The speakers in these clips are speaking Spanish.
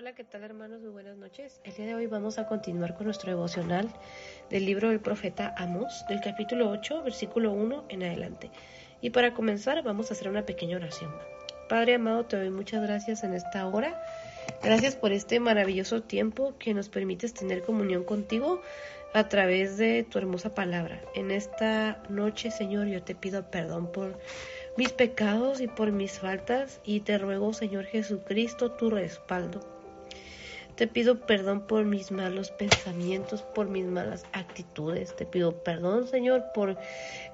Hola, ¿qué tal hermanos? Muy buenas noches. El día de hoy vamos a continuar con nuestro devocional del libro del profeta Amos, del capítulo 8, versículo 1 en adelante. Y para comenzar vamos a hacer una pequeña oración. Padre amado, te doy muchas gracias en esta hora. Gracias por este maravilloso tiempo que nos permites tener comunión contigo a través de tu hermosa palabra. En esta noche, Señor, yo te pido perdón por mis pecados y por mis faltas y te ruego, Señor Jesucristo, tu respaldo. Te pido perdón por mis malos pensamientos, por mis malas actitudes. Te pido perdón, Señor, por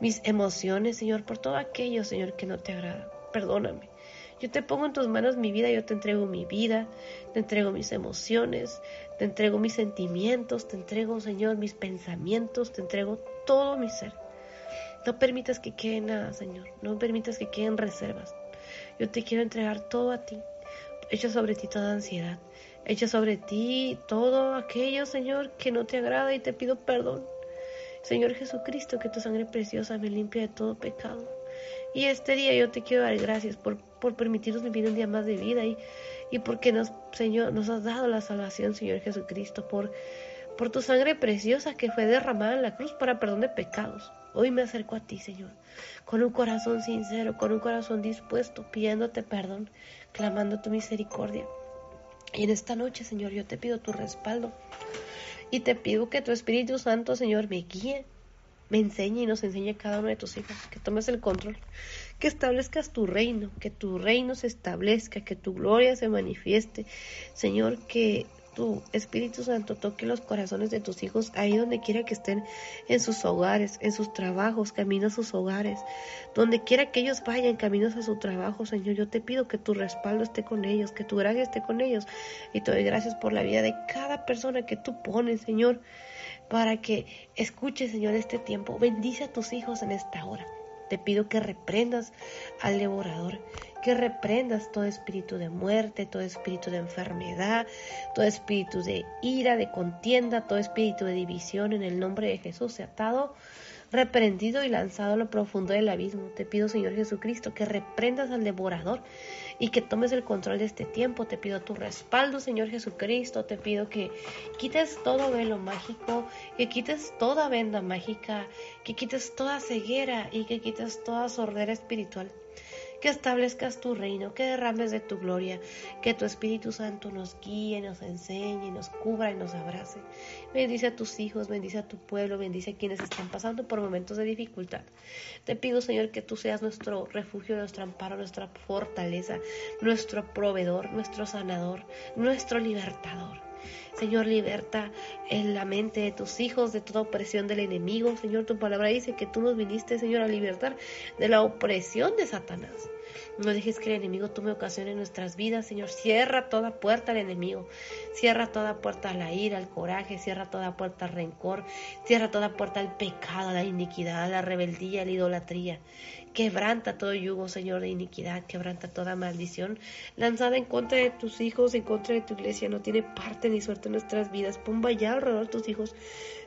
mis emociones, Señor, por todo aquello, Señor, que no te agrada. Perdóname. Yo te pongo en tus manos mi vida, yo te entrego mi vida, te entrego mis emociones, te entrego mis sentimientos, te entrego, Señor, mis pensamientos, te entrego todo mi ser. No permitas que quede nada, Señor. No permitas que queden reservas. Yo te quiero entregar todo a ti. Echa sobre ti toda ansiedad. Echa sobre ti todo aquello, Señor, que no te agrada y te pido perdón. Señor Jesucristo, que tu sangre preciosa me limpia de todo pecado. Y este día yo te quiero dar gracias por, por permitirnos vivir un día más de vida y, y porque nos, Señor, nos has dado la salvación, Señor Jesucristo, por, por tu sangre preciosa que fue derramada en la cruz para perdón de pecados. Hoy me acerco a ti, Señor, con un corazón sincero, con un corazón dispuesto, pidiéndote perdón, clamando tu misericordia. Y en esta noche, Señor, yo te pido tu respaldo y te pido que tu Espíritu Santo, Señor, me guíe, me enseñe y nos enseñe a cada uno de tus hijos, que tomes el control, que establezcas tu reino, que tu reino se establezca, que tu gloria se manifieste. Señor, que tu Espíritu Santo toque los corazones de tus hijos ahí donde quiera que estén en sus hogares, en sus trabajos, camino a sus hogares, donde quiera que ellos vayan caminos a su trabajo, Señor. Yo te pido que tu respaldo esté con ellos, que tu gracia esté con ellos y te doy gracias por la vida de cada persona que tú pones, Señor, para que escuche, Señor, este tiempo. Bendice a tus hijos en esta hora. Te pido que reprendas al devorador, que reprendas todo espíritu de muerte, todo espíritu de enfermedad, todo espíritu de ira, de contienda, todo espíritu de división en el nombre de Jesús atado reprendido y lanzado a lo profundo del abismo. Te pido, Señor Jesucristo, que reprendas al devorador y que tomes el control de este tiempo. Te pido tu respaldo, Señor Jesucristo. Te pido que quites todo velo mágico, que quites toda venda mágica, que quites toda ceguera y que quites toda sordera espiritual que establezcas tu reino, que derrames de tu gloria, que tu Espíritu Santo nos guíe, nos enseñe, nos cubra y nos abrace. Bendice a tus hijos, bendice a tu pueblo, bendice a quienes están pasando por momentos de dificultad. Te pido, Señor, que tú seas nuestro refugio, nuestro amparo, nuestra fortaleza, nuestro proveedor, nuestro sanador, nuestro libertador. Señor, liberta en la mente de tus hijos de toda opresión del enemigo. Señor, tu palabra dice que tú nos viniste, Señor, a libertar de la opresión de Satanás. No dejes que el enemigo tome ocasión en nuestras vidas, Señor. Cierra toda puerta al enemigo. Cierra toda puerta a la ira, al coraje. Cierra toda puerta al rencor. Cierra toda puerta al pecado, a la iniquidad, a la rebeldía, a la idolatría. Quebranta todo yugo, Señor, de iniquidad. Quebranta toda maldición lanzada en contra de tus hijos, en contra de tu iglesia. No tiene parte ni suerte en nuestras vidas. Pon ya alrededor de tus hijos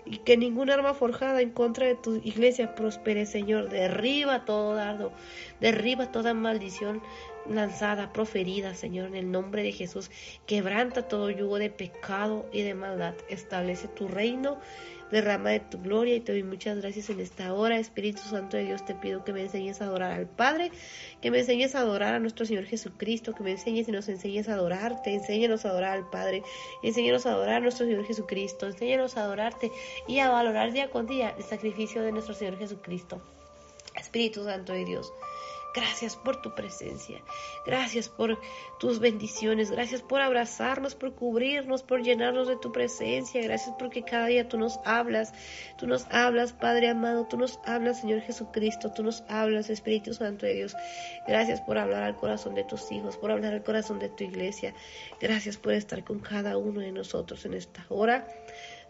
y que ningún arma forjada en contra de tu iglesia prospere, Señor. Derriba todo dardo, derriba toda maldición lanzada, proferida, Señor, en el nombre de Jesús. Quebranta todo yugo de pecado y de maldad. Establece tu reino derrama de tu gloria y te doy muchas gracias en esta hora. Espíritu Santo de Dios, te pido que me enseñes a adorar al Padre, que me enseñes a adorar a nuestro Señor Jesucristo, que me enseñes y nos enseñes a adorarte, enséñanos a adorar al Padre, enséñanos a adorar a nuestro Señor Jesucristo, enséñanos a adorarte y a valorar día con día el sacrificio de nuestro Señor Jesucristo. Espíritu Santo de Dios. Gracias por tu presencia. Gracias por tus bendiciones. Gracias por abrazarnos, por cubrirnos, por llenarnos de tu presencia. Gracias porque cada día tú nos hablas. Tú nos hablas, Padre amado. Tú nos hablas, Señor Jesucristo. Tú nos hablas, Espíritu Santo de Dios. Gracias por hablar al corazón de tus hijos, por hablar al corazón de tu iglesia. Gracias por estar con cada uno de nosotros en esta hora.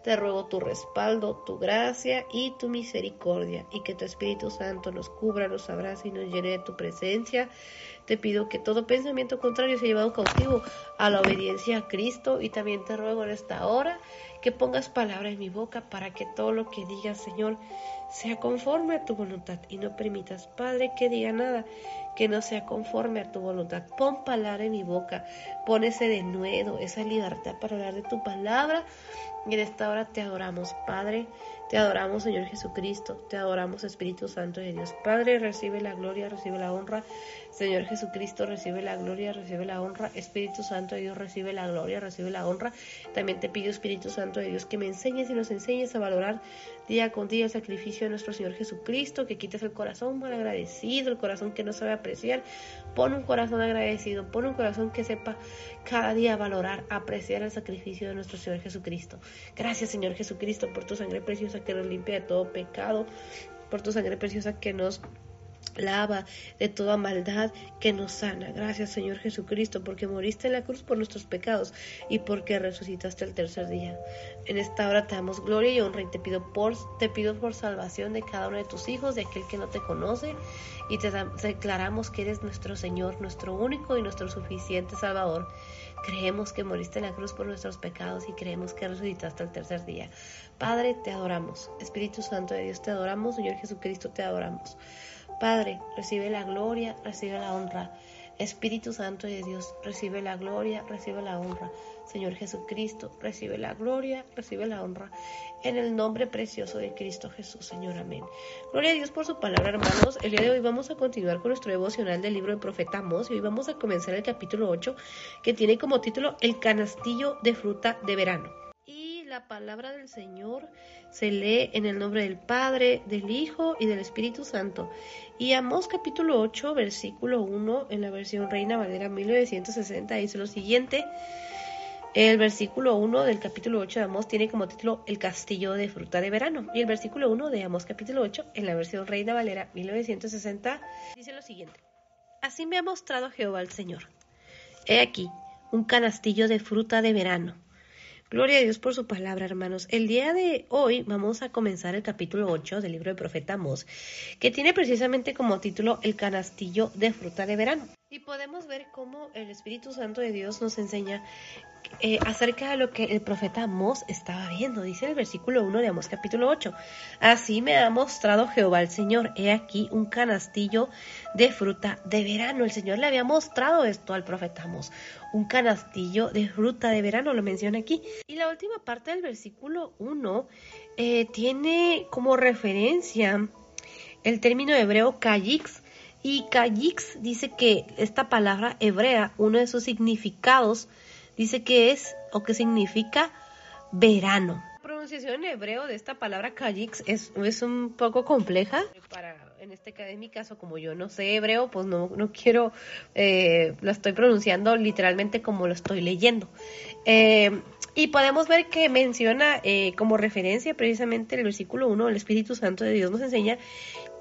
Te ruego tu respaldo, tu gracia y tu misericordia, y que tu Espíritu Santo nos cubra, nos abrace y nos llene de tu presencia. Te pido que todo pensamiento contrario sea llevado cautivo a la obediencia a Cristo, y también te ruego en esta hora que pongas palabra en mi boca para que todo lo que digas, Señor, sea conforme a tu voluntad y no permitas, Padre, que diga nada que no sea conforme a tu voluntad. Pon palabra en mi boca, pon ese denuedo, esa libertad para hablar de tu palabra. Y en esta hora te adoramos, Padre. Te adoramos, Señor Jesucristo. Te adoramos, Espíritu Santo de Dios. Padre, recibe la gloria, recibe la honra. Señor Jesucristo, recibe la gloria, recibe la honra. Espíritu Santo de Dios, recibe la gloria, recibe la honra. También te pido, Espíritu Santo de Dios, que me enseñes y nos enseñes a valorar día con día el sacrificio de nuestro Señor Jesucristo, que quites el corazón mal agradecido, el corazón que no sabe apreciar. Pon un corazón agradecido, pon un corazón que sepa cada día valorar, apreciar el sacrificio de nuestro Señor Jesucristo. Gracias, Señor Jesucristo, por tu sangre preciosa que nos limpia de todo pecado, por tu sangre preciosa que nos lava de toda maldad que nos sana. Gracias Señor Jesucristo porque moriste en la cruz por nuestros pecados y porque resucitaste el tercer día. En esta hora te damos gloria y honra y te pido por, te pido por salvación de cada uno de tus hijos, de aquel que no te conoce y te declaramos que eres nuestro Señor, nuestro único y nuestro suficiente Salvador. Creemos que moriste en la cruz por nuestros pecados y creemos que resucitaste el tercer día. Padre, te adoramos. Espíritu Santo de Dios, te adoramos. Señor Jesucristo, te adoramos. Padre, recibe la gloria, recibe la honra. Espíritu Santo de Dios, recibe la gloria, recibe la honra. Señor Jesucristo, recibe la gloria, recibe la honra. En el nombre precioso de Cristo Jesús, Señor. Amén. Gloria a Dios por su palabra, hermanos. El día de hoy vamos a continuar con nuestro devocional del libro del profeta Amós y hoy vamos a comenzar el capítulo 8 que tiene como título El canastillo de fruta de verano la palabra del Señor se lee en el nombre del Padre, del Hijo y del Espíritu Santo. Y Amós capítulo 8, versículo 1, en la versión Reina Valera 1960, dice lo siguiente. El versículo 1 del capítulo 8 de Amós tiene como título El castillo de fruta de verano. Y el versículo 1 de Amós capítulo 8, en la versión Reina Valera 1960, dice lo siguiente. Así me ha mostrado Jehová el Señor. He aquí, un canastillo de fruta de verano Gloria a Dios por su palabra, hermanos. El día de hoy vamos a comenzar el capítulo 8 del libro de Profeta Mos, que tiene precisamente como título El canastillo de fruta de verano. Y podemos ver cómo el Espíritu Santo de Dios nos enseña eh, acerca de lo que el profeta Amós estaba viendo. Dice el versículo 1 de Amós capítulo 8. Así me ha mostrado Jehová el Señor. He aquí un canastillo de fruta de verano. El Señor le había mostrado esto al profeta Amós. Un canastillo de fruta de verano, lo menciona aquí. Y la última parte del versículo 1 eh, tiene como referencia el término hebreo kayix y Kayix dice que esta palabra hebrea, uno de sus significados, dice que es o que significa verano. La pronunciación en hebreo de esta palabra Kayix es, es un poco compleja. Para, en, este, en mi caso, como yo no sé hebreo, pues no, no quiero, eh, lo estoy pronunciando literalmente como lo estoy leyendo. Eh, y podemos ver que menciona eh, como referencia precisamente el versículo 1, el Espíritu Santo de Dios nos enseña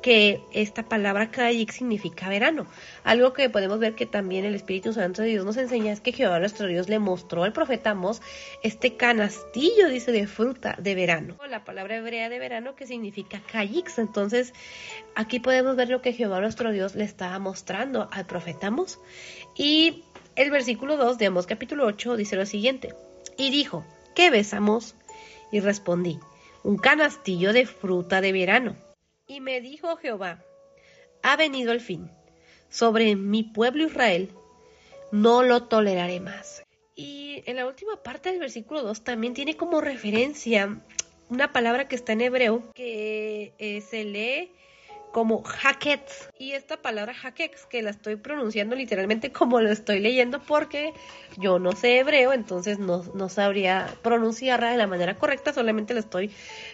que esta palabra Kayik significa verano. Algo que podemos ver que también el Espíritu Santo de Dios nos enseña es que Jehová nuestro Dios le mostró al profeta Mos este canastillo, dice, de fruta de verano. La palabra hebrea de verano que significa Kayix. Entonces, aquí podemos ver lo que Jehová nuestro Dios le estaba mostrando al profeta Mos. Y el versículo 2 de Amos capítulo 8 dice lo siguiente. Y dijo, ¿qué besamos? Y respondí, un canastillo de fruta de verano. Y me dijo Jehová, ha venido el fin. Sobre mi pueblo Israel no lo toleraré más. Y en la última parte del versículo 2 también tiene como referencia una palabra que está en hebreo que eh, se lee como hackets. Y esta palabra hackets, que la estoy pronunciando literalmente como lo estoy leyendo porque yo no sé hebreo, entonces no, no sabría pronunciarla de la manera correcta, solamente lo estoy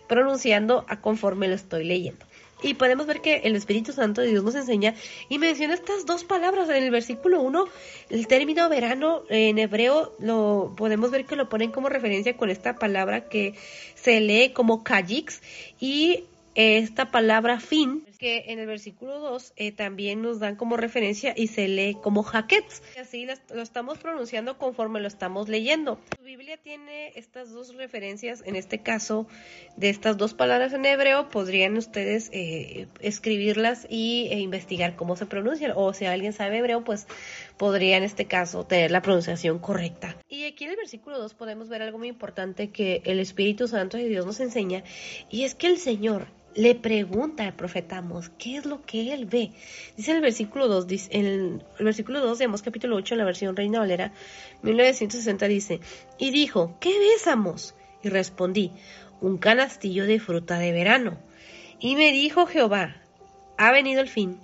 pronunciando a conforme lo estoy leyendo. Y podemos ver que el Espíritu Santo de Dios nos enseña y menciona estas dos palabras en el versículo 1. El término verano en hebreo lo podemos ver que lo ponen como referencia con esta palabra que se lee como kajix y esta palabra fin que en el versículo 2 eh, también nos dan como referencia y se lee como jaquets. Así lo estamos pronunciando conforme lo estamos leyendo. La Biblia tiene estas dos referencias, en este caso, de estas dos palabras en hebreo, podrían ustedes eh, escribirlas y e investigar cómo se pronuncian. O si alguien sabe hebreo, pues podría en este caso tener la pronunciación correcta. Y aquí en el versículo 2 podemos ver algo muy importante que el Espíritu Santo de Dios nos enseña, y es que el Señor le pregunta al profeta Amos qué es lo que él ve. Dice el versículo 2, en el versículo 2 de Amos capítulo 8, en la versión Reina Valera, 1960 dice, y dijo, ¿qué ves Amos? Y respondí, un canastillo de fruta de verano. Y me dijo Jehová, ha venido el fin,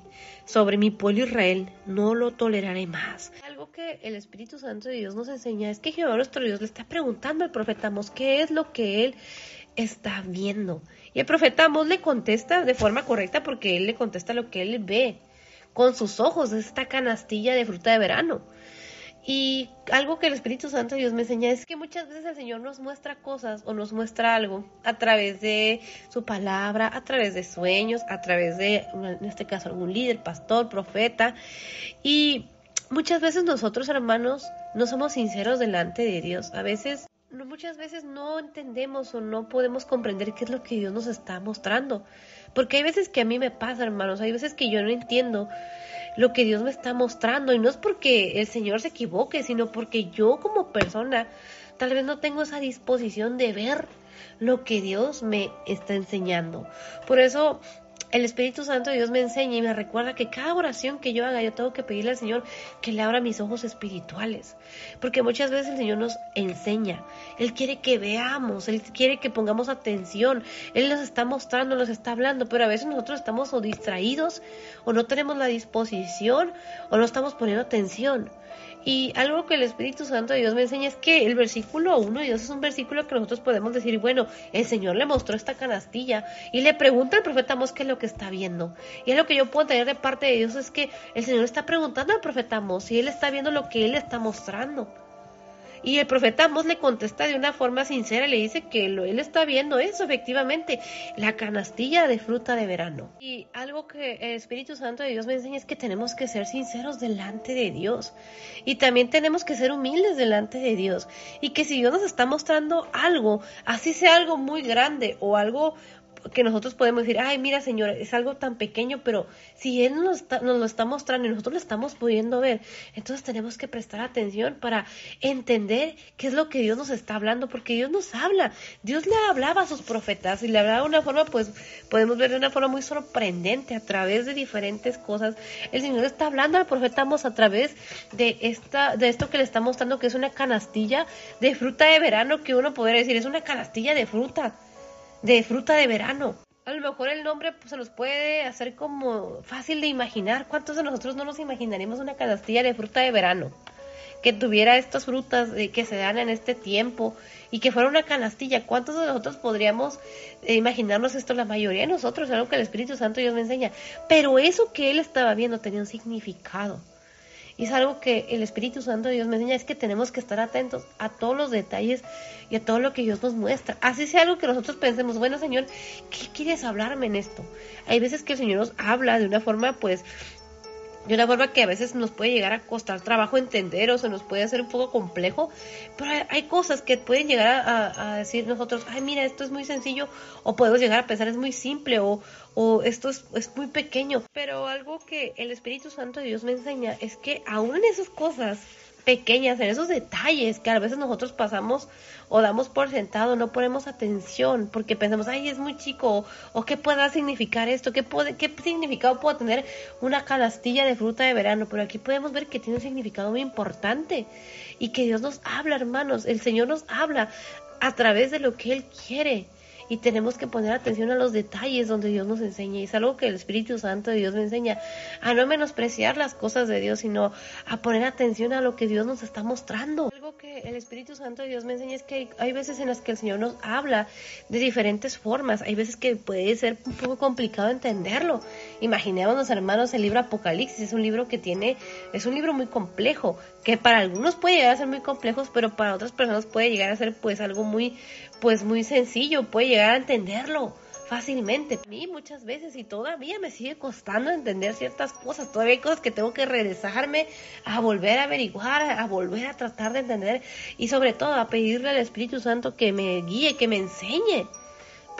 sobre mi pueblo Israel no lo toleraré más. Algo que el Espíritu Santo de Dios nos enseña es que Jehová nuestro Dios le está preguntando al profeta Amos qué es lo que él está viendo. Y el profeta Amos le contesta de forma correcta porque él le contesta lo que él ve con sus ojos, esta canastilla de fruta de verano. Y algo que el Espíritu Santo Dios me enseña es que muchas veces el Señor nos muestra cosas o nos muestra algo a través de su palabra, a través de sueños, a través de, en este caso, algún líder, pastor, profeta. Y muchas veces nosotros, hermanos, no somos sinceros delante de Dios. A veces muchas veces no entendemos o no podemos comprender qué es lo que Dios nos está mostrando. Porque hay veces que a mí me pasa, hermanos, hay veces que yo no entiendo lo que Dios me está mostrando. Y no es porque el Señor se equivoque, sino porque yo como persona tal vez no tengo esa disposición de ver lo que Dios me está enseñando. Por eso el Espíritu Santo de Dios me enseña y me recuerda que cada oración que yo haga, yo tengo que pedirle al Señor que le abra mis ojos espirituales. Porque muchas veces el Señor nos enseña. Él quiere que veamos, Él quiere que pongamos atención. Él nos está mostrando, nos está hablando, pero a veces nosotros estamos o distraídos o no tenemos la disposición o no estamos poniendo atención. Y algo que el Espíritu Santo de Dios me enseña es que el versículo 1 de Dios es un versículo que nosotros podemos decir, bueno, el Señor le mostró esta canastilla y le pregunta al profeta Mos qué es lo que está viendo. Y es lo que yo puedo tener de parte de Dios es que el Señor está preguntando al profeta Mos si él está viendo lo que él está mostrando. Y el profeta Amos le contesta de una forma sincera, le dice que él está viendo eso, efectivamente, la canastilla de fruta de verano. Y algo que el Espíritu Santo de Dios me enseña es que tenemos que ser sinceros delante de Dios. Y también tenemos que ser humildes delante de Dios. Y que si Dios nos está mostrando algo, así sea algo muy grande o algo que nosotros podemos decir, ay, mira, Señor, es algo tan pequeño, pero si Él nos, nos lo está mostrando y nosotros lo estamos pudiendo ver, entonces tenemos que prestar atención para entender qué es lo que Dios nos está hablando, porque Dios nos habla. Dios le hablaba a sus profetas y le hablaba de una forma, pues podemos ver de una forma muy sorprendente a través de diferentes cosas. El Señor está hablando al profeta a través de, esta, de esto que le está mostrando, que es una canastilla de fruta de verano, que uno podría decir, es una canastilla de fruta de fruta de verano. A lo mejor el nombre pues, se nos puede hacer como fácil de imaginar. ¿Cuántos de nosotros no nos imaginaremos una canastilla de fruta de verano? Que tuviera estas frutas eh, que se dan en este tiempo y que fuera una canastilla. ¿Cuántos de nosotros podríamos eh, imaginarnos esto? La mayoría de nosotros, es algo que el Espíritu Santo Dios me enseña. Pero eso que él estaba viendo tenía un significado. Y es algo que el Espíritu Santo de Dios me enseña, es que tenemos que estar atentos a todos los detalles y a todo lo que Dios nos muestra. Así sea algo que nosotros pensemos, bueno Señor, ¿qué quieres hablarme en esto? Hay veces que el Señor nos habla de una forma pues de una forma que a veces nos puede llegar a costar trabajo entender o se nos puede hacer un poco complejo, pero hay, cosas que pueden llegar a, decir nosotros, ay mira, esto es muy sencillo, o podemos llegar a pensar es muy simple, o, o esto es, es muy pequeño, pero algo que el Espíritu Santo de Dios me enseña es que aún en esas cosas, pequeñas, en esos detalles que a veces nosotros pasamos o damos por sentado, no ponemos atención porque pensamos, ay, es muy chico, o, qué pueda significar esto, ¿Qué, qué significado puede tener una canastilla de fruta de verano, pero aquí podemos ver que tiene un significado muy importante y que Dios nos habla, hermanos, el Señor nos habla a través de lo que Él quiere y tenemos que poner atención a los detalles donde Dios nos enseña. Y es algo que el Espíritu Santo de Dios me enseña a no menospreciar las cosas de Dios, sino a poner atención a lo que Dios nos está mostrando. Algo que el Espíritu Santo de Dios me enseña es que hay veces en las que el Señor nos habla de diferentes formas. Hay veces que puede ser un poco complicado entenderlo. Imaginémonos, hermanos, el libro Apocalipsis es un libro que tiene, es un libro muy complejo, que para algunos puede llegar a ser muy complejo, pero para otras personas puede llegar a ser pues algo muy, pues muy sencillo, puede llegar a entenderlo fácilmente. A mí muchas veces y todavía me sigue costando entender ciertas cosas. Todavía hay cosas que tengo que regresarme a volver a averiguar, a volver a tratar de entender y sobre todo a pedirle al Espíritu Santo que me guíe, que me enseñe.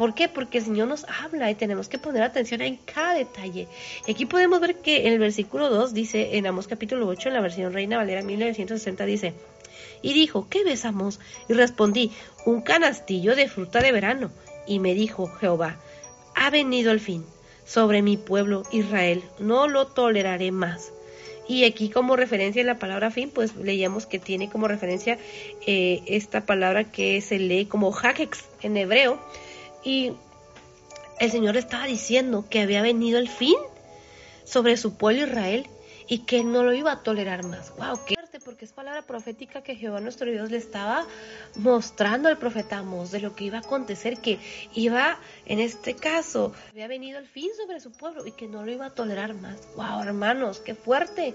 ¿Por qué? Porque el Señor nos habla y tenemos que poner atención en cada detalle. Y aquí podemos ver que en el versículo 2 dice, en Amos capítulo 8, en la versión Reina Valera 1960, dice, y dijo, ¿qué besamos? Y respondí, un canastillo de fruta de verano. Y me dijo Jehová, ha venido el fin sobre mi pueblo Israel, no lo toleraré más. Y aquí como referencia en la palabra fin, pues leíamos que tiene como referencia eh, esta palabra que se lee como hakex en hebreo, y el Señor estaba diciendo que había venido el fin sobre su pueblo Israel y que no lo iba a tolerar más. ¡Wow! ¡Qué fuerte! Porque es palabra profética que Jehová nuestro Dios le estaba mostrando al profeta Amos de lo que iba a acontecer, que iba, en este caso, había venido el fin sobre su pueblo y que no lo iba a tolerar más. ¡Wow, hermanos! ¡Qué fuerte!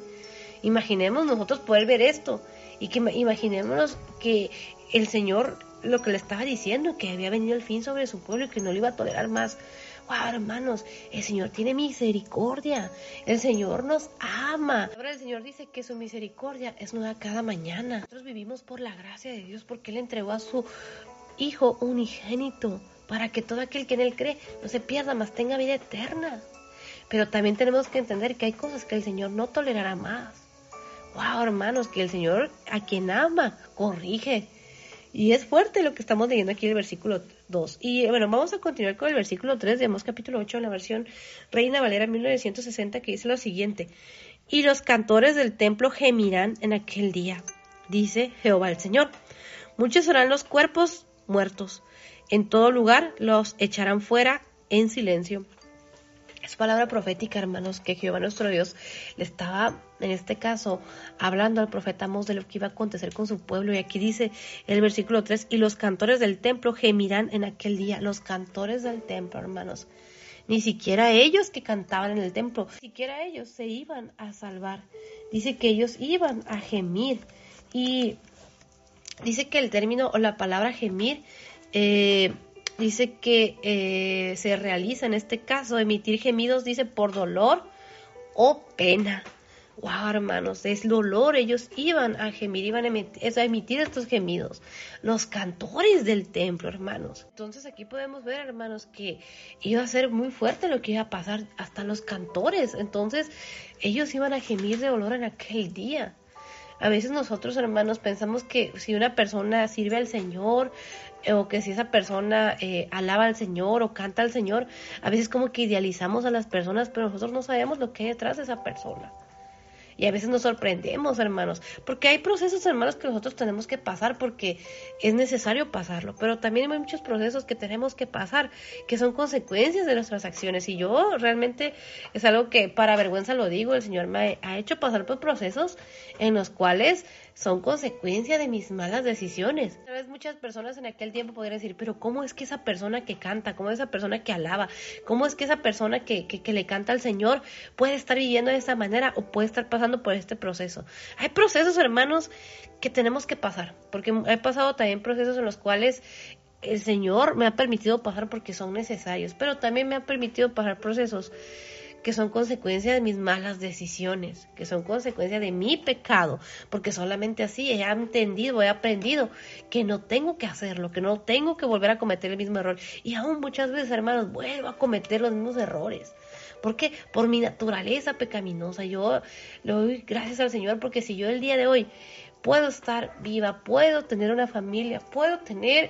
Imaginemos nosotros poder ver esto y que imaginémonos que el Señor lo que le estaba diciendo, que había venido el fin sobre su pueblo y que no lo iba a tolerar más. Wow, hermanos, el Señor tiene misericordia, el Señor nos ama. Ahora el Señor dice que su misericordia es nueva cada mañana. Nosotros vivimos por la gracia de Dios porque Él entregó a su Hijo unigénito para que todo aquel que en Él cree no se pierda, más tenga vida eterna. Pero también tenemos que entender que hay cosas que el Señor no tolerará más. Wow, hermanos, que el Señor a quien ama corrige, y es fuerte lo que estamos leyendo aquí en el versículo 2. Y bueno, vamos a continuar con el versículo 3 de capítulo 8 en la versión Reina Valera 1960 que dice lo siguiente. Y los cantores del templo gemirán en aquel día, dice Jehová el Señor. Muchos serán los cuerpos muertos. En todo lugar los echarán fuera en silencio. Es palabra profética, hermanos, que Jehová nuestro Dios le estaba, en este caso, hablando al profeta Mos de lo que iba a acontecer con su pueblo. Y aquí dice el versículo 3, y los cantores del templo gemirán en aquel día. Los cantores del templo, hermanos. Ni siquiera ellos que cantaban en el templo, ni siquiera ellos se iban a salvar. Dice que ellos iban a gemir. Y dice que el término o la palabra gemir eh, dice que eh, se realiza en este caso emitir gemidos, dice por dolor o pena. Wow, hermanos, es dolor. Ellos iban a gemir, iban a emitir, a emitir estos gemidos. Los cantores del templo, hermanos. Entonces aquí podemos ver, hermanos, que iba a ser muy fuerte lo que iba a pasar hasta los cantores. Entonces ellos iban a gemir de dolor en aquel día. A veces nosotros, hermanos, pensamos que si una persona sirve al Señor o que si esa persona eh, alaba al Señor o canta al Señor, a veces como que idealizamos a las personas, pero nosotros no sabemos lo que hay detrás de esa persona. Y a veces nos sorprendemos, hermanos, porque hay procesos, hermanos, que nosotros tenemos que pasar porque es necesario pasarlo, pero también hay muchos procesos que tenemos que pasar, que son consecuencias de nuestras acciones. Y yo realmente es algo que para vergüenza lo digo, el Señor me ha hecho pasar por procesos en los cuales son consecuencia de mis malas decisiones. Tal vez muchas personas en aquel tiempo podrían decir, pero ¿cómo es que esa persona que canta, cómo es esa persona que alaba, cómo es que esa persona que, que, le canta al Señor puede estar viviendo de esa manera o puede estar pasando por este proceso? Hay procesos, hermanos, que tenemos que pasar, porque he pasado también procesos en los cuales el Señor me ha permitido pasar porque son necesarios, pero también me ha permitido pasar procesos que son consecuencia de mis malas decisiones, que son consecuencia de mi pecado, porque solamente así he entendido, he aprendido que no tengo que hacerlo, que no tengo que volver a cometer el mismo error. Y aún muchas veces, hermanos, vuelvo a cometer los mismos errores. ¿Por qué? Por mi naturaleza pecaminosa. Yo le doy gracias al Señor porque si yo el día de hoy puedo estar viva, puedo tener una familia, puedo tener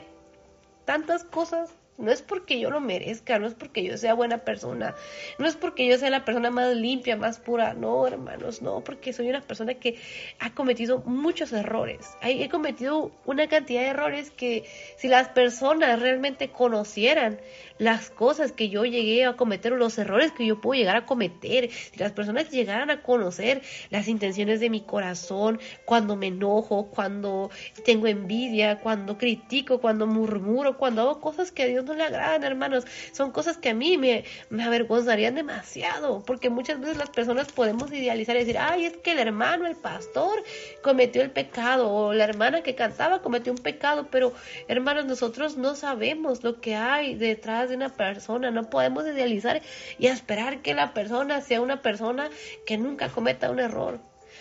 tantas cosas no es porque yo lo merezca, no es porque yo sea buena persona, no es porque yo sea la persona más limpia, más pura, no, hermanos, no, porque soy una persona que ha cometido muchos errores. He cometido una cantidad de errores que si las personas realmente conocieran las cosas que yo llegué a cometer o los errores que yo puedo llegar a cometer, si las personas llegaran a conocer las intenciones de mi corazón, cuando me enojo, cuando tengo envidia, cuando critico, cuando murmuro, cuando hago cosas que a Dios no le agradan, hermanos. Son cosas que a mí me, me avergonzarían demasiado, porque muchas veces las personas podemos idealizar y decir, ay, es que el hermano, el pastor, cometió el pecado, o la hermana que cantaba cometió un pecado, pero hermanos, nosotros no sabemos lo que hay detrás de una persona, no podemos idealizar y esperar que la persona sea una persona que nunca cometa un error.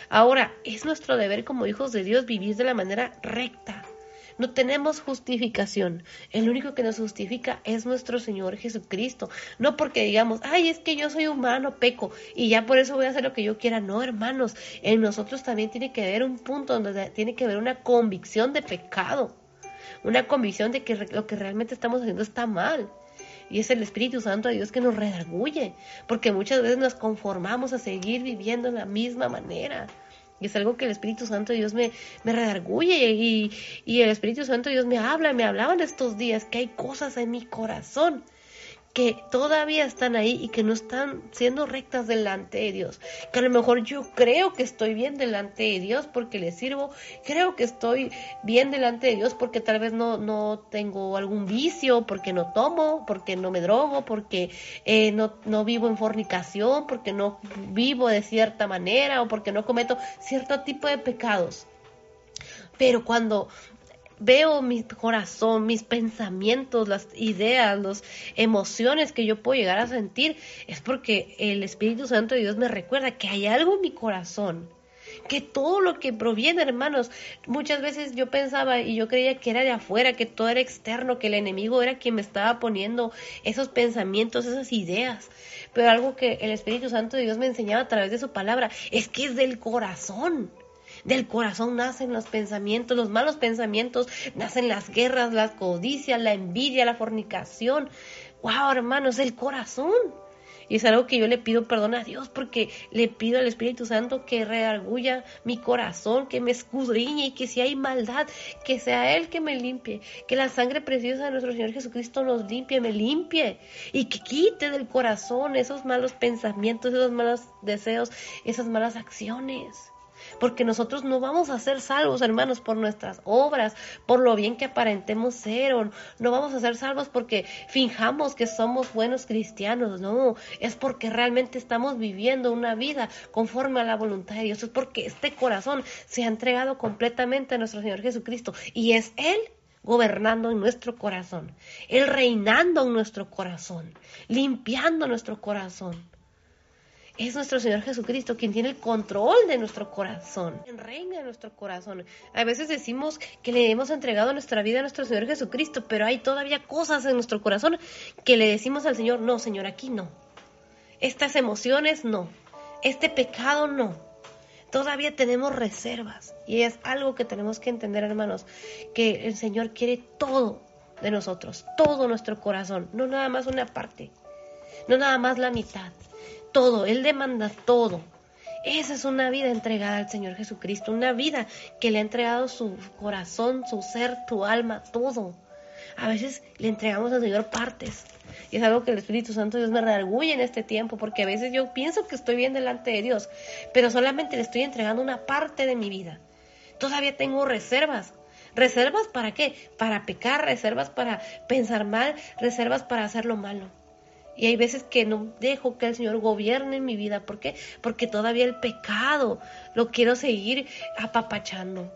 Ahora, es nuestro deber como hijos de Dios vivir de la manera recta. No tenemos justificación. El único que nos justifica es nuestro Señor Jesucristo. No porque digamos, ay, es que yo soy humano, peco, y ya por eso voy a hacer lo que yo quiera. No, hermanos, en nosotros también tiene que haber un punto donde tiene que haber una convicción de pecado. Una convicción de que lo que realmente estamos haciendo está mal. Y es el Espíritu Santo de Dios que nos redarguye, porque muchas veces nos conformamos a seguir viviendo de la misma manera. Y es algo que el Espíritu Santo de Dios me, me redarguye y, y el Espíritu Santo de Dios me habla, me hablaba en estos días que hay cosas en mi corazón que todavía están ahí y que no están siendo rectas delante de Dios. Que a lo mejor yo creo que estoy bien delante de Dios porque le sirvo, creo que estoy bien delante de Dios porque tal vez no, no tengo algún vicio, porque no tomo, porque no me drogo, porque eh, no, no vivo en fornicación, porque no vivo de cierta manera o porque no cometo cierto tipo de pecados. Pero cuando veo mi corazón, mis pensamientos, las ideas, las emociones que yo puedo llegar a sentir, es porque el Espíritu Santo de Dios me recuerda que hay algo en mi corazón. Que todo lo que proviene, hermanos, muchas veces yo pensaba y yo creía que era de afuera, que todo era externo, que el enemigo era quien me estaba poniendo esos pensamientos, esas ideas. Pero algo que el Espíritu Santo de Dios me enseñaba a través de su palabra es que es del corazón. Del corazón nacen los pensamientos, los malos pensamientos, nacen las guerras, las codicias, la envidia, la fornicación. Wow, hermanos, del corazón. Y es algo que yo le pido perdón a Dios porque le pido al Espíritu Santo que reargulla mi corazón, que me escudriñe y que si hay maldad, que sea Él que me limpie, que la sangre preciosa de nuestro Señor Jesucristo nos limpie, me limpie y que quite del corazón esos malos pensamientos, esos malos deseos, esas malas acciones porque nosotros no vamos a ser salvos, hermanos, por nuestras obras, por lo bien que aparentemos ser, o no vamos a ser salvos porque finjamos que somos buenos cristianos, no, es porque realmente estamos viviendo una vida conforme a la voluntad de Dios, es porque este corazón se ha entregado completamente a nuestro Señor Jesucristo y es Él gobernando en nuestro corazón, Él reinando en nuestro corazón, limpiando nuestro corazón. Es nuestro Señor Jesucristo quien tiene el control de nuestro corazón, reina nuestro corazón. A veces decimos que le hemos entregado nuestra vida a nuestro Señor Jesucristo, pero hay todavía cosas en nuestro corazón que le decimos al Señor, no, Señor, aquí no. Estas emociones no. Este pecado no. Todavía tenemos reservas y es algo que tenemos que entender, hermanos, que el Señor quiere todo de nosotros, todo nuestro corazón, no nada más una parte, no nada más la mitad todo, Él demanda todo. Esa es una vida entregada al Señor Jesucristo, una vida que le ha entregado su corazón, su ser, tu alma, todo. A veces le entregamos al Señor partes. Y es algo que el Espíritu Santo Dios me reargulle en este tiempo, porque a veces yo pienso que estoy bien delante de Dios, pero solamente le estoy entregando una parte de mi vida. Todavía tengo reservas. ¿Reservas para qué? Para pecar, reservas para pensar mal, reservas para hacer lo malo. Y hay veces que no dejo que el Señor gobierne mi vida. ¿Por qué? Porque todavía el pecado lo quiero seguir apapachando.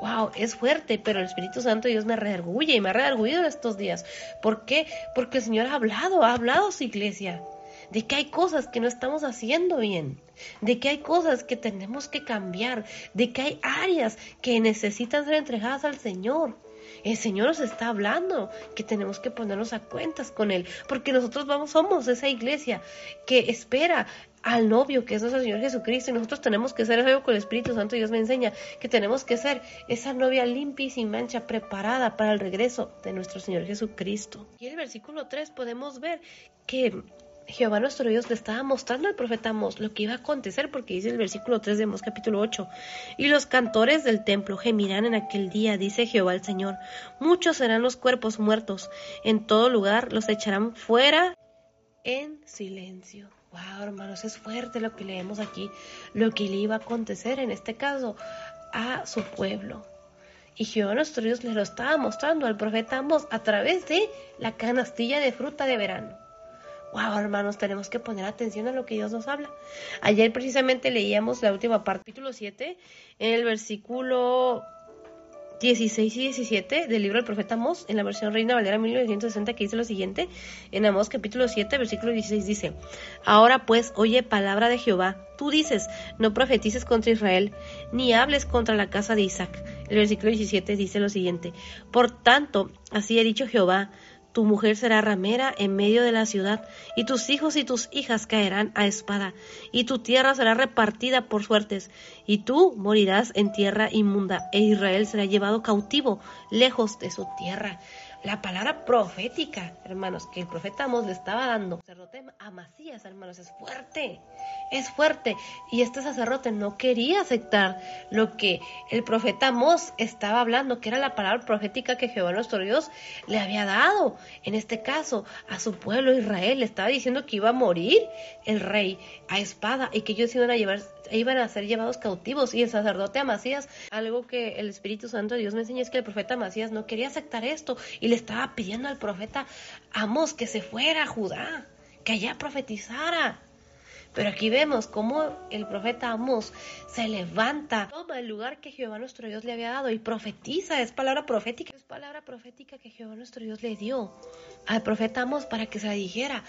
Wow, es fuerte, pero el Espíritu Santo Dios me redarguye y me ha redarguido estos días. ¿Por qué? Porque el Señor ha hablado, ha hablado su iglesia de que hay cosas que no estamos haciendo bien, de que hay cosas que tenemos que cambiar, de que hay áreas que necesitan ser entregadas al Señor. El Señor nos está hablando que tenemos que ponernos a cuentas con Él, porque nosotros vamos, somos esa iglesia que espera al novio que es nuestro Señor Jesucristo y nosotros tenemos que ser algo con el Espíritu Santo. Dios me enseña que tenemos que ser esa novia limpia y sin mancha, preparada para el regreso de nuestro Señor Jesucristo. Y en el versículo 3 podemos ver que Jehová nuestro Dios le estaba mostrando al profeta Mos lo que iba a acontecer, porque dice el versículo 3 de Mos capítulo 8, y los cantores del templo gemirán en aquel día, dice Jehová el Señor, muchos serán los cuerpos muertos, en todo lugar los echarán fuera en silencio. Wow, hermanos, es fuerte lo que leemos aquí, lo que le iba a acontecer en este caso a su pueblo. Y Jehová nuestro Dios le lo estaba mostrando al profeta Amos a través de la canastilla de fruta de verano. Wow, hermanos, tenemos que poner atención a lo que Dios nos habla. Ayer precisamente leíamos la última parte, capítulo 7, en el versículo 16 y 17 del libro del profeta Amós, en la versión Reina Valera 1960, que dice lo siguiente. En Amós capítulo 7, versículo 16 dice, Ahora pues, oye palabra de Jehová. Tú dices, no profetices contra Israel, ni hables contra la casa de Isaac. El versículo 17 dice lo siguiente, Por tanto, así ha dicho Jehová, tu mujer será ramera en medio de la ciudad, y tus hijos y tus hijas caerán a espada, y tu tierra será repartida por suertes, y tú morirás en tierra inmunda, e Israel será llevado cautivo lejos de su tierra la palabra profética, hermanos, que el profeta Amos le estaba dando sacerdote a Masías, hermanos, es fuerte, es fuerte. Y este sacerdote no quería aceptar lo que el profeta Amos estaba hablando, que era la palabra profética que Jehová nuestro Dios le había dado, en este caso, a su pueblo Israel. Le estaba diciendo que iba a morir el rey a espada y que ellos iban a llevar iban a ser llevados cautivos. Y el sacerdote Amasías, algo que el Espíritu Santo de Dios me enseña es que el profeta Amasías no quería aceptar esto y le estaba pidiendo al profeta Amos que se fuera a Judá, que allá profetizara. Pero aquí vemos cómo el profeta Amos se levanta, toma el lugar que Jehová nuestro Dios le había dado y profetiza, es palabra profética, es palabra profética que Jehová nuestro Dios le dio al profeta Amos para que se la dijera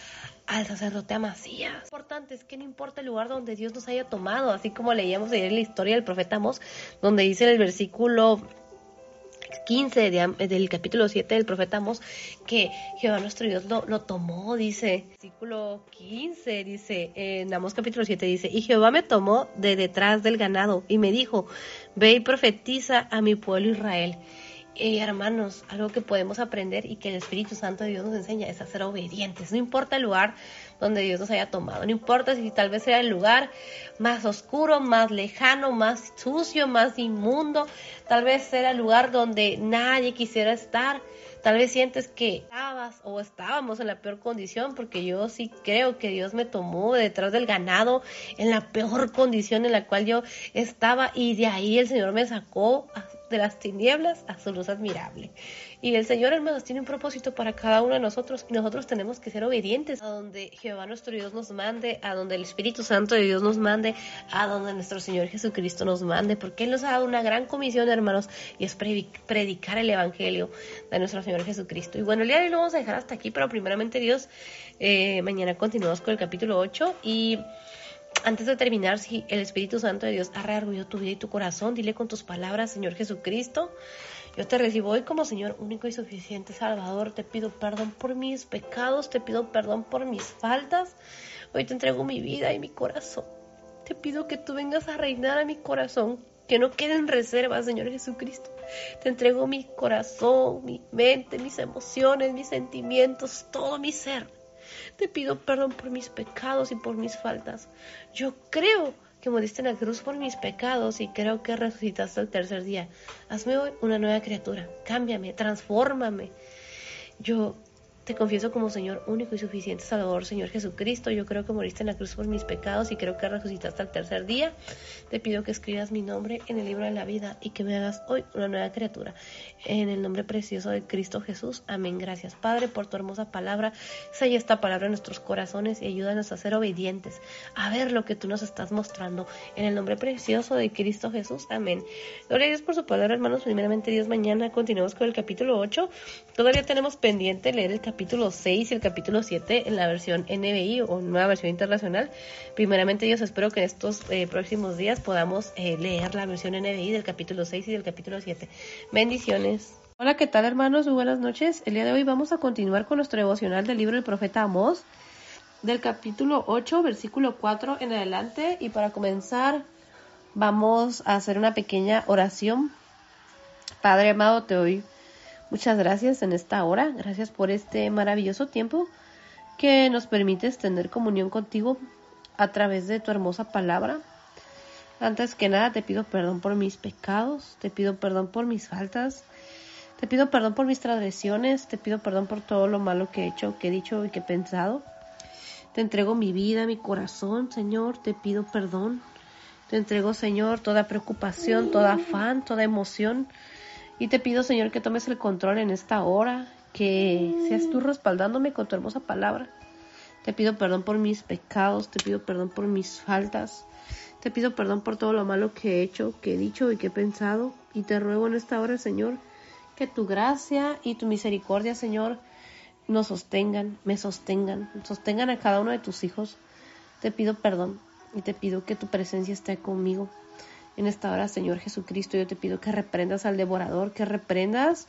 al sacerdote Amasías. Lo importante es que no importa el lugar donde Dios nos haya tomado, así como leíamos ayer la historia del profeta Amos, donde dice en el versículo 15 del capítulo 7 del profeta Amos, que Jehová nuestro Dios lo, tomó, dice, versículo 15, dice, en Amos capítulo 7 dice, y Jehová me tomó de detrás del ganado y me dijo, ve y profetiza a mi pueblo Israel. Y hermanos, algo que podemos aprender y que el Espíritu Santo de Dios nos enseña es a ser obedientes. No importa el lugar donde Dios nos haya tomado, no importa si tal vez sea el lugar más oscuro, más lejano, más sucio, más inmundo, tal vez sea el lugar donde nadie quisiera estar. Tal vez sientes que estabas o estábamos en la peor condición, porque yo sí creo que Dios me tomó detrás del ganado en la peor condición en la cual yo estaba y de ahí el Señor me sacó de las tinieblas a su luz admirable. Y el Señor, hermanos, tiene un propósito para cada uno de nosotros y nosotros tenemos que ser obedientes a donde Jehová nuestro Dios nos mande, a donde el Espíritu Santo de Dios nos mande, a donde nuestro Señor Jesucristo nos mande, porque Él nos ha dado una gran comisión, hermanos, y es predicar el Evangelio de nuestro Señor Jesucristo. Y bueno, el día de hoy lo vamos a dejar hasta aquí, pero primeramente Dios, eh, mañana continuamos con el capítulo 8 y antes de terminar, si el Espíritu Santo de Dios ha reargüido tu vida y tu corazón, dile con tus palabras, Señor Jesucristo, yo te recibo hoy como Señor único y suficiente Salvador. Te pido perdón por mis pecados, te pido perdón por mis faltas. Hoy te entrego mi vida y mi corazón. Te pido que tú vengas a reinar a mi corazón, que no queden reservas, Señor Jesucristo. Te entrego mi corazón, mi mente, mis emociones, mis sentimientos, todo mi ser. Te pido perdón por mis pecados y por mis faltas. Yo creo que moriste en la cruz por mis pecados y creo que resucitaste el tercer día. Hazme hoy una nueva criatura. Cámbiame, transfórmame. Yo te confieso como Señor único y suficiente Salvador, Señor Jesucristo. Yo creo que moriste en la cruz por mis pecados y creo que resucitaste al tercer día. Te pido que escribas mi nombre en el libro de la vida y que me hagas hoy una nueva criatura. En el nombre precioso de Cristo Jesús. Amén. Gracias, Padre, por tu hermosa palabra. Sella esta palabra en nuestros corazones y ayúdanos a ser obedientes, a ver lo que tú nos estás mostrando. En el nombre precioso de Cristo Jesús. Amén. Gloria a Dios por su palabra, hermanos. Primeramente, Dios, mañana continuamos con el capítulo 8. Todavía tenemos pendiente leer el capítulo capítulo 6 y el capítulo 7 en la versión NBI o nueva versión internacional. Primeramente, Dios, espero que en estos eh, próximos días podamos eh, leer la versión NBI del capítulo 6 y del capítulo 7. Bendiciones. Hola, ¿qué tal hermanos? Muy buenas noches. El día de hoy vamos a continuar con nuestro devocional del libro del profeta Amós, del capítulo 8, versículo 4 en adelante. Y para comenzar, vamos a hacer una pequeña oración. Padre amado, te doy Muchas gracias en esta hora, gracias por este maravilloso tiempo que nos permite tener comunión contigo a través de tu hermosa palabra. Antes que nada te pido perdón por mis pecados, te pido perdón por mis faltas, te pido perdón por mis transgresiones, te pido perdón por todo lo malo que he hecho, que he dicho y que he pensado. Te entrego mi vida, mi corazón, Señor, te pido perdón. Te entrego, Señor, toda preocupación, toda afán, toda emoción Y te pido, Señor, que tomes el control en esta hora, que seas tú respaldándome con tu hermosa palabra. Te pido perdón por mis pecados, te pido perdón por mis faltas. Te pido perdón por todo lo malo que he hecho, que he dicho y que he pensado. Y te ruego en esta hora, Señor, que tu gracia y tu misericordia, Señor, nos sostengan, me sostengan, sostengan a cada uno de tus hijos. Te pido perdón y te pido que tu presencia esté conmigo. En esta hora, Señor Jesucristo, yo te pido que reprendas al devorador, que reprendas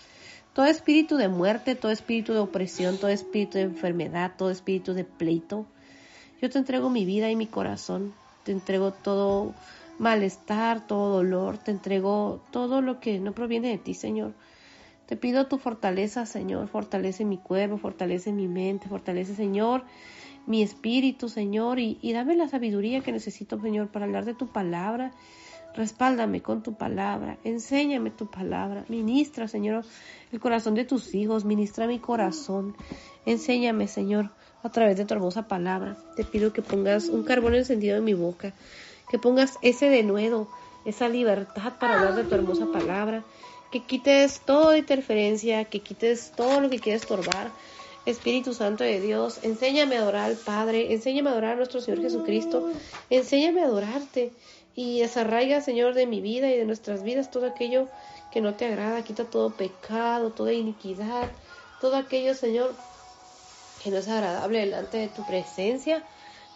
todo espíritu de muerte, todo espíritu de opresión, todo espíritu de enfermedad, todo espíritu de pleito. Yo te entrego mi vida y mi corazón, te entrego todo malestar, todo dolor, te entrego todo lo que no proviene de ti, Señor. Te pido tu fortaleza, Señor, fortalece mi cuerpo, fortalece mi mente, fortalece, Señor, mi espíritu, Señor, y, dame la sabiduría que necesito, Señor, para hablar de tu palabra. Respáldame con tu palabra, enséñame tu palabra, ministra, Señor, el corazón de tus hijos, ministra mi corazón, enséñame, Señor, a través de tu hermosa palabra. Te pido que pongas un carbón encendido en mi boca, que pongas ese denuedo, esa libertad para hablar de tu hermosa palabra, que quites toda interferencia, que quites todo lo que quiere estorbar. Espíritu Santo de Dios, enséñame a adorar al Padre, enséñame a adorar a nuestro Señor Jesucristo, enséñame a adorarte y desarraiga, Señor, de mi vida y de nuestras vidas todo aquello que no te agrada, quita todo pecado, toda iniquidad, todo aquello, Señor, que no es agradable delante de tu presencia.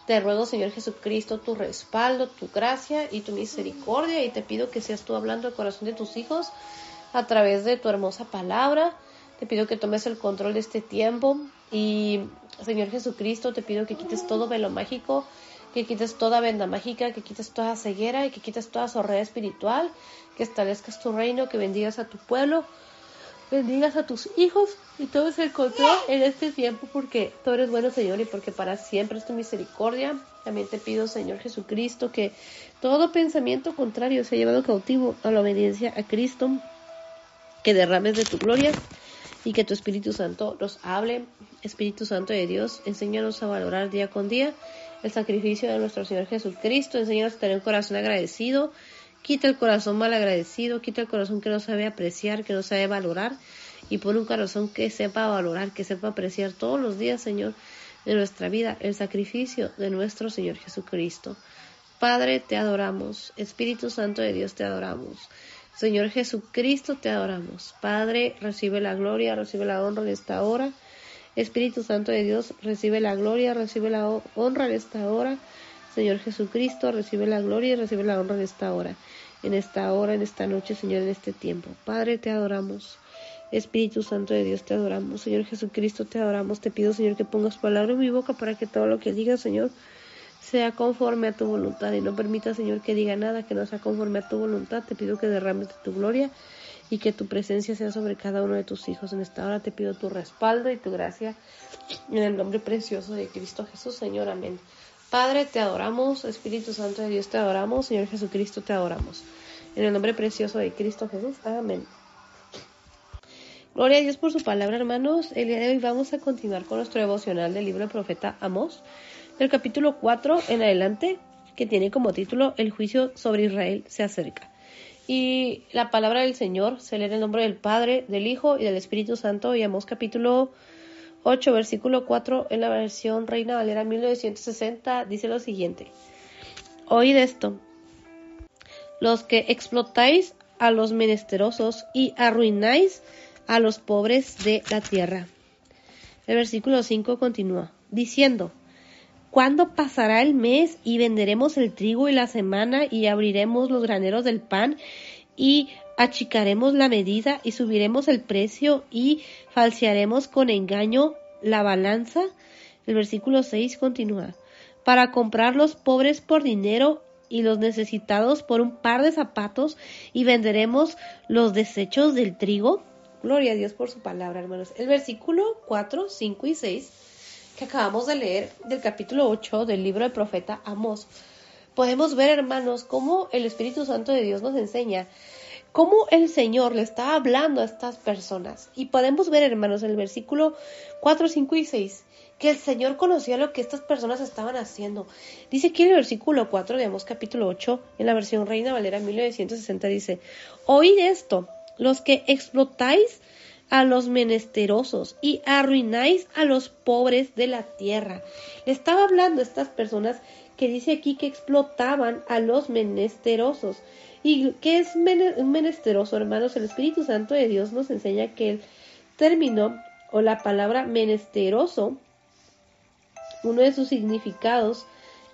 Te ruego, Señor Jesucristo, tu respaldo, tu gracia y tu misericordia y te pido que seas tú hablando al corazón de tus hijos a través de tu hermosa palabra. Te pido que tomes el control de este tiempo y, Señor Jesucristo, te pido que quites todo velo mágico, que quites toda venda mágica, que quites toda ceguera y que quites toda sorrea espiritual, que establezcas tu reino, que bendigas a tu pueblo bendigas a tus hijos y todo se control en este tiempo porque tú eres bueno, Señor, y porque para siempre es tu misericordia. También te pido, Señor Jesucristo, que todo pensamiento contrario sea llevado cautivo a la obediencia a Cristo, que derrames de tu gloria y que tu Espíritu Santo nos hable. Espíritu Santo de Dios, enséñanos a valorar día con día el sacrificio de nuestro Señor Jesucristo, enséñanos a tener un corazón agradecido Quita el corazón mal agradecido, quita el corazón que no sabe apreciar, que no sabe valorar, y pon un corazón que sepa valorar, que sepa apreciar todos los días, Señor, de nuestra vida, el sacrificio de nuestro Señor Jesucristo. Padre, te adoramos. Espíritu Santo de Dios, te adoramos. Señor Jesucristo, te adoramos. Padre, recibe la gloria, recibe la honra en esta hora. Espíritu Santo de Dios, recibe la gloria, recibe la honra en esta hora. Señor Jesucristo, recibe la gloria y recibe la honra en esta hora en esta hora, en esta noche, Señor, en este tiempo. Padre, te adoramos. Espíritu Santo de Dios, te adoramos. Señor Jesucristo, te adoramos. Te pido, Señor, que pongas palabra en mi boca para que todo lo que diga, Señor, sea conforme a tu voluntad y no permita, Señor, que diga nada que no sea conforme a tu voluntad. Te pido que derrames de tu gloria y que tu presencia sea sobre cada uno de tus hijos. En esta hora te pido tu respaldo y tu gracia en el nombre precioso de Cristo Jesús, Señor. Amén. Padre, te adoramos, Espíritu Santo de Dios, te adoramos, Señor Jesucristo, te adoramos. En el nombre precioso de Cristo Jesús, amén. Gloria a Dios por su palabra, hermanos. El día de hoy vamos a continuar con nuestro devocional del libro del profeta Amós, del capítulo 4 en adelante, que tiene como título El juicio sobre Israel se acerca. Y la palabra del Señor se lee en el nombre del Padre, del Hijo y del Espíritu Santo. Y Amós capítulo 8, versículo 4, en la versión Reina Valera 1960, dice lo siguiente. Oíd esto, los que explotáis a los menesterosos y arruináis a los pobres de la tierra. El versículo 5 continúa, diciendo, ¿Cuándo pasará el mes y venderemos el trigo y la semana y abriremos los graneros del pan y achicaremos la medida y subiremos el precio y falsearemos con engaño la balanza. El versículo 6 continúa. Para comprar los pobres por dinero y los necesitados por un par de zapatos y venderemos los desechos del trigo. Gloria a Dios por su palabra, hermanos. El versículo 4, 5 y 6 que acabamos de leer del capítulo 8 del libro del profeta Amós. Podemos ver, hermanos, cómo el Espíritu Santo de Dios nos enseña cómo el Señor le está hablando a estas personas. Y podemos ver, hermanos, en el versículo 4, 5 y 6, que el Señor conocía lo que estas personas estaban haciendo. Dice aquí en el versículo 4, digamos capítulo 8, en la versión Reina Valera 1960, dice, oíd esto, los que explotáis a los menesterosos y arruináis a los pobres de la tierra. Le estaba hablando a estas personas que dice aquí que explotaban a los menesterosos. ¿Y qué es un menesteroso, hermanos? El Espíritu Santo de Dios nos enseña que el término o la palabra menesteroso, uno de sus significados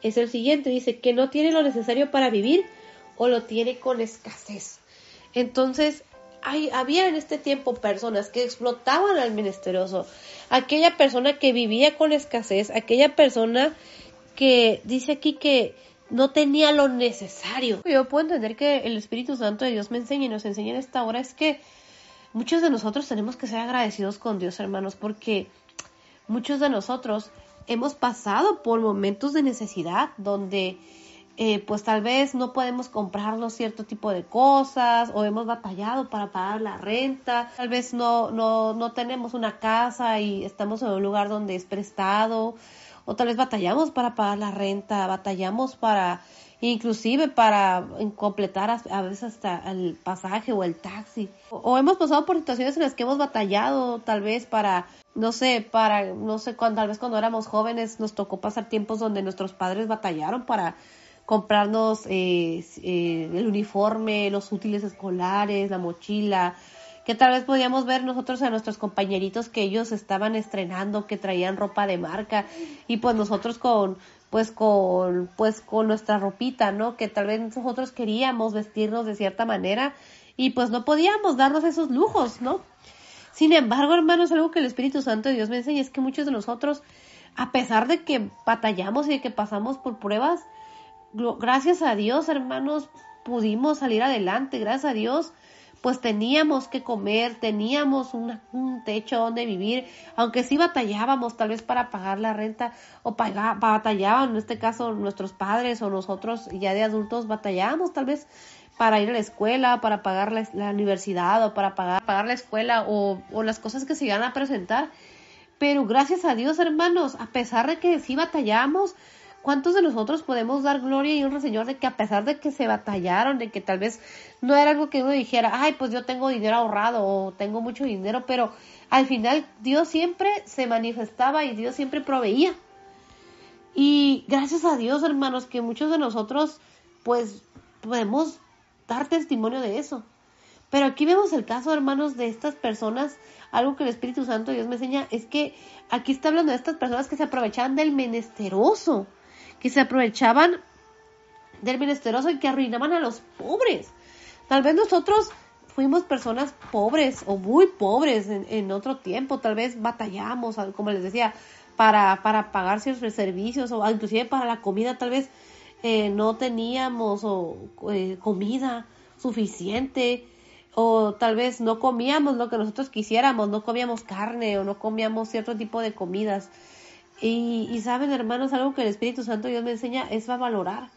es el siguiente, dice que no tiene lo necesario para vivir o lo tiene con escasez. Entonces, había en este tiempo personas que explotaban al menesteroso, aquella persona que vivía con escasez, aquella persona que dice aquí que no tenía lo necesario. Yo puedo entender que el Espíritu Santo de Dios me enseña y nos enseña en esta hora es que muchos de nosotros tenemos que ser agradecidos con Dios, hermanos, porque muchos de nosotros hemos pasado por momentos de necesidad donde eh, pues tal vez no podemos comprarnos cierto tipo de cosas o hemos batallado para pagar la renta, tal vez no, no, no tenemos una casa y estamos en un lugar donde es prestado o tal vez batallamos para pagar la renta, batallamos para inclusive para completar a, veces hasta el pasaje o el taxi. O, hemos pasado por situaciones en las que hemos batallado tal vez para, no sé, para, no sé, cuando, tal vez cuando éramos jóvenes nos tocó pasar tiempos donde nuestros padres batallaron para comprarnos eh, eh, el uniforme, los útiles escolares, la mochila, que tal vez podíamos ver nosotros a nuestros compañeritos que ellos estaban estrenando, que traían ropa de marca y pues nosotros con pues con pues con nuestra ropita, ¿no? Que tal vez nosotros queríamos vestirnos de cierta manera y pues no podíamos darnos esos lujos, ¿no? Sin embargo, hermanos, algo que el Espíritu Santo de Dios me enseña es que muchos de nosotros, a pesar de que batallamos y de que pasamos por pruebas, gracias a Dios, hermanos, pudimos salir adelante, gracias a Dios, pues teníamos que comer, teníamos un techo donde vivir, aunque sí batallábamos tal vez para pagar la renta o pagar, batallaban en este caso nuestros padres o nosotros ya de adultos batallábamos tal vez para ir a la escuela, para pagar la, universidad o para pagar, pagar la escuela o, o las cosas que se iban a presentar. Pero gracias a Dios, hermanos, a pesar de que sí batallamos, ¿Cuántos de nosotros podemos dar gloria y honra Señor de que a pesar de que se batallaron, de que tal vez no era algo que uno dijera, ay, pues yo tengo dinero ahorrado o tengo mucho dinero, pero al final Dios siempre se manifestaba y Dios siempre proveía. Y gracias a Dios, hermanos, que muchos de nosotros, pues, podemos dar testimonio de eso. Pero aquí vemos el caso, hermanos, de estas personas. Algo que el Espíritu Santo Dios me enseña es que aquí está hablando de estas personas que se aprovechaban del menesteroso que se aprovechaban del menesteroso y que arruinaban a los pobres. Tal vez nosotros fuimos personas pobres o muy pobres en, otro tiempo, tal vez batallamos, como les decía, para, para pagar ciertos servicios o inclusive para la comida, tal vez eh, no teníamos o, eh, comida suficiente o tal vez no comíamos lo que nosotros quisiéramos, no comíamos carne o no comíamos cierto tipo de comidas. Y, saben, hermanos, algo que el Espíritu Santo Dios me enseña es a valorar.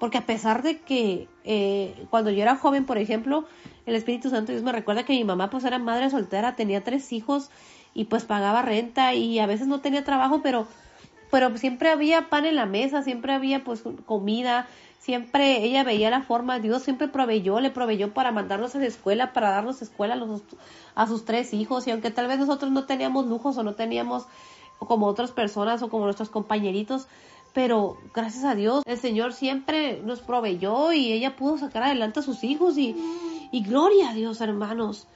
Porque a pesar de que eh, cuando yo era joven, por ejemplo, el Espíritu Santo Dios me recuerda que mi mamá pues era madre soltera, tenía tres hijos y pues pagaba renta y a veces no tenía trabajo, pero, pero siempre había pan en la mesa, siempre había pues comida, siempre ella veía la forma, Dios siempre proveyó, le proveyó para mandarnos a la escuela, para darnos escuela a, los, a sus tres hijos y aunque tal vez nosotros no teníamos lujos o no teníamos como otras personas o como nuestros compañeritos, pero gracias a Dios el Señor siempre nos proveyó y ella pudo sacar adelante a sus hijos y, y gloria a Dios, hermanos.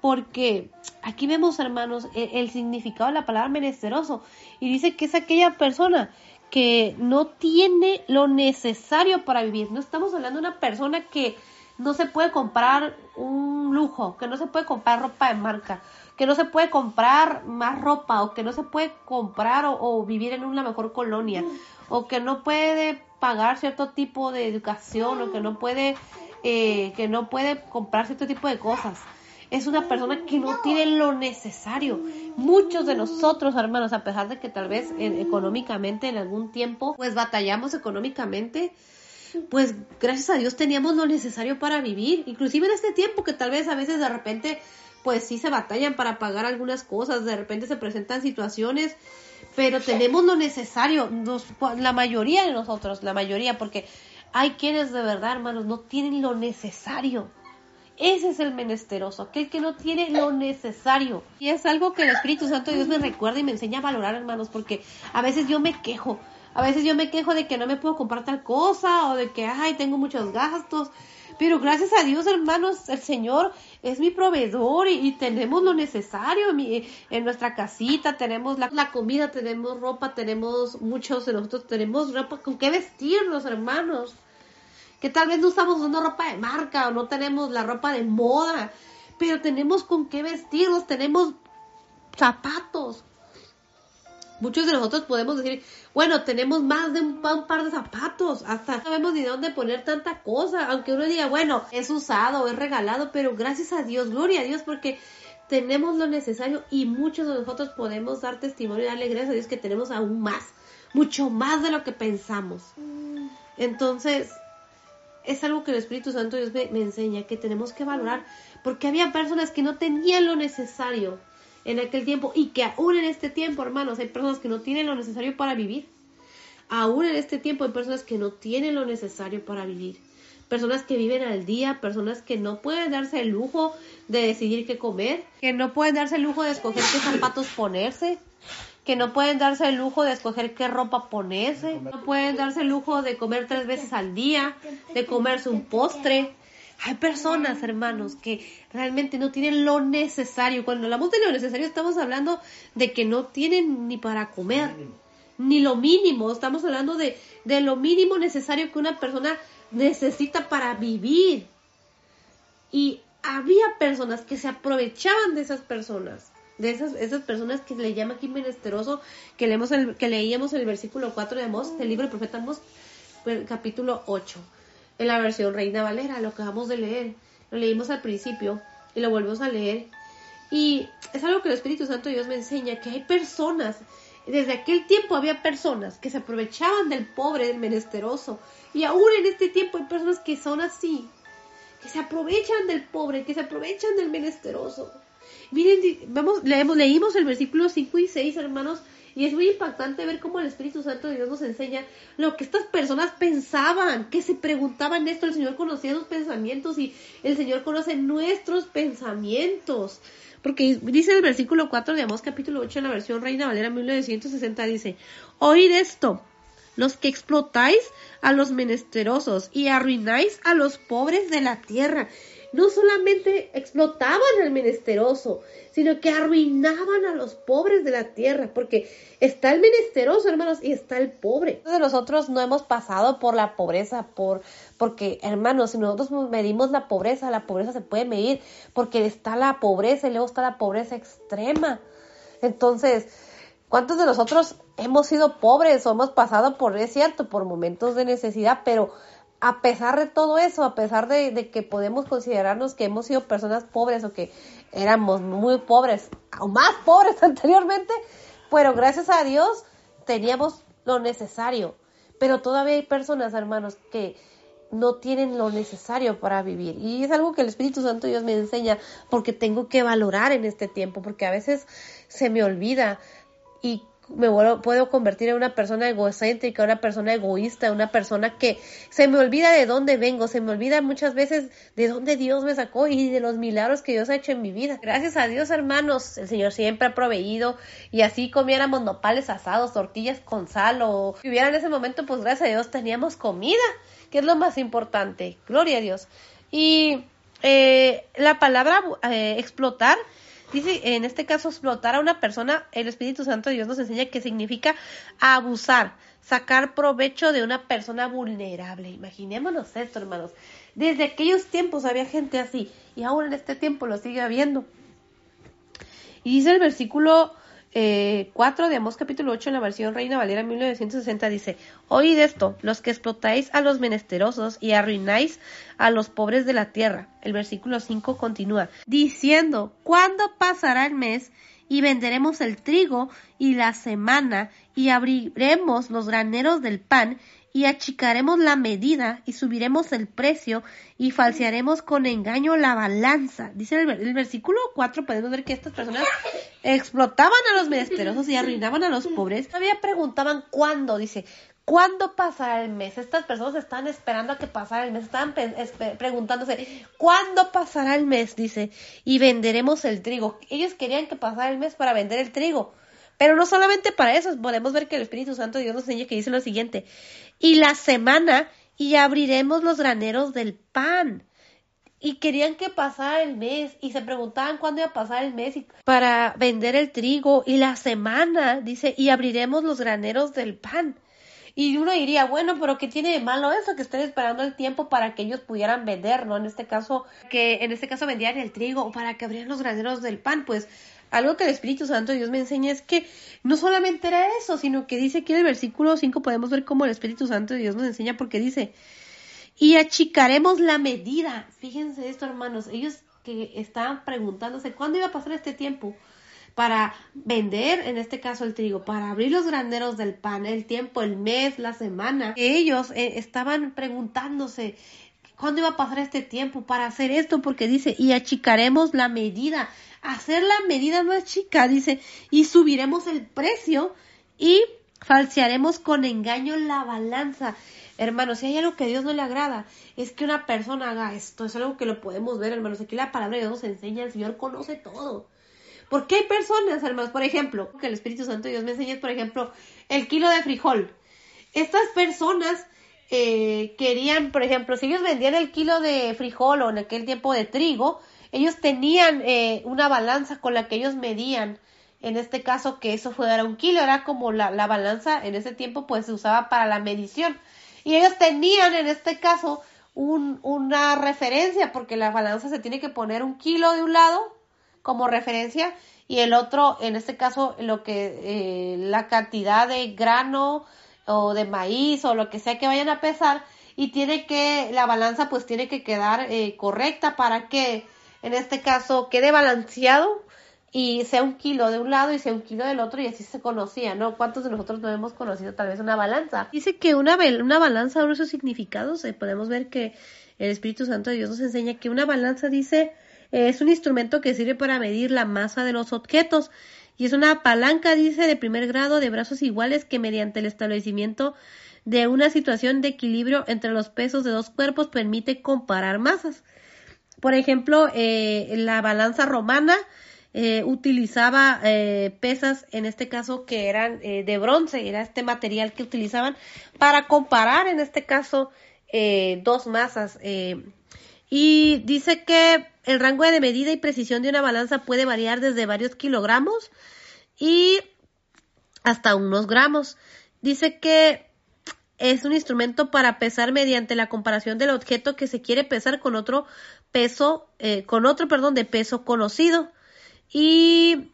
Porque aquí vemos, hermanos, el, el, significado de la palabra menesteroso. Y dice que es aquella persona que no tiene lo necesario para vivir. No estamos hablando de una persona que no se puede comprar un lujo, que no se puede comprar ropa de marca, que no se puede comprar más ropa o que no se puede comprar o, vivir en una mejor colonia o que no puede pagar cierto tipo de educación o que no puede eh, que no puede comprar cierto tipo de cosas es una persona que no tiene lo necesario. Muchos de nosotros, hermanos, a pesar de que tal vez económicamente en algún tiempo, pues batallamos económicamente, pues gracias a Dios teníamos lo necesario para vivir. Inclusive en este tiempo que tal vez a veces de repente pues sí se batallan para pagar algunas cosas, de repente se presentan situaciones, pero tenemos lo necesario, la mayoría de nosotros, la mayoría, porque hay quienes de verdad, hermanos, no tienen lo necesario ese es el menesteroso, aquel que no tiene lo necesario. Y es algo que el Espíritu Santo de Dios me recuerda y me enseña a valorar, hermanos, porque a veces yo me quejo. A veces yo me quejo de que no me puedo comprar tal cosa o de que, ay, tengo muchos gastos. Pero gracias a Dios, hermanos, el Señor es mi proveedor y, tenemos lo necesario en nuestra casita, tenemos la, comida, tenemos ropa, tenemos muchos de nosotros, tenemos ropa con qué vestirnos, hermanos que tal vez no usamos una ropa de marca o no tenemos la ropa de moda, pero tenemos con qué vestirnos, tenemos zapatos. Muchos de nosotros podemos decir, bueno, tenemos más de un, par de zapatos, hasta no sabemos ni dónde poner tanta cosa, aunque uno diga, bueno, es usado, es regalado, pero gracias a Dios, gloria a Dios, porque tenemos lo necesario y muchos de nosotros podemos dar testimonio y darle gracias a Dios que tenemos aún más, mucho más de lo que pensamos. Entonces, es algo que el Espíritu Santo Dios me, enseña que tenemos que valorar, porque había personas que no tenían lo necesario en aquel tiempo y que aún en este tiempo, hermanos, hay personas que no tienen lo necesario para vivir. Aún en este tiempo hay personas que no tienen lo necesario para vivir. Personas que viven al día, personas que no pueden darse el lujo de decidir qué comer, que no pueden darse el lujo de escoger qué zapatos ponerse, que no pueden darse el lujo de escoger qué ropa ponerse, no pueden darse el lujo de comer tres veces al día, de comerse un postre. Hay personas, hermanos, que realmente no tienen lo necesario. Cuando hablamos de lo necesario, estamos hablando de que no tienen ni para comer, ni lo mínimo. Estamos hablando de, de lo mínimo necesario que una persona necesita para vivir. Y había personas que se aprovechaban de esas personas de esas, esas personas que le llama aquí menesteroso, que, leemos el, que leíamos el versículo 4 de Amós, del libro del profeta Amós, capítulo 8, en la versión Reina Valera, lo acabamos de leer, lo leímos al principio y lo volvemos a leer. Y es algo que el Espíritu Santo Dios me enseña, que hay personas, desde aquel tiempo había personas que se aprovechaban del pobre, del menesteroso, y aún en este tiempo hay personas que son así, que se aprovechan del pobre, que se aprovechan del menesteroso. Miren, vamos, leemos, leímos el versículo 5 y 6, hermanos, y es muy impactante ver cómo el Espíritu Santo de Dios nos enseña lo que estas personas pensaban, que se preguntaban esto. El Señor conocía sus pensamientos y el Señor conoce nuestros pensamientos. Porque dice el versículo 4 de Amós capítulo 8 en la versión Reina Valera 1960, dice, oíd esto, los que explotáis a los menesterosos y arruináis a los pobres de la tierra no solamente explotaban al menesteroso, sino que arruinaban a los pobres de la tierra, porque está el menesteroso, hermanos, y está el pobre. Nosotros no hemos pasado por la pobreza, por porque, hermanos, si nosotros medimos la pobreza, la pobreza se puede medir, porque está la pobreza y luego está la pobreza extrema. Entonces, ¿cuántos de nosotros hemos sido pobres o hemos pasado por, es cierto, por momentos de necesidad, pero a pesar de todo eso, a pesar de, que podemos considerarnos que hemos sido personas pobres o que éramos muy pobres o más pobres anteriormente, pero gracias a Dios teníamos lo necesario. Pero todavía hay personas, hermanos, que no tienen lo necesario para vivir. Y es algo que el Espíritu Santo Dios me enseña porque tengo que valorar en este tiempo, porque a veces se me olvida y me puedo convertir en una persona egocéntrica, una persona egoísta, una persona que se me olvida de dónde vengo, se me olvida muchas veces de dónde Dios me sacó y de los milagros que Dios ha hecho en mi vida. Gracias a Dios, hermanos, el Señor siempre ha proveído y así comiéramos nopales asados, tortillas con sal o si hubiera en ese momento, pues gracias a Dios teníamos comida, que es lo más importante. Gloria a Dios. Y eh, la palabra eh, explotar Dice, en este caso, explotar a una persona, el Espíritu Santo de Dios nos enseña que significa abusar, sacar provecho de una persona vulnerable. Imaginémonos esto, hermanos. Desde aquellos tiempos había gente así y aún en este tiempo lo sigue habiendo. Y dice el versículo eh, 4 de Amós capítulo 8 en la versión Reina Valera 1960 dice, Oíd esto, los que explotáis a los menesterosos y arruináis a los pobres de la tierra. El versículo 5 continúa, diciendo, ¿cuándo pasará el mes? y venderemos el trigo y la semana y abriremos los graneros del pan y achicaremos la medida y subiremos el precio y falsearemos con engaño la balanza. Dice el, versículo 4, podemos ver que estas personas explotaban a los menesterosos y arruinaban a los pobres. Todavía preguntaban cuándo, dice, ¿cuándo pasará el mes? Estas personas están esperando a que pasara el mes, estaban preguntándose, ¿cuándo pasará el mes? Dice, y venderemos el trigo. Ellos querían que pasara el mes para vender el trigo. Pero no solamente para eso, podemos ver que el Espíritu Santo Dios nos enseña que dice lo siguiente, y la semana, y abriremos los graneros del pan y querían que pasara el mes y se preguntaban cuándo iba a pasar el mes para vender el trigo y la semana, dice, y abriremos los graneros del pan. Y uno diría, bueno, pero ¿qué tiene de malo eso? Que estén esperando el tiempo para que ellos pudieran vender, ¿no? En este caso, que en este caso vendían el trigo o para que abrieran los graneros del pan, pues algo que el Espíritu Santo de Dios me enseña es que no solamente era eso, sino que dice que en el versículo 5 podemos ver cómo el Espíritu Santo de Dios nos enseña porque dice, y achicaremos la medida. Fíjense esto, hermanos. Ellos que estaban preguntándose cuándo iba a pasar este tiempo para vender, en este caso el trigo, para abrir los graneros del pan, el tiempo, el mes, la semana. Ellos eh, estaban preguntándose cuándo iba a pasar este tiempo para hacer esto, porque dice, y achicaremos la medida. Hacer la medida es chica, dice, y subiremos el precio y falsearemos con engaño la balanza. Hermanos, si hay algo que a Dios no le agrada, es que una persona haga esto. Es algo que lo podemos ver, hermanos. Aquí la palabra de Dios nos enseña, el Señor conoce todo. ¿Por qué hay personas, hermanos? Por ejemplo, que el Espíritu Santo de Dios me enseña, por ejemplo, el kilo de frijol. Estas personas eh, querían, por ejemplo, si ellos vendían el kilo de frijol o en aquel tiempo de trigo, ellos tenían eh, una balanza con la que ellos medían. En este caso, que eso fuera un kilo, era como la, la balanza en ese tiempo, pues se usaba para la medición. Y ellos tenían en este caso un, una referencia, porque la balanza se tiene que poner un kilo de un lado como referencia y el otro, en este caso, lo que eh, la cantidad de grano o de maíz o lo que sea que vayan a pesar y tiene que la balanza pues tiene que quedar eh, correcta para que en este caso quede balanceado y sea un kilo de un lado y sea un kilo del otro y así se conocía, ¿no? ¿Cuántos de nosotros no hemos conocido tal vez una balanza? Dice que una, una balanza, de sus significados, eh, podemos ver que el Espíritu Santo de Dios nos enseña que una balanza dice es un instrumento que sirve para medir la masa de los objetos y es una palanca, dice, de primer grado de brazos iguales que mediante el establecimiento de una situación de equilibrio entre los pesos de dos cuerpos permite comparar masas. Por ejemplo, eh, la balanza romana eh, utilizaba eh, pesas, en este caso que eran de bronce, era este material que utilizaban para comparar, en este caso, dos masas. y dice que el rango de medida y precisión de una balanza puede variar desde varios kilogramos y hasta unos gramos. Dice que es un instrumento para pesar mediante la comparación del objeto que se quiere pesar con otro peso, con otro, perdón, de peso conocido y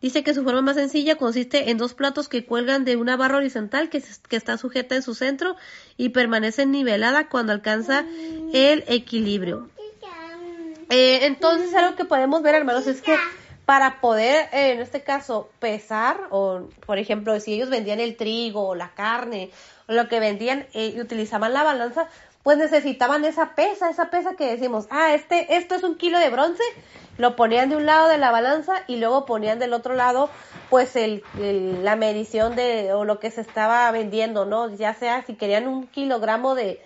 dice que su forma más sencilla consiste en dos platos que cuelgan de una barra horizontal que, que está sujeta en su centro y permanece nivelada cuando alcanza el equilibrio. Eh, entonces algo que podemos ver hermanos es que para poder eh, en este caso pesar o por ejemplo si ellos vendían el trigo o la carne o lo que vendían eh, y utilizaban la balanza pues necesitaban esa pesa, esa pesa que decimos, ah, este, esto es un kilo de bronce, lo ponían de un lado de la balanza y luego ponían del otro lado, pues el, la medición de, o lo que se estaba vendiendo, ¿no? Ya sea si querían un kilogramo de,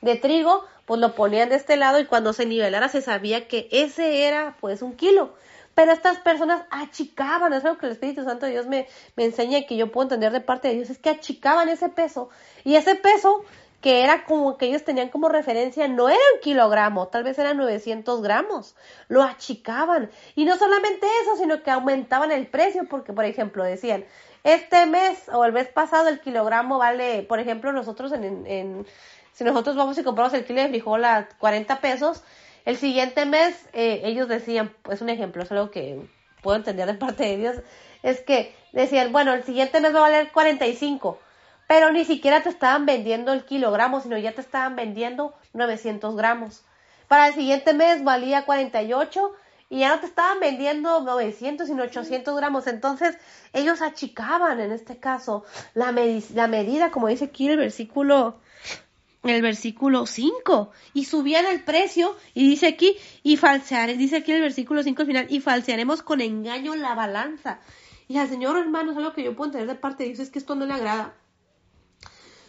de trigo, pues lo ponían de este lado y cuando se nivelara se sabía que ese era pues un kilo. Pero estas personas achicaban, es algo que el Espíritu Santo de Dios me, me enseña y que yo puedo entender de parte de Dios, es que achicaban ese peso. Y ese peso que era como que ellos tenían como referencia, no era un kilogramo, tal vez eran 900 gramos, lo achicaban. Y no solamente eso, sino que aumentaban el precio, porque por ejemplo decían, este mes o el mes pasado el kilogramo vale, por ejemplo, nosotros en, si nosotros vamos y compramos el kilo de frijol a 40 pesos, el siguiente mes eh, ellos decían, es un ejemplo, es algo que puedo entender de parte de Dios, es que decían, bueno, el siguiente mes va a valer 45 pero ni siquiera te estaban vendiendo el kilogramo, sino ya te estaban vendiendo 900 gramos. Para el siguiente mes valía 48 y ya no te estaban vendiendo 900 sino 800 gramos. Entonces ellos achicaban en este caso la, la medida, como dice aquí el versículo el versículo 5 y subían el precio y dice aquí y falsear, dice aquí el versículo 5 al final y falsearemos con engaño la balanza. Y al Señor, hermanos, algo que yo puedo entender de parte de Dios es que esto no le agrada.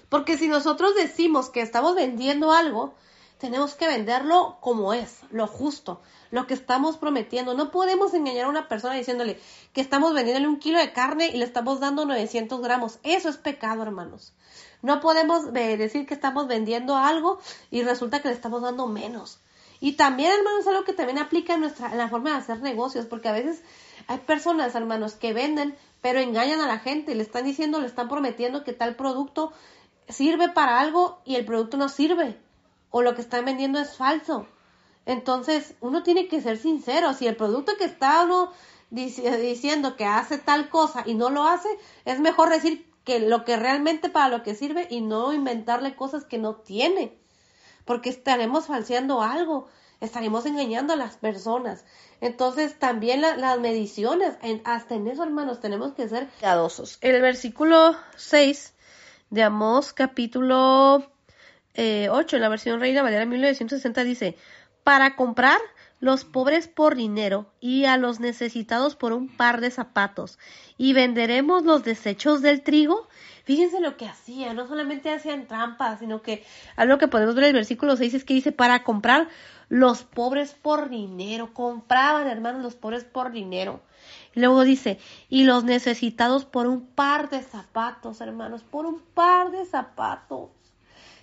Porque si nosotros decimos que estamos vendiendo algo, tenemos que venderlo como es, lo justo, lo que estamos prometiendo. No podemos engañar a una persona diciéndole que estamos vendiéndole un kilo de carne y le estamos dando 900 gramos. Eso es pecado, hermanos. No podemos decir que estamos vendiendo algo y resulta que le estamos dando menos. Y también, hermanos, algo que también aplica en, nuestra, en la forma de hacer negocios, porque a veces hay personas, hermanos, que venden, pero engañan a la gente, le están diciendo, le están prometiendo que tal producto sirve para algo y el producto no sirve, o lo que están vendiendo es falso. Entonces, uno tiene que ser sincero, si el producto que está uno diciendo que hace tal cosa y no lo hace, es mejor decir que lo que realmente para lo que sirve y no inventarle cosas que no tiene porque estaremos falseando algo, estaremos engañando a las personas. Entonces, también las mediciones, hasta en eso, hermanos, tenemos que ser cuidadosos. El versículo 6 de Amós, capítulo 8, eh, en la versión Reina Valera 1960, dice, para comprar los pobres por dinero y a los necesitados por un par de zapatos, y venderemos los desechos del trigo Fíjense lo que hacía, no solamente hacían trampas, sino que algo que podemos ver en el versículo 6 es que dice para comprar los pobres por dinero, compraban hermanos los pobres por dinero. Luego dice, y los necesitados por un par de zapatos, hermanos, por un par de zapatos.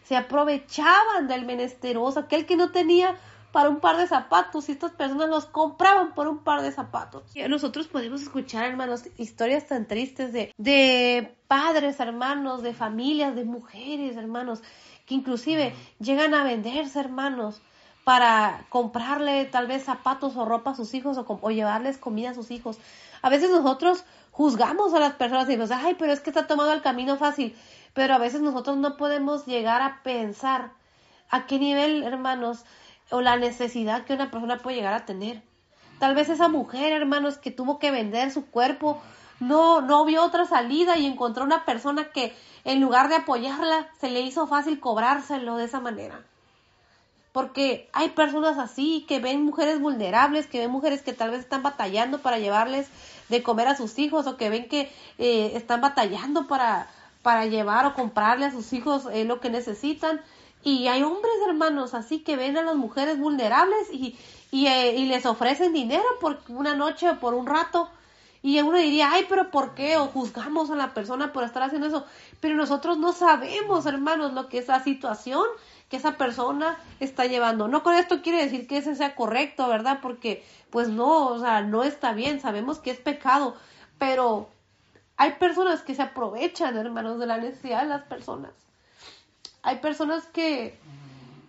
Se aprovechaban del menesteroso, aquel que no tenía para un par de zapatos y estas personas los compraban por un par de zapatos. Y nosotros podemos escuchar, hermanos, historias tan tristes de, de padres, hermanos, de familias, de mujeres, hermanos, que inclusive llegan a venderse, hermanos, para comprarle tal vez zapatos o ropa a sus hijos o, llevarles comida a sus hijos. A veces nosotros juzgamos a las personas y decimos, ay, pero es que está tomando el camino fácil. Pero a veces nosotros no podemos llegar a pensar a qué nivel, hermanos, o la necesidad que una persona puede llegar a tener. Tal vez esa mujer, hermanos, que tuvo que vender su cuerpo, no, no vio otra salida y encontró una persona que en lugar de apoyarla, se le hizo fácil cobrárselo de esa manera. Porque hay personas así que ven mujeres vulnerables, que ven mujeres que tal vez están batallando para llevarles de comer a sus hijos o que ven que eh, están batallando para, para llevar o comprarle a sus hijos eh, lo que necesitan y hay hombres, hermanos, así que ven a las mujeres vulnerables y, eh, y les ofrecen dinero por una noche o por un rato. Y uno diría, ay, pero ¿por qué? O juzgamos a la persona por estar haciendo eso. Pero nosotros no sabemos, hermanos, lo que esa situación que esa persona está llevando. No con esto quiere decir que ese sea correcto, ¿verdad? Porque, pues no, o sea, no está bien, sabemos que es pecado, pero hay personas que se aprovechan, hermanos, de la necesidad de las personas. Hay personas que,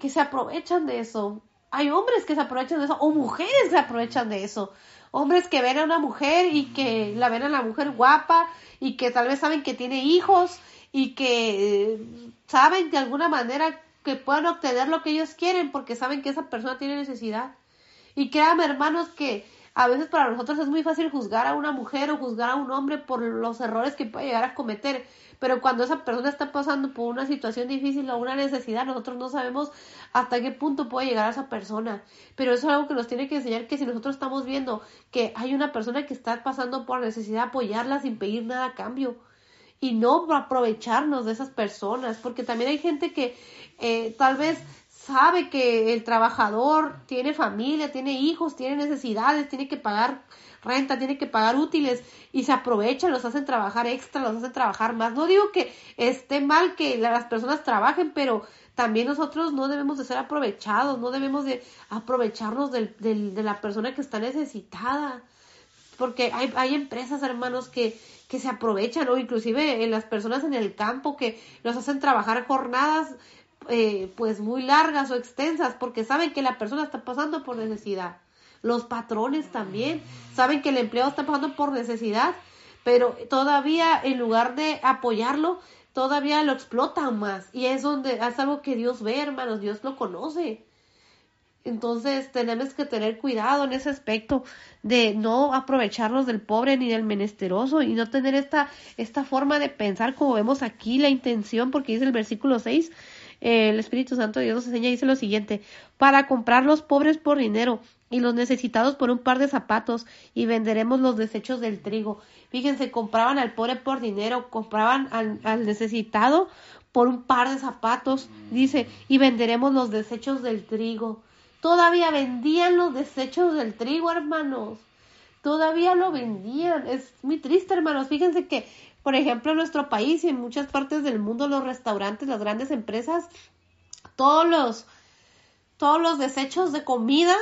que se aprovechan de eso. Hay hombres que se aprovechan de eso o mujeres se aprovechan de eso. Hombres que ven a una mujer y que la ven a la mujer guapa y que tal vez saben que tiene hijos y que eh, saben de alguna manera que puedan obtener lo que ellos quieren porque saben que esa persona tiene necesidad. Y créanme, hermanos, que a veces para nosotros es muy fácil juzgar a una mujer o juzgar a un hombre por los errores que puede llegar a cometer, pero cuando esa persona está pasando por una situación difícil o una necesidad, nosotros no sabemos hasta qué punto puede llegar a esa persona. Pero eso es algo que nos tiene que enseñar que si nosotros estamos viendo que hay una persona que está pasando por necesidad, apoyarla sin pedir nada a cambio y no aprovecharnos de esas personas, porque también hay gente que eh, tal vez sabe que el trabajador tiene familia, tiene hijos, tiene necesidades, tiene que pagar renta, tiene que pagar útiles y se aprovechan, los hacen trabajar extra, los hacen trabajar más. No digo que esté mal que las personas trabajen, pero también nosotros no debemos de ser aprovechados, no debemos de aprovecharnos del, del, de la persona que está necesitada. Porque hay, hay empresas, hermanos, que, que se aprovechan, o inclusive en las personas en el campo que los hacen trabajar jornadas eh, pues muy largas o extensas porque saben que la persona está pasando por necesidad. Los patrones también saben que el empleado está pasando por necesidad, pero todavía en lugar de apoyarlo, todavía lo explotan más. Y es donde es algo que Dios ve, hermanos, Dios lo conoce. Entonces tenemos que tener cuidado en ese aspecto de no aprovecharnos del pobre ni del menesteroso y no tener esta, esta forma de pensar como vemos aquí la intención, porque dice el versículo 6, el Espíritu Santo de Dios nos enseña, dice lo siguiente, para comprar los pobres por dinero y los necesitados por un par de zapatos y venderemos los desechos del trigo. Fíjense, compraban al pobre por dinero, compraban al, al necesitado por un par de zapatos, dice, y venderemos los desechos del trigo. Todavía vendían los desechos del trigo, hermanos. Todavía lo vendían. Es muy triste, hermanos. Fíjense que, por ejemplo, en nuestro país y en muchas partes del mundo, los restaurantes, las grandes empresas, todos los, todos los desechos de comida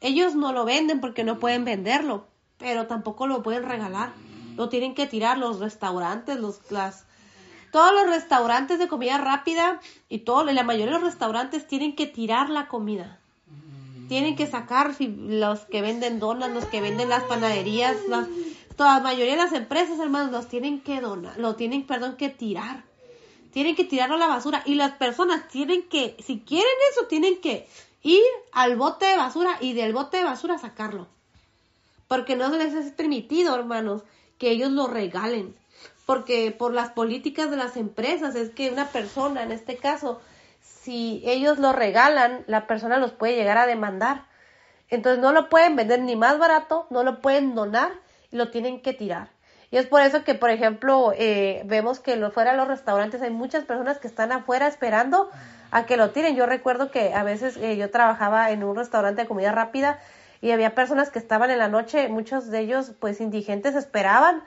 ellos no lo venden porque no pueden venderlo, pero tampoco lo pueden regalar. Lo tienen que tirar los restaurantes, los las todos los restaurantes de comida rápida y todo, la mayoría de los restaurantes tienen que tirar la comida. Tienen que sacar los que venden donas, los que venden las panaderías, las, toda la mayoría de las empresas, hermanos, los tienen que donar, lo tienen, perdón, que tirar. Tienen que tirarlo a la basura y las personas tienen que, si quieren eso, tienen que ir al bote de basura y del bote de basura sacarlo. Porque no les es permitido, hermanos, que ellos lo regalen. Porque por las políticas de las empresas es que una persona, en este caso, si ellos lo regalan, la persona los puede llegar a demandar. Entonces no lo pueden vender ni más barato, no lo pueden donar y lo tienen que tirar. Y es por eso que, por ejemplo, eh, vemos que lo, fuera de los restaurantes hay muchas personas que están afuera esperando a que lo tiren. Yo recuerdo que a veces eh, yo trabajaba en un restaurante de comida rápida y había personas que estaban en la noche, muchos de ellos pues indigentes esperaban,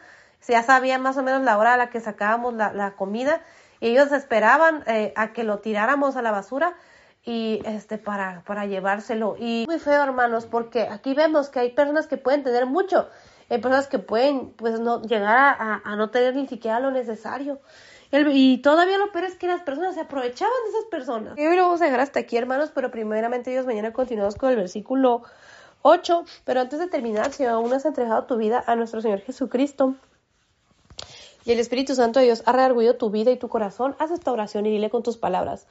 ya sabían más o menos la hora a la que sacábamos la, la comida ellos esperaban eh, a que lo tiráramos a la basura y este para, para llevárselo. Y muy feo hermanos porque aquí vemos que hay personas que pueden tener mucho, hay personas que pueden pues no llegar a, a no tener ni siquiera lo necesario y todavía lo peor es que las personas se aprovechaban de esas personas. Y hoy lo vamos a dejar hasta aquí, hermanos, pero primeramente Dios, mañana continuamos con el versículo 8. Pero antes de terminar, si aún no has entregado tu vida a nuestro Señor Jesucristo, y el Espíritu Santo de Dios ha reargüido tu vida y tu corazón, haz esta oración y dile con tus palabras.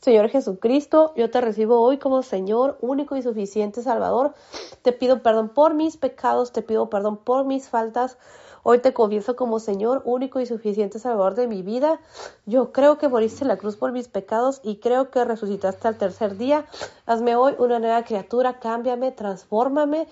Señor Jesucristo, yo te recibo hoy como Señor, único y suficiente Salvador. Te pido perdón por mis pecados, te pido perdón por mis faltas. Hoy te confieso como Señor, único y suficiente Salvador de mi vida. Yo creo que moriste en la cruz por mis pecados y creo que resucitaste al tercer día. Hazme hoy una nueva criatura, cámbiame, transfórmame.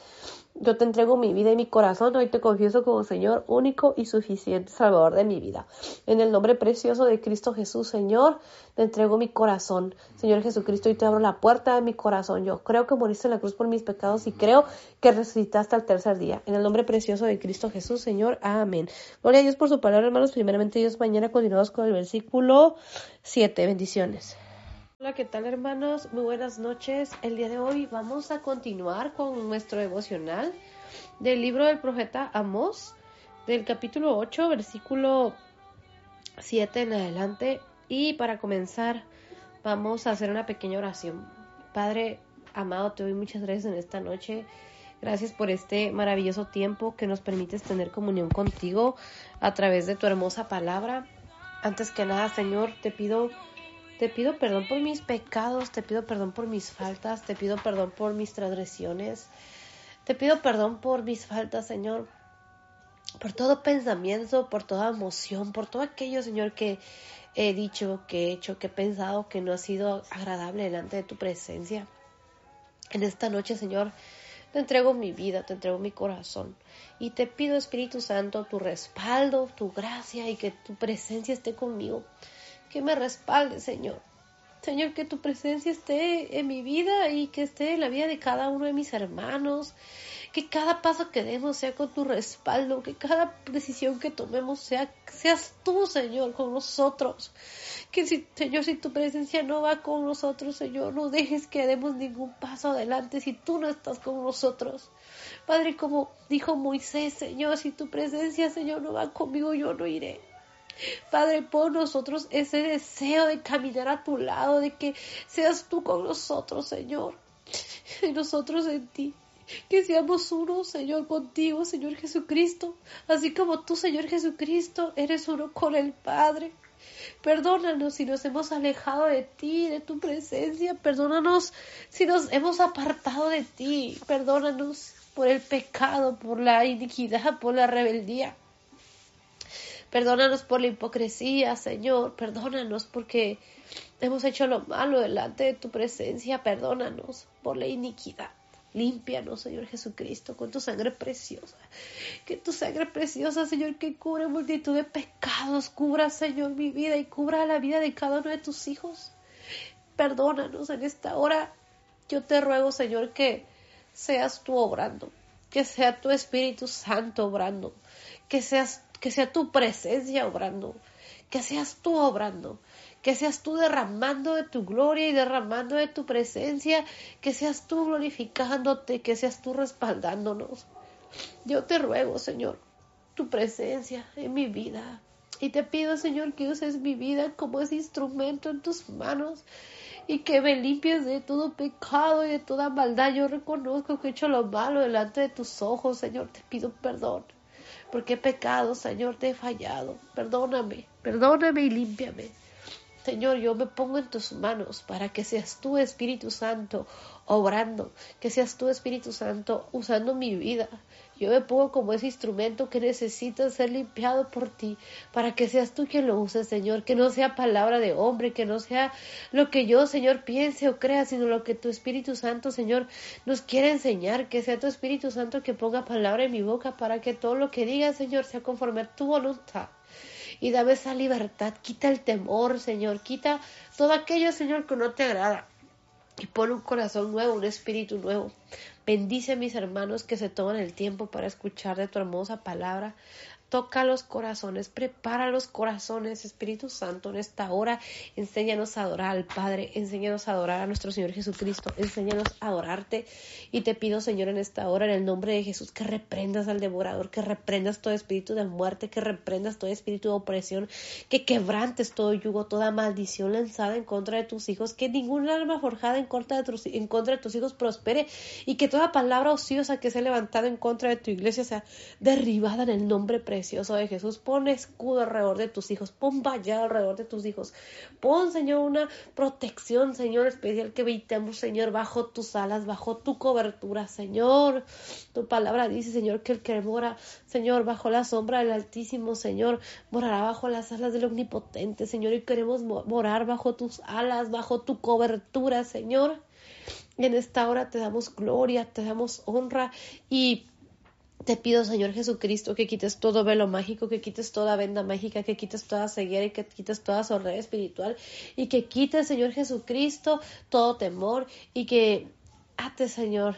Yo te entrego mi vida y mi corazón. Hoy te confieso como Señor único y suficiente Salvador de mi vida. En el nombre precioso de Cristo Jesús, Señor, te entrego mi corazón. Señor Jesucristo, y te abro la puerta de mi corazón. Yo creo que moriste en la cruz por mis pecados y creo que resucitaste al tercer día. En el nombre precioso de Cristo Jesús, Señor. Amén. Gloria a Dios por su palabra, hermanos. Primeramente, Dios, mañana continuamos con el versículo 7. Bendiciones. Hola, ¿qué tal hermanos? Muy buenas noches. El día de hoy vamos a continuar con nuestro devocional del libro del profeta Amós, del capítulo 8, versículo 7 en adelante. Y para comenzar, vamos a hacer una pequeña oración. Padre amado, te doy muchas gracias en esta noche. Gracias por este maravilloso tiempo que nos permites tener comunión contigo a través de tu hermosa palabra. Antes que nada, Señor, te pido te pido perdón por mis pecados, te pido perdón por mis faltas, te pido perdón por mis transgresiones, te pido perdón por mis faltas, Señor, por todo pensamiento, por toda emoción, por todo aquello, Señor, que he dicho, que he hecho, que he pensado que no ha sido agradable delante de tu presencia. En esta noche, Señor, te entrego mi vida, te entrego mi corazón y te pido, Espíritu Santo, tu respaldo, tu gracia y que tu presencia esté conmigo que me respalde, Señor. Señor, que tu presencia esté en mi vida y que esté en la vida de cada uno de mis hermanos. Que cada paso que demos sea con tu respaldo. Que cada decisión que tomemos sea, seas tú, Señor, con nosotros. Que si, Señor, si tu presencia no va con nosotros, Señor, no dejes que demos ningún paso adelante si tú no estás con nosotros. Padre, como dijo Moisés, Señor, si tu presencia, Señor, no va conmigo, yo no iré. Padre, por nosotros ese deseo de caminar a tu lado, de que seas tú con nosotros, Señor, y nosotros en ti. Que seamos uno, Señor, contigo, Señor Jesucristo, así como tú, Señor Jesucristo, eres uno con el Padre. Perdónanos si nos hemos alejado de ti, de tu presencia. Perdónanos si nos hemos apartado de ti. Perdónanos por el pecado, por la iniquidad, por la rebeldía. Perdónanos por la hipocresía, Señor. Perdónanos porque hemos hecho lo malo delante de tu presencia. Perdónanos por la iniquidad. Límpianos, Señor Jesucristo, con tu sangre preciosa. Que tu sangre preciosa, Señor, que cubre multitud de pecados, cubra, Señor, mi vida y cubra la vida de cada uno de tus hijos. Perdónanos en esta hora. Yo te ruego, Señor, que seas tú obrando, que sea tu Espíritu Santo obrando, que seas que sea tu presencia obrando, que seas tú obrando, que seas tú derramando de tu gloria y derramando de tu presencia, que seas tú glorificándote, que seas tú respaldándonos. Yo te ruego, Señor, tu presencia en mi vida. Y te pido, Señor, que uses mi vida como ese instrumento en tus manos y que me limpies de todo pecado y de toda maldad. Yo reconozco que he hecho lo malo delante de tus ojos, Señor. Te pido perdón porque he pecado, Señor, te he fallado. Perdóname, perdóname y límpiame. Señor, yo me pongo en tus manos para que seas tú, Espíritu Santo, obrando, que seas tú, Espíritu Santo, usando mi vida. Yo me pongo como ese instrumento que necesita ser limpiado por ti, para que seas tú quien lo uses, Señor, que no sea palabra de hombre, que no sea lo que yo, Señor, piense o crea, sino lo que tu Espíritu Santo, Señor, nos quiere enseñar, que sea tu Espíritu Santo que ponga palabra en mi boca, para que todo lo que diga, Señor, sea conforme a tu voluntad y dame esa libertad. Quita el temor, Señor. Quita todo aquello, Señor, que no te agrada. Y pon un corazón nuevo, un espíritu nuevo. Bendice a mis hermanos que se toman el tiempo para escuchar de tu hermosa palabra. Toca los corazones, prepara los corazones, Espíritu Santo, en esta hora. Enséñanos a adorar al Padre, enséñanos a adorar a nuestro Señor Jesucristo, enséñanos a adorarte. Y te pido, Señor, en esta hora, en el nombre de Jesús, que reprendas al devorador, que reprendas todo espíritu de muerte, que reprendas todo espíritu de opresión, que quebrantes todo yugo, toda maldición lanzada en contra de tus hijos, que ninguna arma forjada en contra de tus, en contra de tus hijos prospere y que toda palabra ociosa que sea levantada en contra de tu iglesia sea derribada en el nombre precioso precioso de Jesús. Pon escudo alrededor de tus hijos, pon vallado alrededor de tus hijos. Pon, Señor, una protección, Señor, especial que evitemos, Señor, bajo tus alas, bajo tu cobertura, Señor. Tu palabra dice, Señor, que el que mora, Señor, bajo la sombra del Altísimo, Señor, morará bajo las alas del Omnipotente, Señor, y queremos morar bajo tus alas, bajo tu cobertura, Señor. En esta hora te damos gloria, te damos honra y te pido, Señor Jesucristo, que quites todo velo mágico, que quites toda venda mágica, que quites toda ceguera y que quites toda sordera espiritual y que quites, Señor Jesucristo, todo temor y que Señor,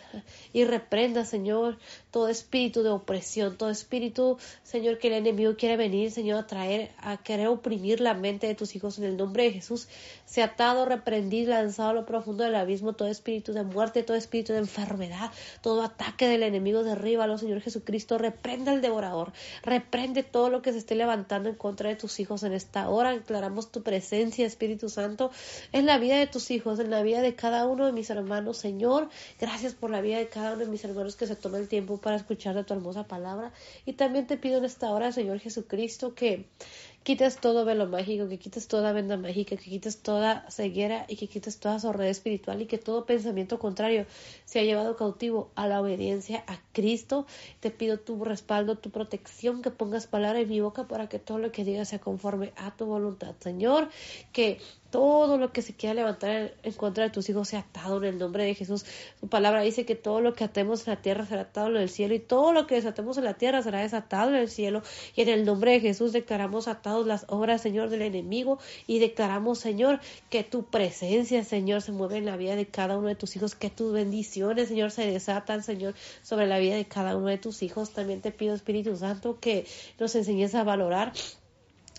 y reprenda, Señor, todo espíritu de opresión, todo espíritu, Señor, que el enemigo quiere venir, Señor, a traer, a querer oprimir la mente de tus hijos en el nombre de Jesús. Se atado, reprendido, lanzado a lo profundo del abismo todo espíritu de muerte, todo espíritu de enfermedad, todo ataque del enemigo, derríbalo, Señor Jesucristo, reprenda el devorador, reprende todo lo que se esté levantando en contra de tus hijos en esta hora. Declaramos tu presencia, Espíritu Santo, en la vida de tus hijos, en la vida de cada uno de mis hermanos, Señor. Gracias por la vida de cada uno de mis hermanos que se toma el tiempo para escuchar de tu hermosa palabra. Y también te pido en esta hora, Señor Jesucristo, que quites todo velo mágico, que quites toda venda mágica, que quites toda ceguera y que quites toda sordera espiritual y que todo pensamiento contrario se ha llevado cautivo a la obediencia a Cristo. Te pido tu respaldo, tu protección, que pongas palabra en mi boca para que todo lo que diga sea conforme a tu voluntad, Señor, que todo lo que se quiera levantar en contra de tus hijos sea atado en el nombre de Jesús. Su palabra dice que todo lo que atemos en la tierra será atado en el cielo y todo lo que desatemos en la tierra será desatado en el cielo. Y en el nombre de Jesús declaramos las obras, Señor, del enemigo y declaramos, Señor, que tu presencia, Señor, se mueve en la vida de cada uno de tus hijos, que tus bendiciones, Señor, se desatan, Señor, sobre la vida de cada uno de tus hijos. También te pido, Espíritu Santo, que nos enseñes a valorar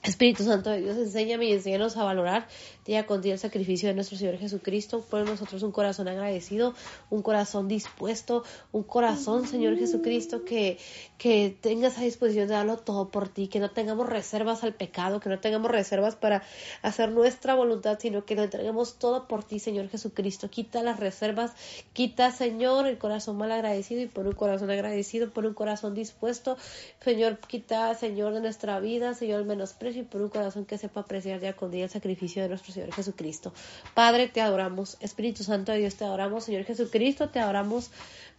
Espíritu Santo de Dios, enséñame y enséñanos a valorar día con día el sacrificio de nuestro Señor Jesucristo. Por nosotros un corazón agradecido, un corazón dispuesto, un corazón, Señor Jesucristo, que, que tengas a disposición de darlo todo por ti, que no tengamos reservas al pecado, que no tengamos reservas para hacer nuestra voluntad, sino que lo entreguemos todo por ti, Señor Jesucristo. Quita las reservas, quita, Señor, el corazón mal agradecido y por un corazón agradecido, por un corazón dispuesto. Señor, quita, Señor, de nuestra vida, Señor, el menosprecio y por un corazón que sepa apreciar día con día el sacrificio de nuestro Señor Jesucristo. Padre, te adoramos. Espíritu Santo de Dios, te adoramos. Señor Jesucristo, te adoramos.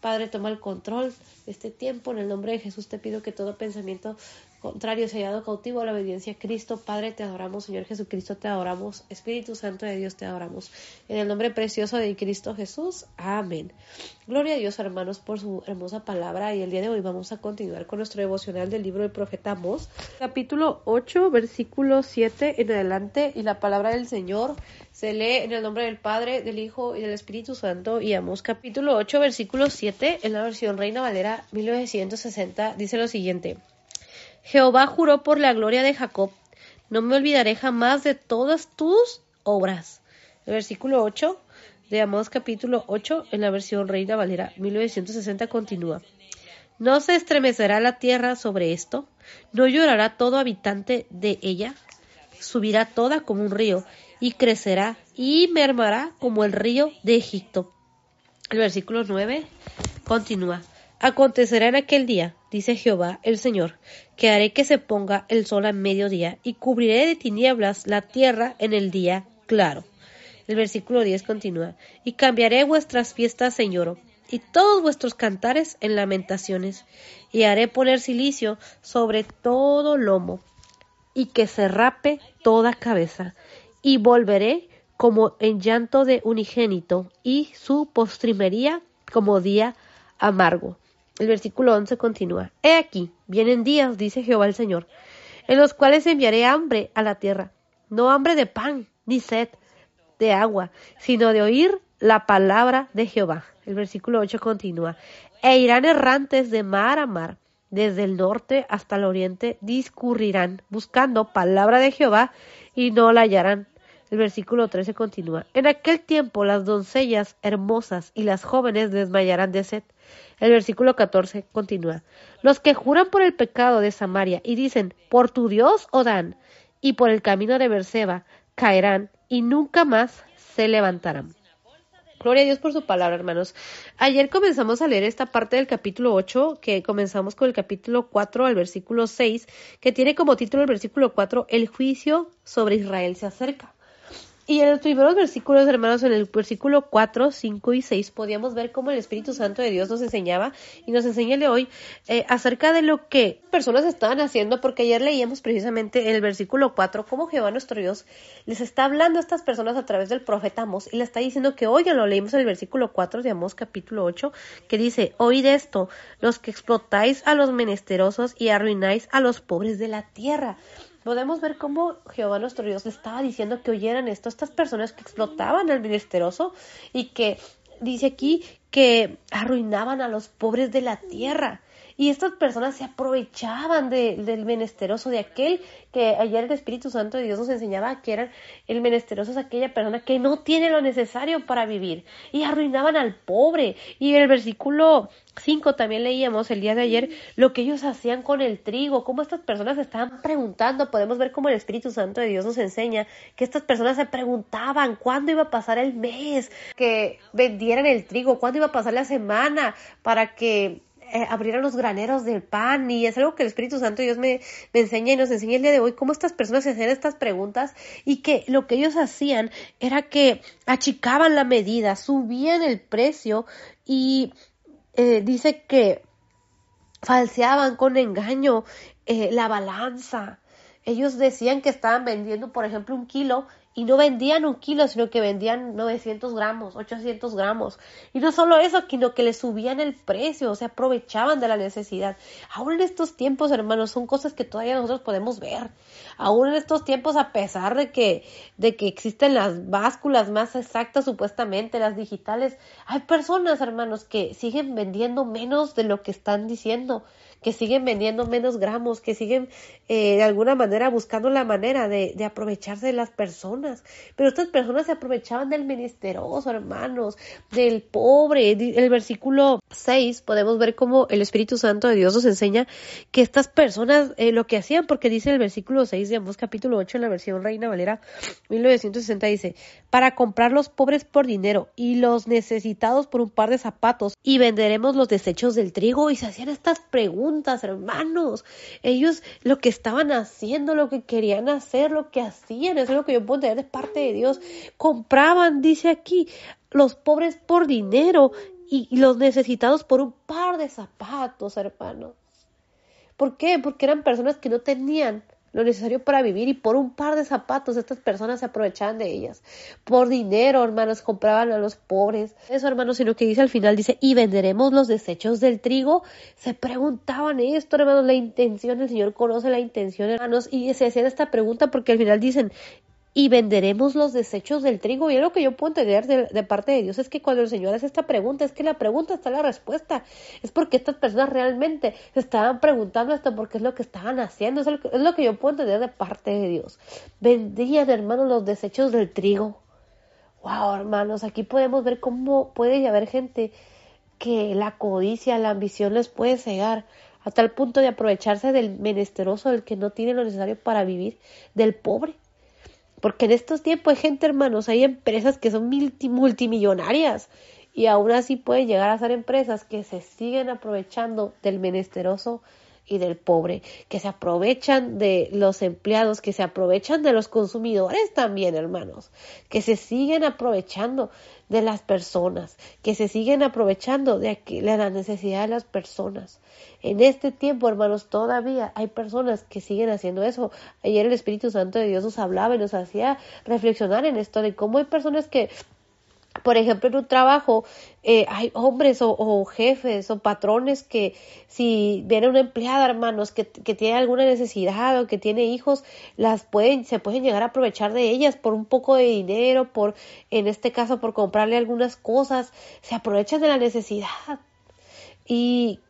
Padre, toma el control de este tiempo. En el nombre de Jesús te pido que todo pensamiento contrario se ha hallado cautivo a la obediencia a Cristo. Padre, te adoramos, Señor Jesucristo, te adoramos. Espíritu Santo de Dios, te adoramos. En el nombre precioso de Cristo Jesús. Amén. Gloria a Dios, hermanos, por su hermosa palabra. Y el día de hoy vamos a continuar con nuestro devocional del libro del profeta Amós, capítulo 8, versículo 7 en adelante. Y la palabra del Señor se lee en el nombre del Padre, del Hijo y del Espíritu Santo. Y Amós, capítulo 8, versículo 7, en la versión Reina Valera 1960, dice lo siguiente. Jehová juró por la gloria de Jacob, no me olvidaré jamás de todas tus obras. El versículo 8 de Amós capítulo 8 en la versión Reina Valera 1960 continúa. ¿No se estremecerá la tierra sobre esto? ¿No llorará todo habitante de ella? Subirá toda como un río y crecerá y mermará como el río de Egipto. El versículo 9 continúa. Acontecerá en aquel día, dice Jehová el Señor, que haré que se ponga el sol a mediodía y cubriré de tinieblas la tierra en el día claro. El versículo 10 continúa, y cambiaré vuestras fiestas en lloro, y todos vuestros cantares en lamentaciones, y haré poner silicio sobre todo lomo, y que se rape toda cabeza, y volveré como en llanto de unigénito, y su postrimería como día amargo. El versículo 11 continúa. He aquí, vienen días, dice Jehová el Señor, en los cuales enviaré hambre a la tierra, no hambre de pan, ni sed de agua, sino de oír la palabra de Jehová. El versículo 8 continúa. E irán errantes de mar a mar, desde el norte hasta el oriente, discurrirán, buscando palabra de Jehová, y no la hallarán. El versículo 13 continúa. En aquel tiempo las doncellas hermosas y las jóvenes desmayarán de sed el versículo 14 continúa. Los que juran por el pecado de Samaria y dicen, por tu Dios, Odán, y por el camino de Berseba, caerán y nunca más se levantarán. Gloria a Dios por su palabra, hermanos. Ayer comenzamos a leer esta parte del capítulo 8, que comenzamos con el capítulo 4 al versículo 6, que tiene como título el versículo 4, El juicio sobre Israel se acerca. Y en los primeros versículos, hermanos, en el versículo 4, 5 y 6, podíamos ver cómo el Espíritu Santo de Dios nos enseñaba y nos enseña hoy eh, acerca de lo que personas estaban haciendo, porque ayer leíamos precisamente en el versículo 4 cómo Jehová nuestro Dios les está hablando a estas personas a través del profeta Amos y le está diciendo que, oigan, lo leímos en el versículo 4 de Amos capítulo 8, que dice, oíd esto, los que explotáis a los menesterosos y arruináis a los pobres de la tierra podemos ver cómo Jehová nuestro Dios le estaba diciendo que oyeran esto a estas personas que explotaban al ministeroso y que dice aquí que arruinaban a los pobres de la tierra. Y estas personas se aprovechaban del menesteroso, de aquel que ayer el Espíritu Santo de Dios nos enseñaba que eran el menesteroso es aquella persona que no tiene lo necesario para vivir. Y arruinaban al pobre. Y en el versículo 5 también leíamos el día de ayer lo que ellos hacían con el trigo, cómo estas personas estaban preguntando, podemos ver cómo el Espíritu Santo de Dios nos enseña que estas personas se preguntaban cuándo iba a pasar el mes, que vendieran el trigo, cuándo iba a pasar la semana para que eh, los graneros del pan y es algo que el Espíritu Santo Dios me, me enseña y nos enseña el día de hoy cómo estas personas se hacían estas preguntas y que lo que ellos hacían era que achicaban la medida, subían el precio y eh, dice que falseaban con engaño eh, la balanza. Ellos decían que estaban vendiendo, por ejemplo, un kilo y no vendían un kilo, sino que vendían 900 gramos, 800 gramos. Y no solo eso, sino que le subían el precio, o sea, aprovechaban de la necesidad. Aún en estos tiempos, hermanos, son cosas que todavía nosotros podemos ver. Aún en estos tiempos, a pesar de que, de que existen las básculas más exactas, supuestamente, las digitales, hay personas, hermanos, que siguen vendiendo menos de lo que están diciendo que siguen vendiendo menos gramos, que siguen eh, de alguna manera buscando la manera de, aprovecharse de las personas. Pero estas personas se aprovechaban del ministeroso, hermanos, del pobre. El versículo 6 podemos ver cómo el Espíritu Santo de Dios nos enseña que estas personas eh, lo que hacían, porque dice el versículo 6 de ambos capítulo 8 en la versión Reina Valera 1960 dice, para comprar los pobres por dinero y los necesitados por un par de zapatos y venderemos los desechos del trigo y se hacían estas preguntas hermanos. Ellos lo que estaban haciendo, lo que querían hacer, lo que hacían, eso es lo que yo puedo tener de parte de Dios. Compraban, dice aquí, los pobres por dinero y, los necesitados por un par de zapatos, hermanos. ¿Por qué? Porque eran personas que no tenían lo necesario para vivir y por un par de zapatos estas personas se aprovechaban de ellas. Por dinero, hermanos, compraban a los pobres. Eso, hermanos, sino que dice al final, dice, y venderemos los desechos del trigo. Se preguntaban esto, hermanos, la intención, el Señor conoce la intención, hermanos, y se hacían esta pregunta porque al final dicen, y venderemos los desechos del trigo. Y es lo que yo puedo entender de, parte de Dios es que cuando el Señor hace esta pregunta, es que la pregunta está la respuesta. Es porque estas personas realmente se estaban preguntando esto porque es lo que estaban haciendo. Es lo que, yo puedo entender de parte de Dios. Vendían, hermanos, los desechos del trigo. Wow, hermanos, aquí podemos ver cómo puede haber gente que la codicia, la ambición les puede cegar a tal punto de aprovecharse del menesteroso, del que no tiene lo necesario para vivir, del pobre. Porque en estos tiempos hay gente, hermanos, hay empresas que son multimillonarias y aún así pueden llegar a ser empresas que se siguen aprovechando del menesteroso y del pobre, que se aprovechan de los empleados, que se aprovechan de los consumidores también, hermanos, que se siguen aprovechando de las personas, que se siguen aprovechando de, aquí, la necesidad de las personas. En este tiempo, hermanos, todavía hay personas que siguen haciendo eso. Ayer el Espíritu Santo de Dios nos hablaba y nos hacía reflexionar en esto de cómo hay personas que por ejemplo, en un trabajo eh, hay hombres o, jefes o patrones que si viene una empleada, hermanos, que, que, tiene alguna necesidad o que tiene hijos, las pueden, se pueden llegar a aprovechar de ellas por un poco de dinero, por, en este caso, por comprarle algunas cosas, se aprovechan de la necesidad. Y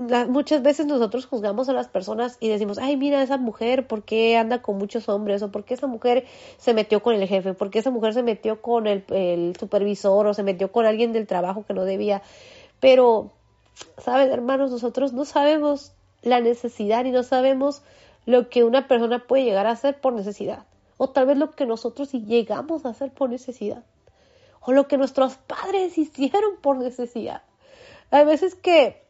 muchas veces nosotros juzgamos a las personas y decimos, ay, mira esa mujer, ¿por qué anda con muchos hombres? O ¿por qué esa mujer se metió con el jefe? ¿Por qué esa mujer se metió con el, el supervisor o se metió con alguien del trabajo que no debía? Pero, ¿saben, hermanos? Nosotros no sabemos la necesidad y no sabemos lo que una persona puede llegar a hacer por necesidad. O tal vez lo que nosotros llegamos a hacer por necesidad. O lo que nuestros padres hicieron por necesidad. Hay veces que